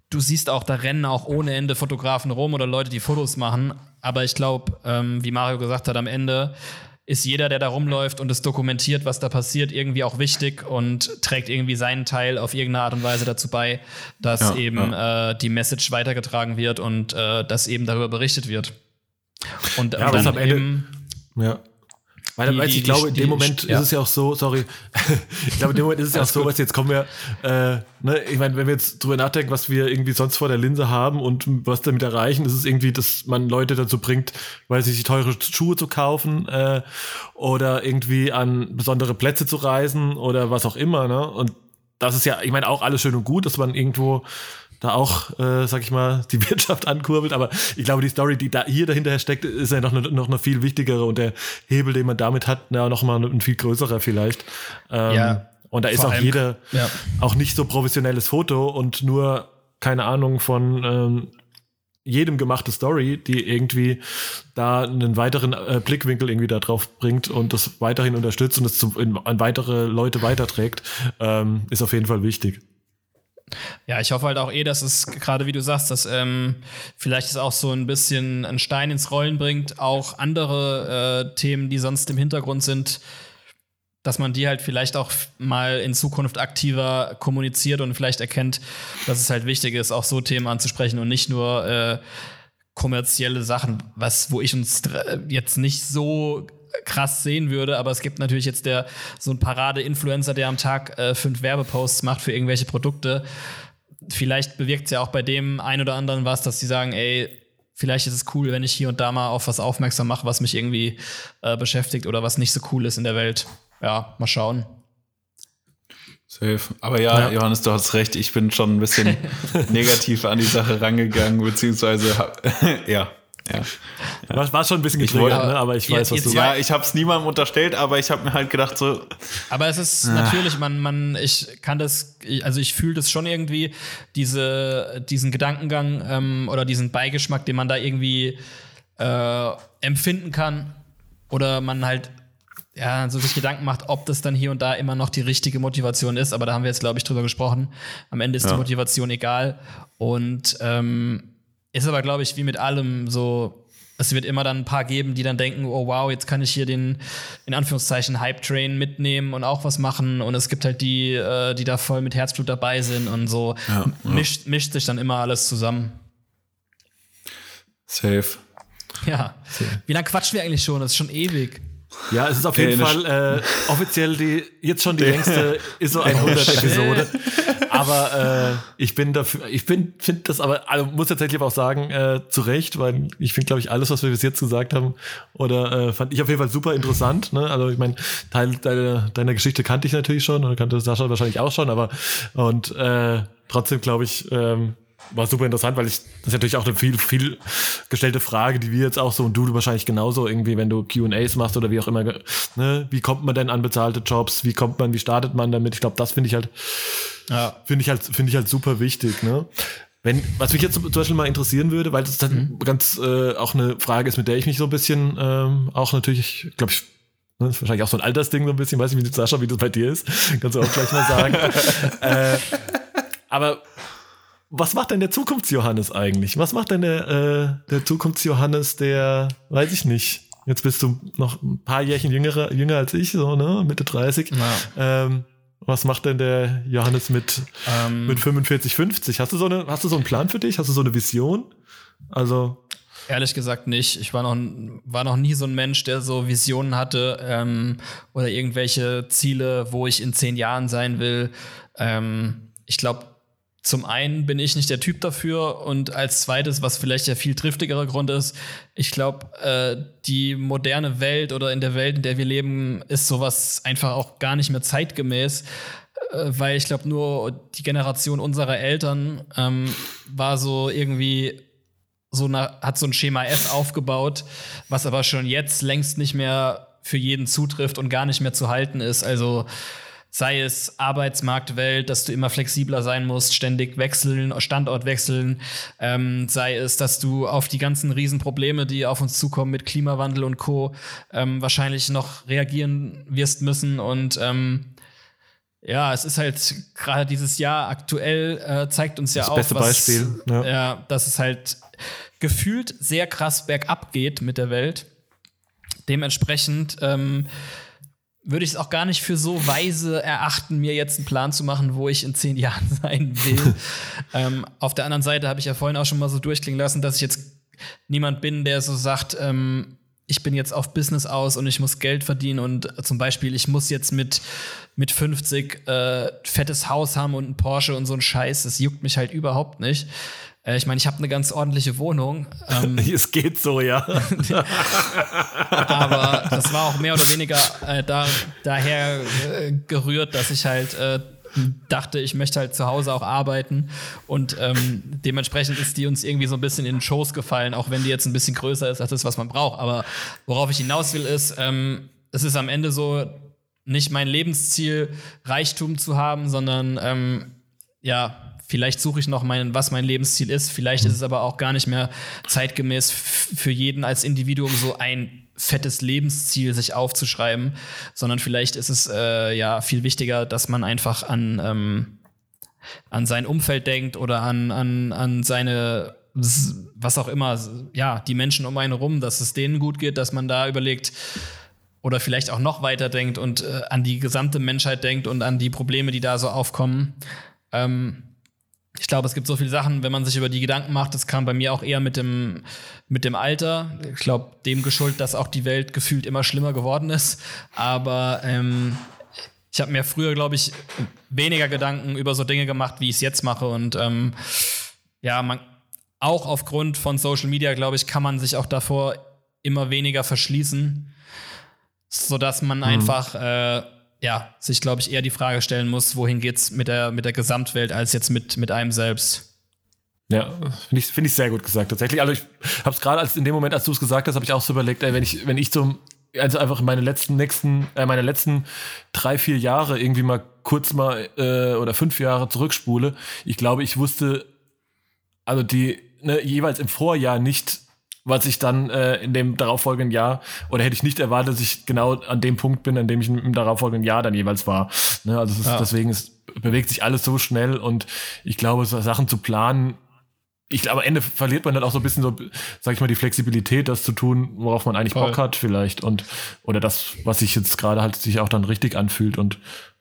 du siehst auch, da rennen auch ohne Ende Fotografen rum oder Leute, die Fotos machen. Aber ich glaube, ähm, wie Mario gesagt hat, am Ende ist jeder, der da rumläuft und es dokumentiert, was da passiert, irgendwie auch wichtig und trägt irgendwie seinen Teil auf irgendeine Art und Weise dazu bei, dass ja, eben ja. Äh, die Message weitergetragen wird und äh, dass eben darüber berichtet wird. Und, ja, und dann eben, ja. Weil, weil ich glaube, in dem Moment ja. ist es ja auch so, sorry, ich glaube, in dem Moment ist es ja auch so, was jetzt kommen wir, äh, ne, ich meine, wenn wir jetzt drüber nachdenken, was wir irgendwie sonst vor der Linse haben und was damit erreichen, ist es irgendwie, dass man Leute dazu bringt, weil sie sich teure Schuhe zu kaufen äh, oder irgendwie an besondere Plätze zu reisen oder was auch immer, ne? Und das ist ja, ich meine, auch alles schön und gut, dass man irgendwo da auch, äh, sag ich mal, die Wirtschaft ankurbelt. Aber ich glaube, die Story, die da hier dahinter steckt, ist ja noch eine, noch eine viel wichtigere und der Hebel, den man damit hat, ja, noch mal ein viel größerer vielleicht. Ähm, ja. Und da ist auch allem, jeder ja. auch nicht so professionelles Foto und nur keine Ahnung von ähm, jedem gemachte Story, die irgendwie da einen weiteren äh, Blickwinkel irgendwie da drauf bringt und das weiterhin unterstützt und es zu, in, an weitere Leute weiterträgt, ähm, ist auf jeden Fall wichtig. Ja, ich hoffe halt auch eh, dass es gerade, wie du sagst, dass ähm, vielleicht es auch so ein bisschen einen Stein ins Rollen bringt, auch andere äh, Themen, die sonst im Hintergrund sind, dass man die halt vielleicht auch mal in Zukunft aktiver kommuniziert und vielleicht erkennt, dass es halt wichtig ist, auch so Themen anzusprechen und nicht nur äh, kommerzielle Sachen, was, wo ich uns jetzt nicht so krass sehen würde, aber es gibt natürlich jetzt der so ein Parade-Influencer, der am Tag äh, fünf Werbeposts macht für irgendwelche Produkte. Vielleicht bewirkt es ja auch bei dem einen oder anderen was, dass sie sagen, ey, vielleicht ist es cool, wenn ich hier und da mal auf was aufmerksam mache, was mich irgendwie äh, beschäftigt oder was nicht so cool ist in der Welt. Ja, mal schauen. Safe. Aber ja, ja, Johannes, du hast recht. Ich bin schon ein bisschen negativ an die Sache rangegangen, beziehungsweise ja, ja. War, war schon ein bisschen getriggert, ne? aber ich weiß, jetzt, was du Ja, ich habe es niemandem unterstellt, aber ich habe mir halt gedacht so. Aber es ist ah. natürlich, man, man, ich kann das, also ich fühle das schon irgendwie, diese, diesen Gedankengang ähm, oder diesen Beigeschmack, den man da irgendwie äh, empfinden kann. Oder man halt ja, so sich Gedanken macht, ob das dann hier und da immer noch die richtige Motivation ist. Aber da haben wir jetzt, glaube ich, drüber gesprochen. Am Ende ist ja. die Motivation egal. Und ähm, ist aber, glaube ich, wie mit allem so, es wird immer dann ein paar geben, die dann denken, oh wow, jetzt kann ich hier den, in Anführungszeichen, Hype-Train mitnehmen und auch was machen. Und es gibt halt die, äh, die da voll mit Herzblut dabei sind und so ja, mischt, mischt sich dann immer alles zusammen. Safe. Ja. Safe. Wie lange quatschen wir eigentlich schon? Das ist schon ewig. Ja, es ist auf jeden Fall äh, offiziell die jetzt schon die längste ISO 100 Episode. Aber äh, ich bin dafür, ich bin finde das aber also muss tatsächlich aber auch sagen äh, zu Recht, weil ich finde glaube ich alles, was wir bis jetzt gesagt haben oder äh, fand ich auf jeden Fall super interessant. Ne? Also ich meine Teil deiner, deiner Geschichte kannte ich natürlich schon und kannte Sascha wahrscheinlich auch schon, aber und äh, trotzdem glaube ich ähm, war super interessant, weil ich, das ist natürlich auch eine viel, viel gestellte Frage, die wir jetzt auch so und du wahrscheinlich genauso irgendwie, wenn du QAs machst oder wie auch immer, ne, wie kommt man denn an bezahlte Jobs, wie kommt man, wie startet man damit? Ich glaube, das finde ich halt, ja. finde ich halt, finde ich halt super wichtig, ne? Wenn, was mich jetzt zum Beispiel mal interessieren würde, weil das dann mhm. ganz äh, auch eine Frage ist, mit der ich mich so ein bisschen ähm, auch natürlich, glaube ich, ne, ist wahrscheinlich auch so ein Altersding so ein bisschen, weiß nicht, wie du Sascha, wie das bei dir ist, kannst du auch gleich mal sagen. äh, aber was macht denn der Zukunftsjohannes eigentlich? Was macht denn der, äh, der Zukunftsjohannes, der, weiß ich nicht, jetzt bist du noch ein paar Jährchen jünger, jünger als ich, so, ne, Mitte 30. Ja. Ähm, was macht denn der Johannes mit, ähm, mit 45, 50? Hast du so eine, hast du so einen Plan für dich? Hast du so eine Vision? Also. Ehrlich gesagt nicht. Ich war noch, war noch nie so ein Mensch, der so Visionen hatte ähm, oder irgendwelche Ziele, wo ich in zehn Jahren sein will. Ähm, ich glaube, zum einen bin ich nicht der Typ dafür und als zweites, was vielleicht der viel triftigere Grund ist, ich glaube, äh, die moderne Welt oder in der Welt, in der wir leben, ist sowas einfach auch gar nicht mehr zeitgemäß, äh, weil ich glaube, nur die Generation unserer Eltern ähm, war so irgendwie so eine, hat so ein Schema F aufgebaut, was aber schon jetzt längst nicht mehr für jeden zutrifft und gar nicht mehr zu halten ist. Also sei es Arbeitsmarktwelt, dass du immer flexibler sein musst, ständig wechseln, Standort wechseln, ähm, sei es, dass du auf die ganzen Riesenprobleme, die auf uns zukommen mit Klimawandel und Co., ähm, wahrscheinlich noch reagieren wirst müssen und ähm, ja, es ist halt gerade dieses Jahr aktuell äh, zeigt uns ja das auch, beste was, Beispiel. Ja. ja, dass es halt gefühlt sehr krass bergab geht mit der Welt. Dementsprechend ähm, würde ich es auch gar nicht für so weise erachten, mir jetzt einen Plan zu machen, wo ich in zehn Jahren sein will. ähm, auf der anderen Seite habe ich ja vorhin auch schon mal so durchklingen lassen, dass ich jetzt niemand bin, der so sagt, ähm, ich bin jetzt auf Business aus und ich muss Geld verdienen und zum Beispiel, ich muss jetzt mit, mit 50 äh, fettes Haus haben und ein Porsche und so ein Scheiß, das juckt mich halt überhaupt nicht. Äh, ich meine, ich habe eine ganz ordentliche Wohnung. Ähm, es geht so, ja. aber das war auch mehr oder weniger äh, da, daher äh, gerührt, dass ich halt äh, dachte, ich möchte halt zu Hause auch arbeiten und ähm, dementsprechend ist die uns irgendwie so ein bisschen in den Schoß gefallen, auch wenn die jetzt ein bisschen größer ist als das, was man braucht. Aber worauf ich hinaus will, ist, ähm, es ist am Ende so nicht mein Lebensziel, Reichtum zu haben, sondern ähm, ja, vielleicht suche ich noch meinen, was mein Lebensziel ist. Vielleicht ist es aber auch gar nicht mehr zeitgemäß für jeden als Individuum so ein fettes Lebensziel sich aufzuschreiben, sondern vielleicht ist es äh, ja viel wichtiger, dass man einfach an, ähm, an sein Umfeld denkt oder an, an, an seine was auch immer, ja, die Menschen um einen rum, dass es denen gut geht, dass man da überlegt oder vielleicht auch noch weiter denkt und äh, an die gesamte Menschheit denkt und an die Probleme, die da so aufkommen. Ähm, ich glaube, es gibt so viele Sachen, wenn man sich über die Gedanken macht, das kam bei mir auch eher mit dem, mit dem Alter. Ich glaube, dem geschuldet, dass auch die Welt gefühlt immer schlimmer geworden ist. Aber ähm, ich habe mir früher, glaube ich, weniger Gedanken über so Dinge gemacht, wie ich es jetzt mache. Und ähm, ja, man, auch aufgrund von Social Media, glaube ich, kann man sich auch davor immer weniger verschließen, sodass man mhm. einfach äh, ja, sich, glaube ich, eher die Frage stellen muss, wohin geht's mit der, mit der Gesamtwelt als jetzt mit, mit einem selbst. Ja, finde ich, find ich sehr gut gesagt, tatsächlich. Also ich habe es gerade als in dem Moment, als du es gesagt hast, habe ich auch so überlegt, ey, wenn ich, wenn ich so, also einfach meine letzten, nächsten, äh, meine letzten drei, vier Jahre irgendwie mal kurz mal äh, oder fünf Jahre zurückspule, ich glaube, ich wusste, also die ne, jeweils im Vorjahr nicht, was ich dann äh, in dem darauffolgenden Jahr oder hätte ich nicht erwartet, dass ich genau an dem Punkt bin, an dem ich im darauffolgenden Jahr dann jeweils war. Ne, also ist, ja. deswegen ist, bewegt sich alles so schnell und ich glaube, so Sachen zu planen, ich glaube, am Ende verliert man dann auch so ein bisschen so, sag ich mal, die Flexibilität, das zu tun, worauf man eigentlich Voll. Bock hat, vielleicht. Und, oder das, was sich jetzt gerade halt sich auch dann richtig anfühlt und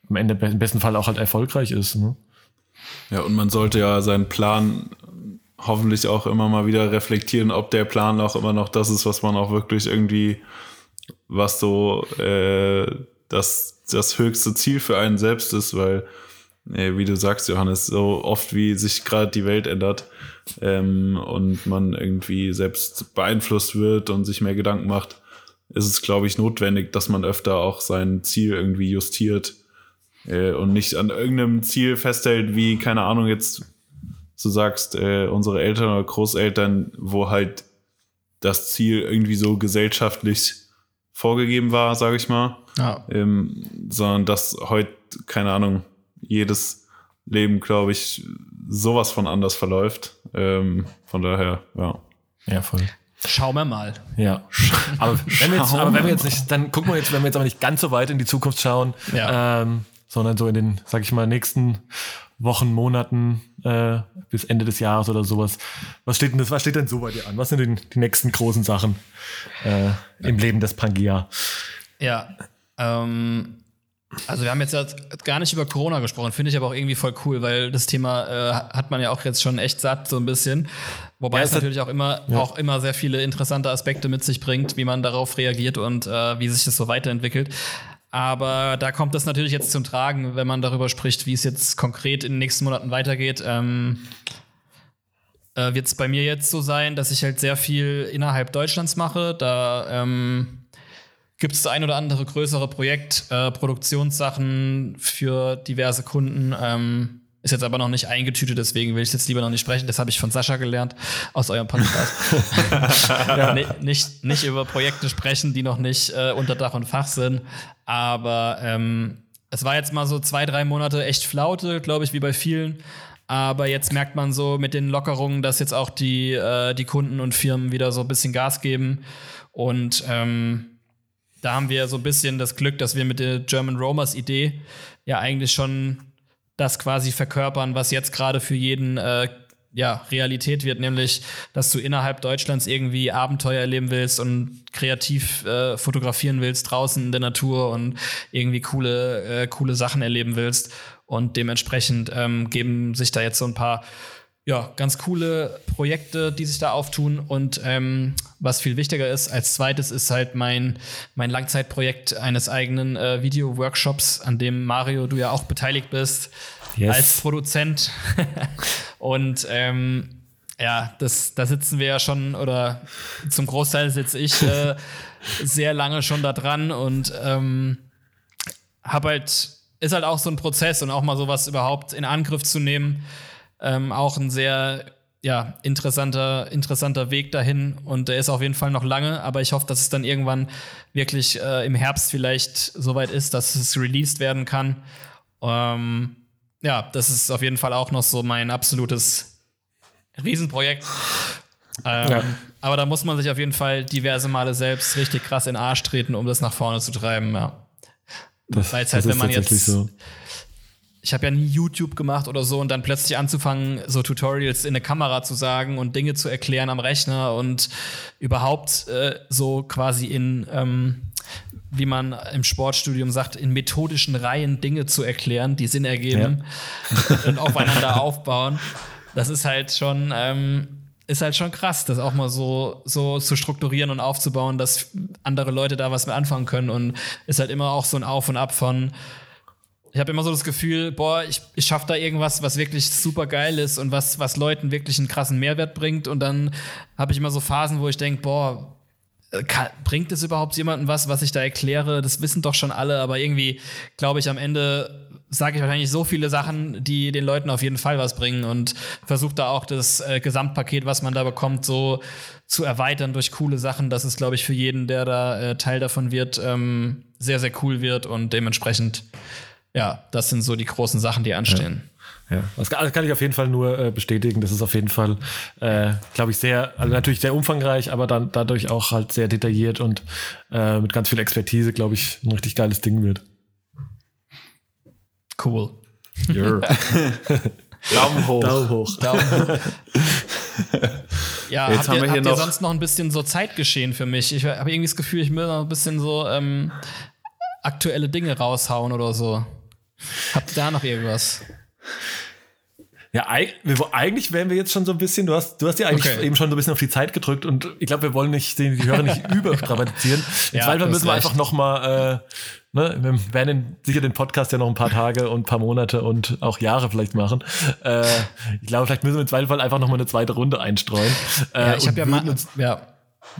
am Ende im besten Fall auch halt erfolgreich ist. Ne? Ja, und man sollte ja seinen Plan hoffentlich auch immer mal wieder reflektieren, ob der Plan auch immer noch das ist, was man auch wirklich irgendwie, was so äh, das, das höchste Ziel für einen selbst ist, weil, äh, wie du sagst, Johannes, so oft wie sich gerade die Welt ändert ähm, und man irgendwie selbst beeinflusst wird und sich mehr Gedanken macht, ist es, glaube ich, notwendig, dass man öfter auch sein Ziel irgendwie justiert äh, und nicht an irgendeinem Ziel festhält, wie, keine Ahnung, jetzt du sagst, äh, unsere Eltern oder Großeltern, wo halt das Ziel irgendwie so gesellschaftlich vorgegeben war, sage ich mal. Ja. Ähm, sondern dass heute, keine Ahnung, jedes Leben, glaube ich, sowas von anders verläuft. Ähm, von daher, ja. Ja, voll. Schauen wir mal. Ja. Aber wenn wir, jetzt, aber wenn wir jetzt nicht, dann gucken wir jetzt, wenn wir jetzt aber nicht ganz so weit in die Zukunft schauen, ja. ähm, sondern so in den, sag ich mal, nächsten Wochen, Monaten äh, bis Ende des Jahres oder sowas. Was steht denn das, was steht denn so bei dir an? Was sind denn die nächsten großen Sachen äh, im Leben des Pangea? Ja, ähm, also wir haben jetzt gar nicht über Corona gesprochen, finde ich aber auch irgendwie voll cool, weil das Thema äh, hat man ja auch jetzt schon echt satt so ein bisschen. Wobei ja, es natürlich auch immer ja. auch immer sehr viele interessante Aspekte mit sich bringt, wie man darauf reagiert und äh, wie sich das so weiterentwickelt. Aber da kommt es natürlich jetzt zum Tragen, wenn man darüber spricht, wie es jetzt konkret in den nächsten Monaten weitergeht. Ähm, äh, Wird es bei mir jetzt so sein, dass ich halt sehr viel innerhalb Deutschlands mache. Da ähm, gibt es ein oder andere größere Projekt, äh, Produktionssachen für diverse Kunden. Ähm, ist jetzt aber noch nicht eingetütet, deswegen will ich jetzt lieber noch nicht sprechen. Das habe ich von Sascha gelernt aus eurem Podcast. ja. nicht, nicht über Projekte sprechen, die noch nicht äh, unter Dach und Fach sind. Aber ähm, es war jetzt mal so zwei, drei Monate echt Flaute, glaube ich, wie bei vielen. Aber jetzt merkt man so mit den Lockerungen, dass jetzt auch die, äh, die Kunden und Firmen wieder so ein bisschen Gas geben. Und ähm, da haben wir so ein bisschen das Glück, dass wir mit der German Romers Idee ja eigentlich schon das quasi verkörpern, was jetzt gerade für jeden äh, ja, Realität wird, nämlich, dass du innerhalb Deutschlands irgendwie Abenteuer erleben willst und kreativ äh, fotografieren willst draußen in der Natur und irgendwie coole, äh, coole Sachen erleben willst. Und dementsprechend ähm, geben sich da jetzt so ein paar ja, ganz coole Projekte, die sich da auftun. Und ähm, was viel wichtiger ist, als zweites ist halt mein, mein Langzeitprojekt eines eigenen äh, Video-Workshops, an dem Mario, du ja auch beteiligt bist, yes. als Produzent. und ähm, ja, das, da sitzen wir ja schon, oder zum Großteil sitze ich äh, sehr lange schon da dran und ähm, habe halt, ist halt auch so ein Prozess und auch mal sowas überhaupt in Angriff zu nehmen ähm, auch ein sehr ja, interessanter, interessanter Weg dahin und der ist auf jeden Fall noch lange, aber ich hoffe, dass es dann irgendwann wirklich äh, im Herbst vielleicht soweit ist, dass es released werden kann. Ähm, ja, das ist auf jeden Fall auch noch so mein absolutes Riesenprojekt. Ähm, ja. Aber da muss man sich auf jeden Fall diverse Male selbst richtig krass in den Arsch treten, um das nach vorne zu treiben, ja. Das, Weil halt, wenn man jetzt so ich habe ja nie YouTube gemacht oder so und dann plötzlich anzufangen, so Tutorials in eine Kamera zu sagen und Dinge zu erklären am Rechner und überhaupt äh, so quasi in, ähm, wie man im Sportstudium sagt, in methodischen Reihen Dinge zu erklären, die Sinn ergeben ja. und aufeinander aufbauen. Das ist halt schon, ähm, ist halt schon krass, das auch mal so, so zu strukturieren und aufzubauen, dass andere Leute da was mit anfangen können und ist halt immer auch so ein Auf und Ab von, ich habe immer so das Gefühl, boah, ich, ich schaffe da irgendwas, was wirklich super geil ist und was, was Leuten wirklich einen krassen Mehrwert bringt. Und dann habe ich immer so Phasen, wo ich denke, boah, äh, kann, bringt es überhaupt jemandem was, was ich da erkläre? Das wissen doch schon alle, aber irgendwie glaube ich, am Ende sage ich wahrscheinlich so viele Sachen, die den Leuten auf jeden Fall was bringen und versuche da auch das äh, Gesamtpaket, was man da bekommt, so zu erweitern durch coole Sachen, dass es, glaube ich, für jeden, der da äh, Teil davon wird, ähm, sehr, sehr cool wird und dementsprechend ja, das sind so die großen Sachen, die anstehen. Ja. ja. das kann ich auf jeden Fall nur äh, bestätigen. Das ist auf jeden Fall, äh, glaube ich, sehr, also natürlich sehr umfangreich, aber dann dadurch auch halt sehr detailliert und äh, mit ganz viel Expertise, glaube ich, ein richtig geiles Ding wird. Cool. Daumen hoch. Daumen hoch. Daumen hoch. ja, Jetzt habt, ihr, habt ihr sonst noch ein bisschen so Zeitgeschehen für mich? Ich habe irgendwie das Gefühl, ich will noch ein bisschen so ähm, aktuelle Dinge raushauen oder so. Habt ihr da noch irgendwas? Ja, eigentlich wären wir jetzt schon so ein bisschen, du hast, du hast ja eigentlich okay. eben schon so ein bisschen auf die Zeit gedrückt und ich glaube, wir wollen nicht die Hörer nicht überstrapazieren. Im ja, Zweifel müssen wir einfach noch mal, äh, ne, wir werden sicher den Podcast ja noch ein paar Tage und ein paar Monate und auch Jahre vielleicht machen. Äh, ich glaube, vielleicht müssen wir im Zweifel einfach noch mal eine zweite Runde einstreuen. Äh, ja, ich habe ja mal, ja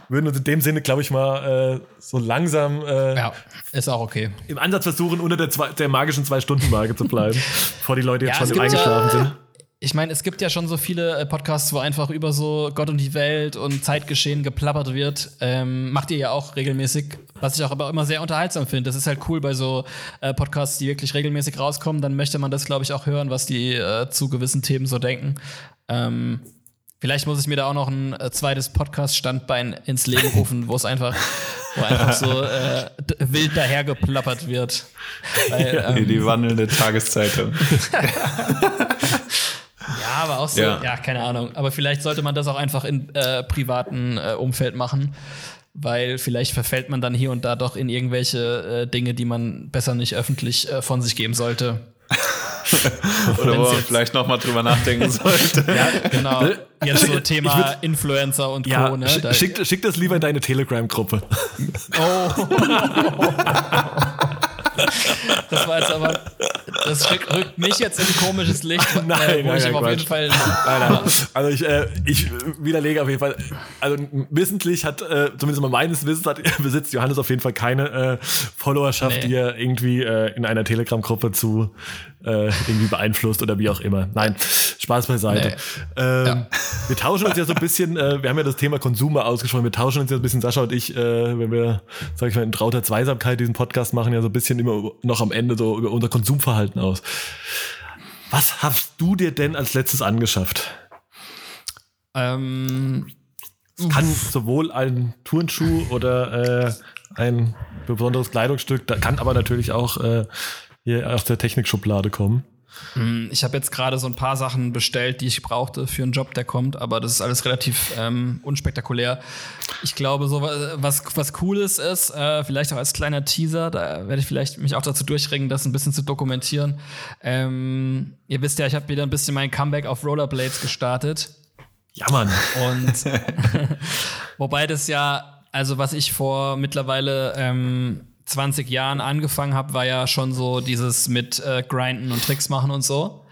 würden uns in dem Sinne, glaube ich, mal äh, so langsam äh, ja, ist auch okay. im Ansatz versuchen, unter der, zwei, der magischen Zwei-Stunden-Marke zu bleiben, bevor die Leute jetzt ja, schon eingeschlafen ja, sind. Ich meine, es gibt ja schon so viele äh, Podcasts, wo einfach über so Gott und die Welt und Zeitgeschehen geplappert wird. Ähm, macht ihr ja auch regelmäßig, was ich auch aber immer sehr unterhaltsam finde. Das ist halt cool bei so äh, Podcasts, die wirklich regelmäßig rauskommen. Dann möchte man das, glaube ich, auch hören, was die äh, zu gewissen Themen so denken. Ähm, Vielleicht muss ich mir da auch noch ein äh, zweites Podcast-Standbein ins Leben rufen, wo es einfach, wo einfach so äh, wild dahergeplappert wird. Weil, ähm, die wandelnde Tageszeitung. ja, aber auch so, ja. ja. keine Ahnung. Aber vielleicht sollte man das auch einfach in äh, privaten äh, Umfeld machen, weil vielleicht verfällt man dann hier und da doch in irgendwelche äh, Dinge, die man besser nicht öffentlich äh, von sich geben sollte. Oder wo man vielleicht noch mal drüber nachdenken sollte. ja, genau. Jetzt so Thema würd, Influencer und ja, Co. Ne? Schick, schick das lieber in deine Telegram-Gruppe. Oh. Das war jetzt aber, das rückt mich jetzt in ein komisches Licht, nein, äh, wo nein, ich nein, auf jeden Fall. Nein, Also ich, äh, ich widerlege auf jeden Fall, also wissentlich hat, äh, zumindest mal meines Wissens hat, besitzt Johannes auf jeden Fall keine äh, Followerschaft, nee. die er irgendwie äh, in einer Telegram-Gruppe zu äh, irgendwie beeinflusst oder wie auch immer. Nein, Spaß beiseite. Nee. Ähm, ja. Wir tauschen uns ja so ein bisschen, äh, wir haben ja das Thema Konsum mal ausgesprochen, wir tauschen uns ja ein bisschen, Sascha und ich, äh, wenn wir, sag ich mal, in trauter Zweisamkeit diesen Podcast machen, ja so ein bisschen immer noch am Ende so über unser Konsumverhalten aus. Was hast du dir denn als letztes angeschafft? Ähm, es kann sowohl ein Turnschuh oder äh, ein besonderes Kleidungsstück, da kann aber natürlich auch äh, hier aus der Technikschublade kommen. Hm, ich habe jetzt gerade so ein paar Sachen bestellt, die ich brauchte für einen Job, der kommt, aber das ist alles relativ ähm, unspektakulär. Ich glaube, so was, was Cooles ist, äh, vielleicht auch als kleiner Teaser, da werde ich vielleicht mich auch dazu durchringen, das ein bisschen zu dokumentieren. Ähm, ihr wisst ja, ich habe wieder ein bisschen mein Comeback auf Rollerblades gestartet. Ja, Mann. Und wobei das ja, also was ich vor mittlerweile ähm, 20 Jahren angefangen habe, war ja schon so dieses mit äh, Grinden und Tricks machen und so.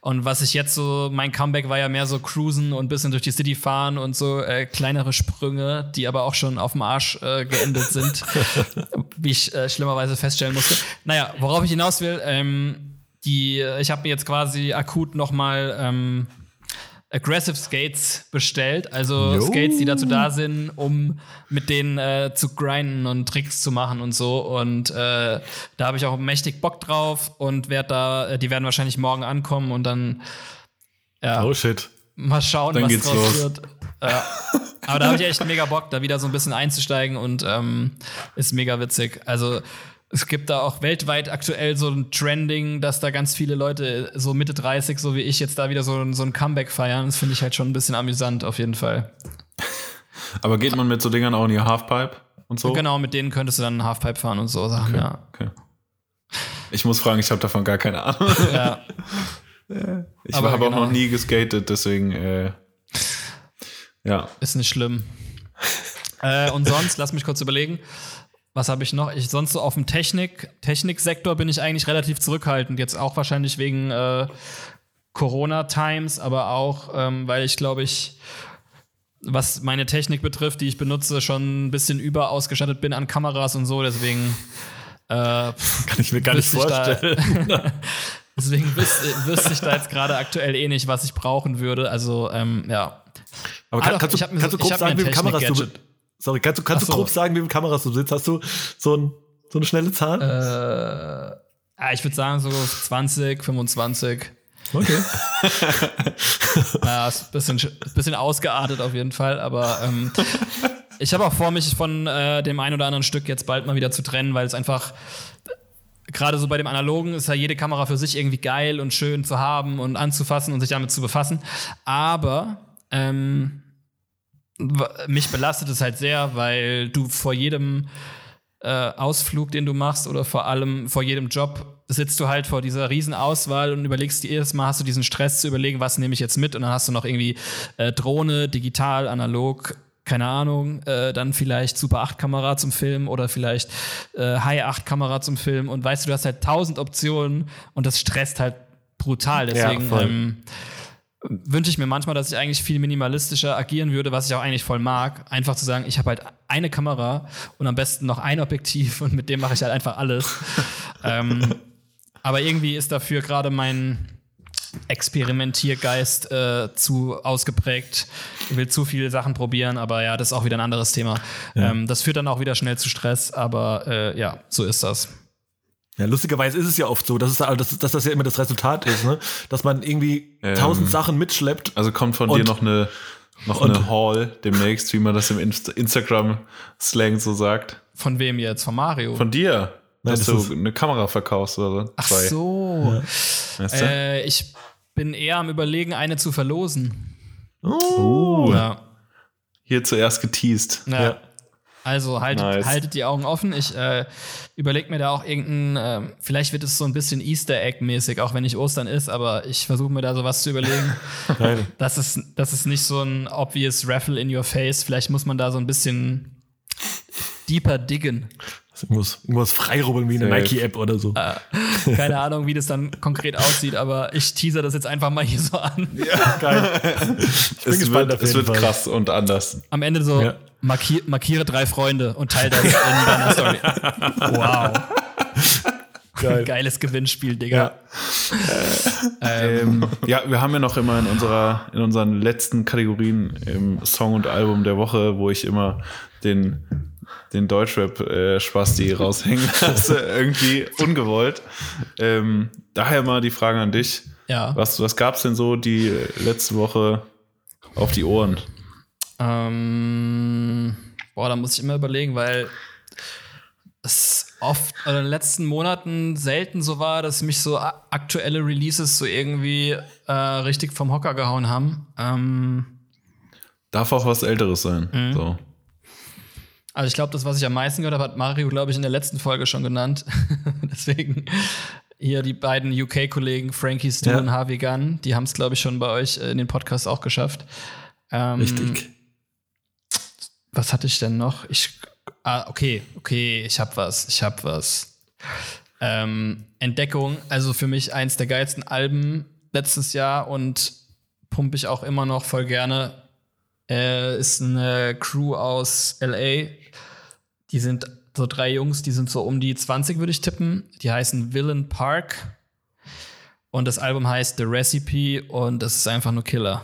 Und was ich jetzt so, mein Comeback war ja mehr so cruisen und ein bisschen durch die City fahren und so äh, kleinere Sprünge, die aber auch schon auf dem Arsch äh, geendet sind, wie ich äh, schlimmerweise feststellen musste. Naja, worauf ich hinaus will, ähm, die, ich habe mir jetzt quasi akut nochmal ähm, Aggressive Skates bestellt, also jo. Skates, die dazu da sind, um mit denen äh, zu grinden und Tricks zu machen und so. Und äh, da habe ich auch mächtig Bock drauf und werde da, äh, die werden wahrscheinlich morgen ankommen und dann ja, oh shit. mal schauen, dann was draus los. wird. Ja. Aber da habe ich echt mega Bock, da wieder so ein bisschen einzusteigen und ähm, ist mega witzig. Also es gibt da auch weltweit aktuell so ein Trending, dass da ganz viele Leute so Mitte 30, so wie ich, jetzt da wieder so, so ein Comeback feiern. Das finde ich halt schon ein bisschen amüsant, auf jeden Fall. Aber geht man mit so Dingern auch in die Halfpipe und so? Genau, mit denen könntest du dann Halfpipe fahren und so Sachen, okay, ja. Okay. Ich muss fragen, ich habe davon gar keine Ahnung. Ja. ich habe genau. auch noch nie geskatet, deswegen, äh, ja. Ist nicht schlimm. äh, und sonst, lass mich kurz überlegen. Was habe ich noch? Ich sonst so auf dem Technik, Techniksektor bin ich eigentlich relativ zurückhaltend. Jetzt auch wahrscheinlich wegen äh, Corona-Times, aber auch, ähm, weil ich glaube ich, was meine Technik betrifft, die ich benutze, schon ein bisschen überausgestattet bin an Kameras und so. Deswegen äh, kann ich mir gar nicht vorstellen. Da, deswegen wüsste, wüsste ich da jetzt gerade aktuell eh nicht, was ich brauchen würde. Also ähm, ja. Aber kann, ah, doch, kannst, du, kannst du grob sagen, wie Kameras du Sorry, kannst du, kannst so. du grob sagen, wie viele Kameras du sitzt? Hast du so, ein, so eine schnelle Zahl? Äh, ich würde sagen so 20, 25. Okay. ja, ist ein bisschen, bisschen ausgeartet auf jeden Fall, aber ähm, ich habe auch vor, mich von äh, dem ein oder anderen Stück jetzt bald mal wieder zu trennen, weil es einfach gerade so bei dem Analogen ist ja jede Kamera für sich irgendwie geil und schön zu haben und anzufassen und sich damit zu befassen. Aber ähm, mich belastet es halt sehr, weil du vor jedem äh, Ausflug, den du machst, oder vor allem vor jedem Job, sitzt du halt vor dieser Riesenauswahl und überlegst dir jedes Mal, hast du diesen Stress zu überlegen, was nehme ich jetzt mit? Und dann hast du noch irgendwie äh, Drohne, digital, analog, keine Ahnung, äh, dann vielleicht Super 8 Kamera zum Film oder vielleicht äh, High 8 Kamera zum Film. Und weißt du, du hast halt tausend Optionen und das stresst halt brutal. Deswegen ja, wünsche ich mir manchmal, dass ich eigentlich viel minimalistischer agieren würde, was ich auch eigentlich voll mag. Einfach zu sagen, ich habe halt eine Kamera und am besten noch ein Objektiv und mit dem mache ich halt einfach alles. ähm, aber irgendwie ist dafür gerade mein Experimentiergeist äh, zu ausgeprägt. Ich will zu viele Sachen probieren, aber ja, das ist auch wieder ein anderes Thema. Ja. Ähm, das führt dann auch wieder schnell zu Stress, aber äh, ja, so ist das. Ja, lustigerweise ist es ja oft so, dass, es, dass, dass das ja immer das Resultat ist, ne? dass man irgendwie ähm, tausend Sachen mitschleppt. Also kommt von und, dir noch eine, noch eine Hall demnächst, wie man das im Inst Instagram-Slang so sagt. Von wem jetzt? Von Mario? Von dir. Nein, dass du eine Kamera verkaufst oder so. Ach so. Ja. Weißt du? äh, ich bin eher am überlegen, eine zu verlosen. Oh. Ja. Hier zuerst geteased. Ja. ja. Also haltet, nice. haltet die Augen offen. Ich äh, überlege mir da auch irgendein, äh, vielleicht wird es so ein bisschen Easter Egg-mäßig, auch wenn nicht Ostern ist, aber ich versuche mir da sowas zu überlegen. das, ist, das ist nicht so ein obvious Raffle in your face. Vielleicht muss man da so ein bisschen deeper diggen. Irgendwas, irgendwas freirubbeln wie eine Nike-App oder so. Äh, keine Ahnung, wie das dann konkret aussieht, aber ich teaser das jetzt einfach mal hier so an. Ja, geil. Ich bin es gespannt wird, es wird Fall. krass und anders. Am Ende so, ja. markier, markiere drei Freunde und teile das in deiner Story. Wow. Geil. Geiles Gewinnspiel, Digga. Ja. ähm, ja, wir haben ja noch immer in unserer, in unseren letzten Kategorien im Song und Album der Woche, wo ich immer den den Deutschrap-Spasti äh, raushängen lasse, irgendwie ungewollt. Ähm, daher mal die Frage an dich. Ja. Was, was gab es denn so die letzte Woche auf die Ohren? Ähm, boah, da muss ich immer überlegen, weil es oft oder in den letzten Monaten selten so war, dass mich so aktuelle Releases so irgendwie äh, richtig vom Hocker gehauen haben. Ähm, Darf auch was Älteres sein. Mhm. So. Also ich glaube, das, was ich am meisten gehört habe, hat Mario, glaube ich, in der letzten Folge schon genannt. Deswegen hier die beiden UK-Kollegen Frankie Stu ja. und Harvey Gunn, die haben es, glaube ich, schon bei euch in den Podcast auch geschafft. Ähm, Richtig. Was hatte ich denn noch? Ich, ah, okay, okay, ich habe was, ich habe was. Ähm, Entdeckung, also für mich eins der geilsten Alben letztes Jahr und pumpe ich auch immer noch voll gerne. Äh, ist eine Crew aus LA. Die sind so drei Jungs, die sind so um die 20, würde ich tippen. Die heißen Villain Park. Und das Album heißt The Recipe und das ist einfach nur Killer.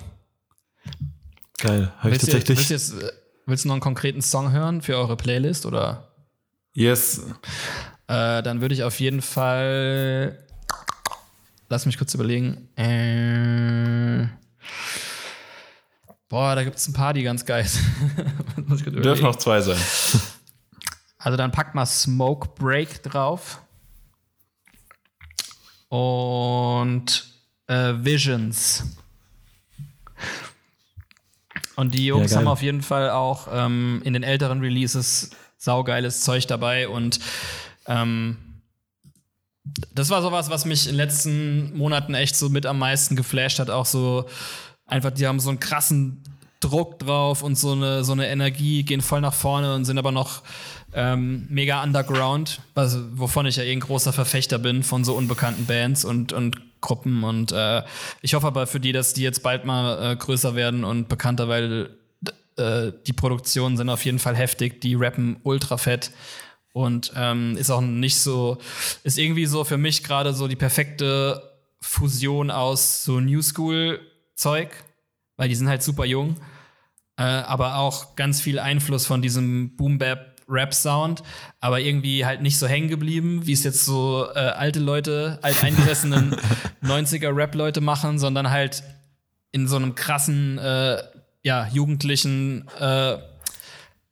Geil, habe ich tatsächlich. Willst du, jetzt, äh, willst du noch einen konkreten Song hören für eure Playlist oder? Yes. Äh, dann würde ich auf jeden Fall. Lass mich kurz überlegen. Äh, boah, da gibt es ein paar, die ganz geil sind. Dürfen noch zwei sein. Also dann packt mal Smoke Break drauf. Und äh, Visions. Und die Jungs ja, haben auf jeden Fall auch ähm, in den älteren Releases saugeiles Zeug dabei und ähm, das war sowas, was mich in den letzten Monaten echt so mit am meisten geflasht hat. Auch so einfach, die haben so einen krassen Druck drauf und so eine, so eine Energie, gehen voll nach vorne und sind aber noch ähm, mega underground, was, wovon ich ja eh ein großer Verfechter bin von so unbekannten Bands und, und Gruppen. Und äh, ich hoffe aber für die, dass die jetzt bald mal äh, größer werden und bekannter, weil äh, die Produktionen sind auf jeden Fall heftig, die rappen ultra fett. Und ähm, ist auch nicht so, ist irgendwie so für mich gerade so die perfekte Fusion aus so New School-Zeug, weil die sind halt super jung, äh, aber auch ganz viel Einfluss von diesem Boom-Bap Rap-Sound, aber irgendwie halt nicht so hängen geblieben, wie es jetzt so äh, alte Leute, alteingesessenen 90er-Rap-Leute machen, sondern halt in so einem krassen, äh, ja, jugendlichen, äh,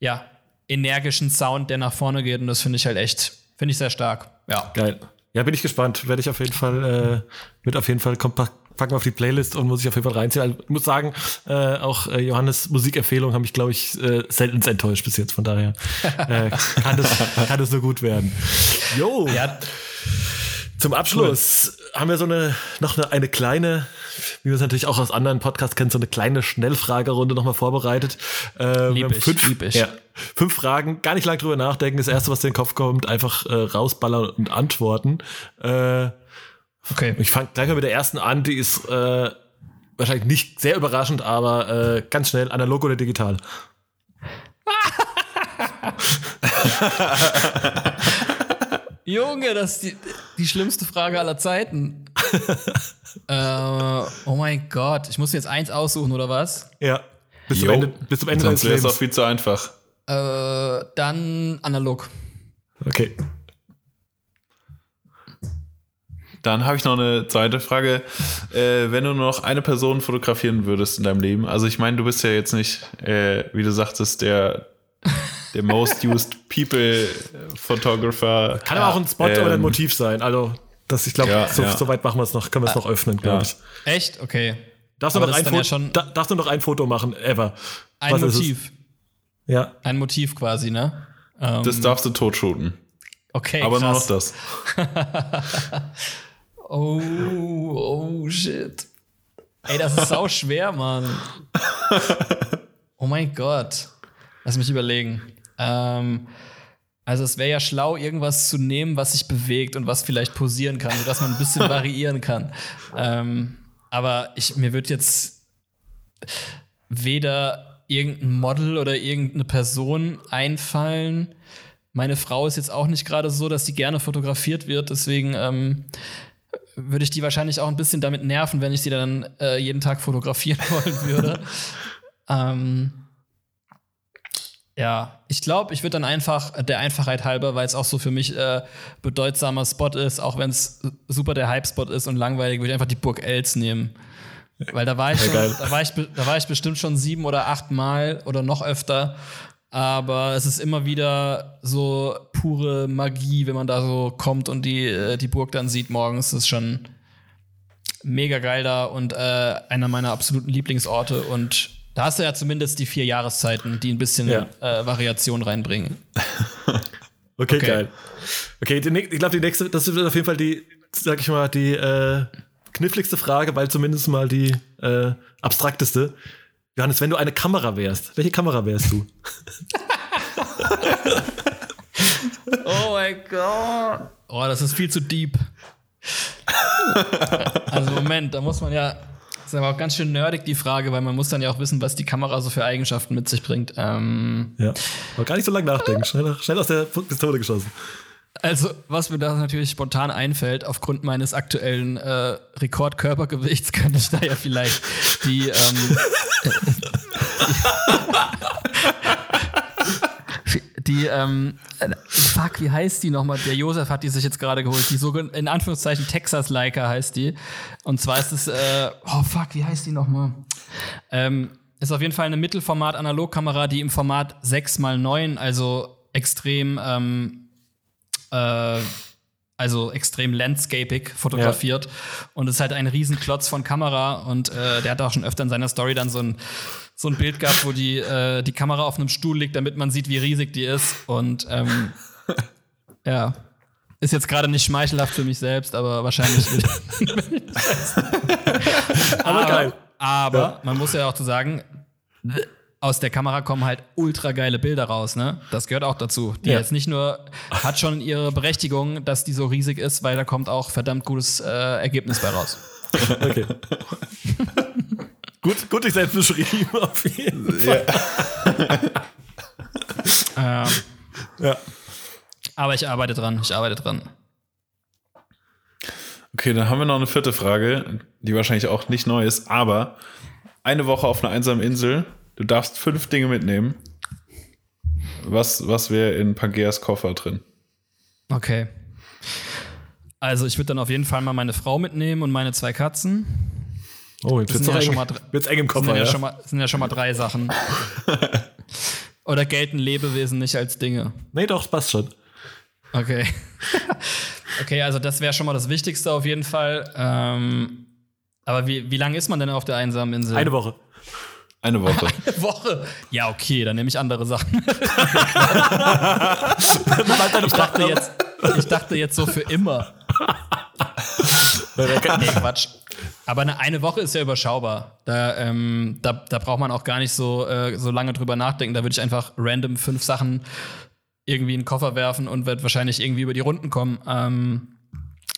ja, energischen Sound, der nach vorne geht. Und das finde ich halt echt, finde ich sehr stark. Ja. Geil. Ja, bin ich gespannt. Werde ich auf jeden Fall, äh, wird auf jeden Fall kompakt packen wir auf die Playlist und muss ich auf jeden Fall reinziehen. Also, ich muss sagen, äh, auch äh, Johannes Musikempfehlungen haben mich, glaube ich, äh, selten enttäuscht bis jetzt. Von daher äh, kann, das, kann das so gut werden. Jo. Ja. Zum Abschluss cool. haben wir so eine noch eine, eine kleine, wie wir es natürlich auch aus anderen Podcasts kennen, so eine kleine Schnellfragerunde nochmal vorbereitet. Äh, lieb ich, fünf, lieb ich. Ja, fünf Fragen, gar nicht lang drüber nachdenken. Das erste, was dir in den Kopf kommt, einfach äh, rausballern und antworten. Äh, Okay. Ich fange gleich mal mit der ersten an, die ist äh, wahrscheinlich nicht sehr überraschend, aber äh, ganz schnell, analog oder digital? Junge, das ist die, die schlimmste Frage aller Zeiten. äh, oh mein Gott, ich muss jetzt eins aussuchen, oder was? Ja. Bis zum Ende, bis zum Ende Sonst wäre es auch viel zu einfach. Äh, dann analog. Okay. Dann habe ich noch eine zweite Frage. Äh, wenn du nur noch eine Person fotografieren würdest in deinem Leben, also ich meine, du bist ja jetzt nicht, äh, wie du sagtest, der, der most used people Photographer. Kann aber auch ein Spot ähm, oder ein Motiv sein. Also, das, ich glaube, ja, so, ja. so, weit machen wir es noch, können wir es noch öffnen, glaube ich. Echt? Okay. Darfst du, noch ein, Foto, ja schon da, darfst du noch ein Foto machen, ever? Ein Was Motiv. Ja. Ein Motiv quasi, ne? das ähm, darfst du totshooten. Okay. Aber krass. nur noch das. Oh, oh shit. Ey, das ist sau schwer, Mann. Oh mein Gott. Lass mich überlegen. Ähm, also es wäre ja schlau, irgendwas zu nehmen, was sich bewegt und was vielleicht posieren kann, sodass man ein bisschen variieren kann. Ähm, aber ich, mir wird jetzt weder irgendein Model oder irgendeine Person einfallen. Meine Frau ist jetzt auch nicht gerade so, dass sie gerne fotografiert wird. Deswegen ähm, würde ich die wahrscheinlich auch ein bisschen damit nerven, wenn ich sie dann äh, jeden Tag fotografieren wollen würde. ähm, ja, ich glaube, ich würde dann einfach der Einfachheit halber, weil es auch so für mich äh, bedeutsamer Spot ist, auch wenn es super der Hype-Spot ist und langweilig, würde ich einfach die Burg Els nehmen. Weil da war ich, schon, da war ich, da war ich bestimmt schon sieben oder acht Mal oder noch öfter. Aber es ist immer wieder so pure Magie, wenn man da so kommt und die, äh, die Burg dann sieht morgens. Das ist schon mega geil da und äh, einer meiner absoluten Lieblingsorte. Und da hast du ja zumindest die vier Jahreszeiten, die ein bisschen Ja. äh, Variation reinbringen. Okay, Okay. geil. Okay, die, ich glaube, die nächste, das wird auf jeden Fall die, sag ich mal, die äh, kniffligste Frage, weil zumindest mal die äh, abstrakteste. Johannes, wenn du eine Kamera wärst, welche Kamera wärst du? Oh mein Gott. Oh, das ist viel zu deep. Also Moment, da muss man ja. Das ist aber auch ganz schön nerdig, die Frage, weil man muss dann ja auch wissen, was die Kamera so für Eigenschaften mit sich bringt. Ähm, Ja. Aber gar nicht so lange nachdenken. Schnell, schnell aus der Pistole geschossen. also, was mir da natürlich spontan einfällt, aufgrund meines aktuellen äh, Rekordkörpergewichts, kann ich da ja vielleicht die. Ähm, die, ähm, äh, fuck, wie heißt die nochmal? Der Josef hat die sich jetzt gerade geholt. Die sogenannte, in Anführungszeichen, Texas Leica heißt die. Und zwar ist es, äh, oh fuck, wie heißt die nochmal? Ähm, ist auf jeden Fall eine Mittelformat-Analogkamera, die im Format 6x9, also extrem, ähm, äh, also extrem landscapig fotografiert. Und es ist halt ein Riesenklotz von Kamera. Und äh, der hat auch schon öfter in seiner Story dann so ein, so ein Bild gehabt, wo die, äh, die Kamera auf einem Stuhl liegt, damit man sieht, wie riesig die ist. Und ähm, ja. Ist jetzt gerade nicht schmeichelhaft für mich selbst, aber wahrscheinlich will Aber geil. aber Ja. man muss ja auch zu sagen, aus der Kamera kommen halt ultra geile Bilder raus, ne? Das gehört auch dazu. Die Ja. jetzt nicht nur hat schon ihre Berechtigung, dass die so riesig ist, weil da kommt auch verdammt gutes äh, Ergebnis bei raus. Okay. gut, gut dich selbst beschrieben, auf jeden Fall. Ähm, Ja. aber ich arbeite dran, ich arbeite dran. Okay, dann haben wir noch eine vierte Frage, die wahrscheinlich auch nicht neu ist, aber eine Woche auf einer einsamen Insel, du darfst fünf Dinge mitnehmen. Was, was wäre in Pangeas Koffer drin? Okay. Also ich würde dann auf jeden Fall mal meine Frau mitnehmen und meine zwei Katzen. Oh, jetzt doch ja schon eng, mal dr- wird's eng im Das Koffer. sind ja, Ja, schon mal, sind ja schon mal drei Sachen. Oder gelten Lebewesen nicht als Dinge? Nee, doch, passt schon. Okay. okay, also das wäre schon mal das Wichtigste auf jeden Fall. Ähm, aber wie, wie lange ist man denn auf der einsamen Insel? Eine Woche. Eine Woche. Eine Woche. Ja, okay, dann nehme ich andere Sachen. ich, dachte jetzt, ich dachte jetzt so für immer. Nee, Quatsch. Aber eine, eine Woche ist ja überschaubar. Da, ähm, da, da braucht man auch gar nicht so, äh, so lange drüber nachdenken. Da würde ich einfach random fünf Sachen irgendwie in den Koffer werfen und wird wahrscheinlich irgendwie über die Runden kommen. Ähm,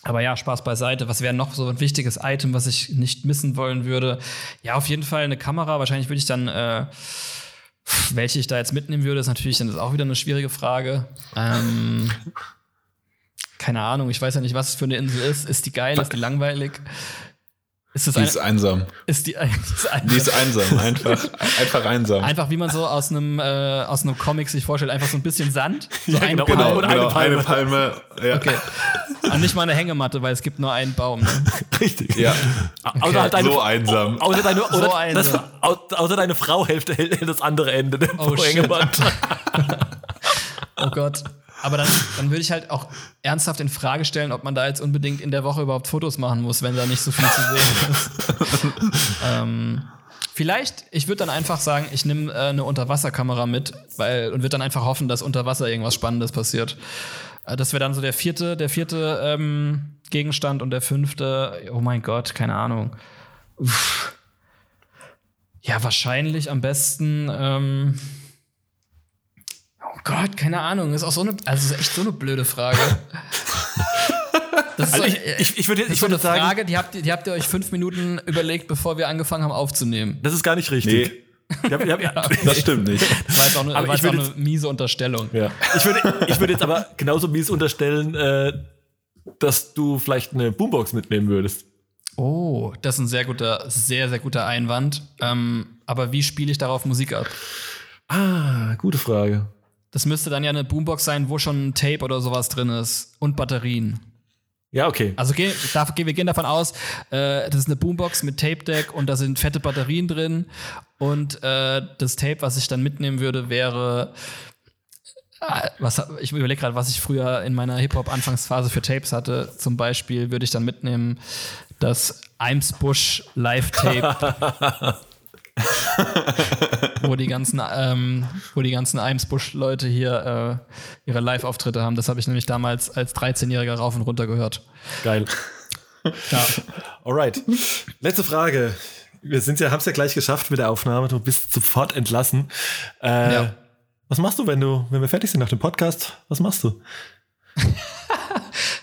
aber ja, Spaß beiseite. Was wäre noch so ein wichtiges Item, was ich nicht missen wollen würde? Ja, auf jeden Fall eine Kamera. Wahrscheinlich würde ich dann, äh, welche ich da jetzt mitnehmen würde, ist natürlich dann auch wieder eine schwierige Frage. Ähm, keine Ahnung, ich weiß ja nicht, was es für eine Insel ist. Ist die geil? Ist die langweilig? Ist das Die eine, ist einsam. ist die, ist eine, Die ist einsam. Einfach, einfach einsam. einfach wie man so aus einem, äh, aus einem Comic sich vorstellt, einfach so ein bisschen Sand. So ein genau. Baum. Genau, genau, Palme. eine Palme. Ja. Okay. Und nicht mal eine Hängematte, weil es gibt nur einen Baum. Ne? Richtig. ja. Außer, halt deine, So einsam. außer, deine, oder So das, einsam. au- außer deine Frau hält, das andere Ende der Oh, shit. Hängewand. Oh Gott. Aber dann, dann würde ich halt auch ernsthaft in Frage stellen, ob man da jetzt unbedingt in der Woche überhaupt Fotos machen muss, wenn da nicht so viel zu sehen ist. ähm, vielleicht, ich würde dann einfach sagen, ich nehme äh, eine Unterwasserkamera mit, weil und würde dann einfach hoffen, dass unter Wasser irgendwas Spannendes passiert. Äh, das wäre dann so der vierte, der vierte ähm, Gegenstand und der fünfte, oh mein Gott, keine Ahnung. Uff. Ja, wahrscheinlich am besten. Ähm, Oh Gott, keine Ahnung. Ist auch so eine, also ist echt so eine blöde Frage. Das ist Also so, ich, ich, ich würde das so eine sagen, Frage, die habt, ihr- die habt ihr euch fünf Minuten überlegt, bevor wir angefangen haben aufzunehmen. das ist gar nicht richtig. Nee, Ich hab, ich hab, ja. das stimmt nicht. Das war jetzt auch eine, Aber ich jetzt würde eine miese Unterstellung. Ja. Ich, würde, ich würde jetzt aber genauso mies unterstellen, äh, dass du vielleicht eine Boombox mitnehmen würdest. Oh, das ist ein sehr guter, sehr, sehr guter Einwand. Ähm, aber wie spiele ich darauf Musik ab? Ah, gute Frage. Das müsste dann ja eine Boombox sein, wo schon ein Tape oder sowas drin ist und Batterien. Ja, okay. Also geh, da, wir gehen davon aus, äh, das ist eine Boombox mit Tape Deck und da sind fette Batterien drin. Und äh, das Tape, was ich dann mitnehmen würde, wäre. Äh, was, ich überlege gerade, was ich früher in meiner Hip-Hop-Anfangsphase für Tapes hatte. Zum Beispiel würde ich dann mitnehmen das Eimsbusch Live-Tape. wo die ganzen, ähm, wo die ganzen Eimsbusch-Leute hier äh, ihre Live-Auftritte haben. Das habe ich nämlich damals als 13-Jähriger rauf und runter gehört. Geil. Ja. Alright. Letzte Frage. Wir sind ja, haben es ja gleich geschafft mit der Aufnahme. Du bist sofort entlassen. Äh, ja. Was machst du, wenn du, wenn wir fertig sind nach dem Podcast? Was machst du?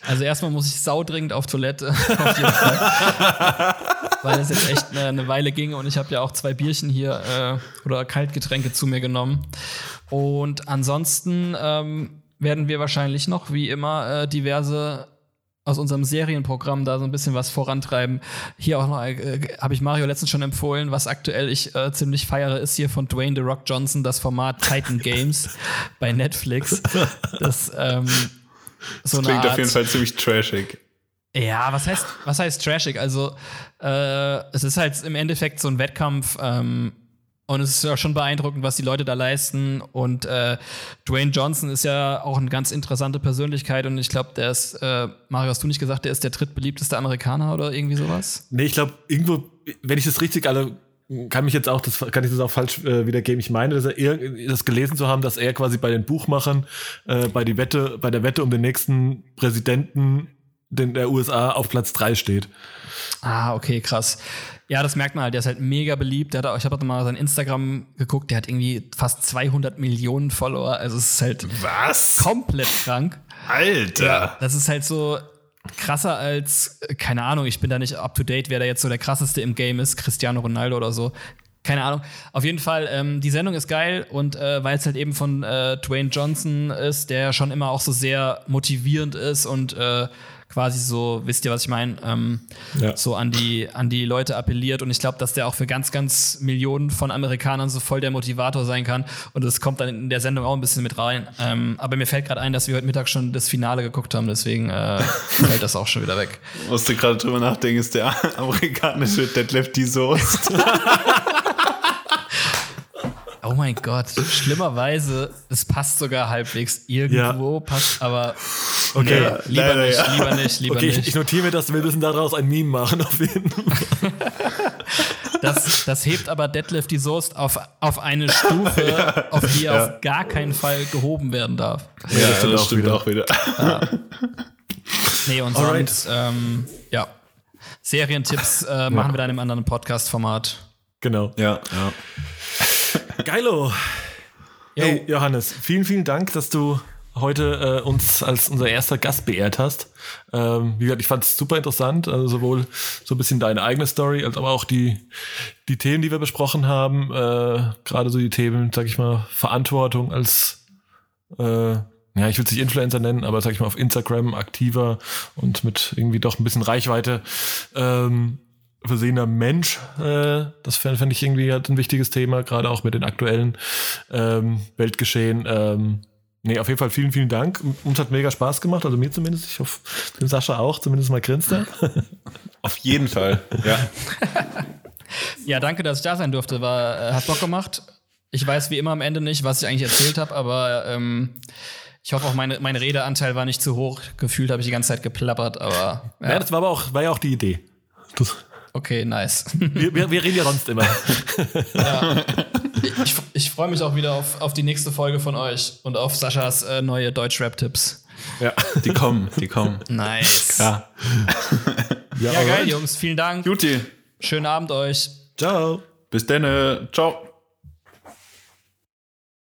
Also erstmal muss ich saudringend auf Toilette, auf jeden Fall. Weil es jetzt echt eine, eine, Weile ging und ich habe ja auch zwei Bierchen hier äh, oder Kaltgetränke zu mir genommen. Und ansonsten ähm, werden wir wahrscheinlich noch, wie immer, äh, diverse aus unserem Serienprogramm da so ein bisschen was vorantreiben. Hier auch noch äh, habe ich Mario letztens schon empfohlen, was aktuell ich äh, ziemlich feiere, ist hier von Dwayne The Rock Johnson das Format Titan Games bei Netflix. Das ähm, so das klingt auf jeden Fall ziemlich trashig. Ja, was heißt, was heißt trashig? Also, äh, es ist halt im Endeffekt so ein Wettkampf ähm, und es ist ja schon beeindruckend, was die Leute da leisten. Und äh, Dwayne Johnson ist ja auch eine ganz interessante Persönlichkeit und ich glaube, der ist, äh, Mario, hast du nicht gesagt, der ist der drittbeliebteste Amerikaner oder irgendwie sowas? Nee, ich glaube, irgendwo, wenn ich das richtig alle kann mich jetzt auch, das kann ich das auch falsch äh, wiedergeben. Ich meine, dass er das gelesen zu haben, dass er quasi bei den Buchmachern äh, bei die Wette, bei der Wette um den nächsten Präsidenten den, der USA auf Platz 3 steht. Ah, okay, krass. Ja, das merkt man halt. Der ist halt mega beliebt. Der hat, ich habe mal sein Instagram geguckt. Der hat irgendwie fast 200 Millionen Follower. Also es ist halt was komplett krank. Alter, ja, das ist halt so krasser als, keine Ahnung, ich bin da nicht up to date, wer da jetzt so der krasseste im Game ist, Cristiano Ronaldo oder so. Keine Ahnung. Auf jeden Fall, ähm, die Sendung ist geil und äh, weil es halt eben von äh, Dwayne Johnson ist, der schon immer auch so sehr motivierend ist und äh, quasi so, wisst ihr, was ich meine, ähm, ja. so an die, an die Leute appelliert. Und ich glaube, dass der auch für ganz, ganz Millionen von Amerikanern so voll der Motivator sein kann. Und das kommt dann in der Sendung auch ein bisschen mit rein. Ähm, aber mir fällt gerade ein, dass wir heute Mittag schon das Finale geguckt haben, deswegen äh, fällt das auch schon wieder weg. Musste gerade drüber nachdenken, ist der amerikanische Deadlift die Soest. Oh mein Gott, schlimmerweise, es passt sogar halbwegs irgendwo, ja. passt aber okay, nee, lieber, leider, nicht, ja. lieber nicht, lieber okay, nicht. Ich, ich notiere mir das, wir müssen daraus ein Meme machen auf jeden Fall. Das, das hebt aber Deadlift die Soest auf, auf eine Stufe, ja. auf die er auf gar keinen Fall gehoben werden darf. Ja, das, das stimmt auch wieder. Ja. Nee, und Alright. sonst, ähm, ja. Serientipps äh, machen wir dann im anderen Podcast-Format. Genau. Ja, ja. Geilo. Hey, Johannes, vielen, vielen Dank, dass du heute äh, uns als unser erster Gast beehrt hast. Ähm, wie gesagt, ich fand es super interessant, also sowohl so ein bisschen deine eigene Story, als aber auch die, die Themen, die wir besprochen haben. Äh, Gerade so die Themen, sag ich mal, Verantwortung als, äh, ja, ich will es nicht Influencer nennen, aber sag ich mal, auf Instagram aktiver und mit irgendwie doch ein bisschen Reichweite. Ähm, versehener Mensch. Äh, das fände ich irgendwie halt ein wichtiges Thema, gerade auch mit den aktuellen ähm, Weltgeschehen. Ähm, nee, auf jeden Fall vielen, vielen Dank. Uns hat mega Spaß gemacht, also mir zumindest. Ich hoffe, dem Sascha auch, zumindest mal grinst er. auf jeden Fall, ja. ja, danke, dass ich da sein durfte. War, äh, hat Bock gemacht. Ich weiß wie immer am Ende nicht, was ich eigentlich erzählt habe, aber ähm, ich hoffe auch, meine, mein Redeanteil war nicht zu hoch. Gefühlt habe ich die ganze Zeit geplappert, aber. Ja, ja das war aber auch, war ja auch die Idee. Das Okay, nice. Wir, wir, wir, reden ja sonst immer. Ja. Ich, ich freue mich auch wieder auf, auf die nächste Folge von euch und auf Saschas äh, neue Deutsch-Rap-Tipps. Ja, die kommen, die kommen. Nice. Ja, ja, ja geil, Jungs. Vielen Dank. Juti. Schönen Abend euch. Ciao. Bis dann. Ciao.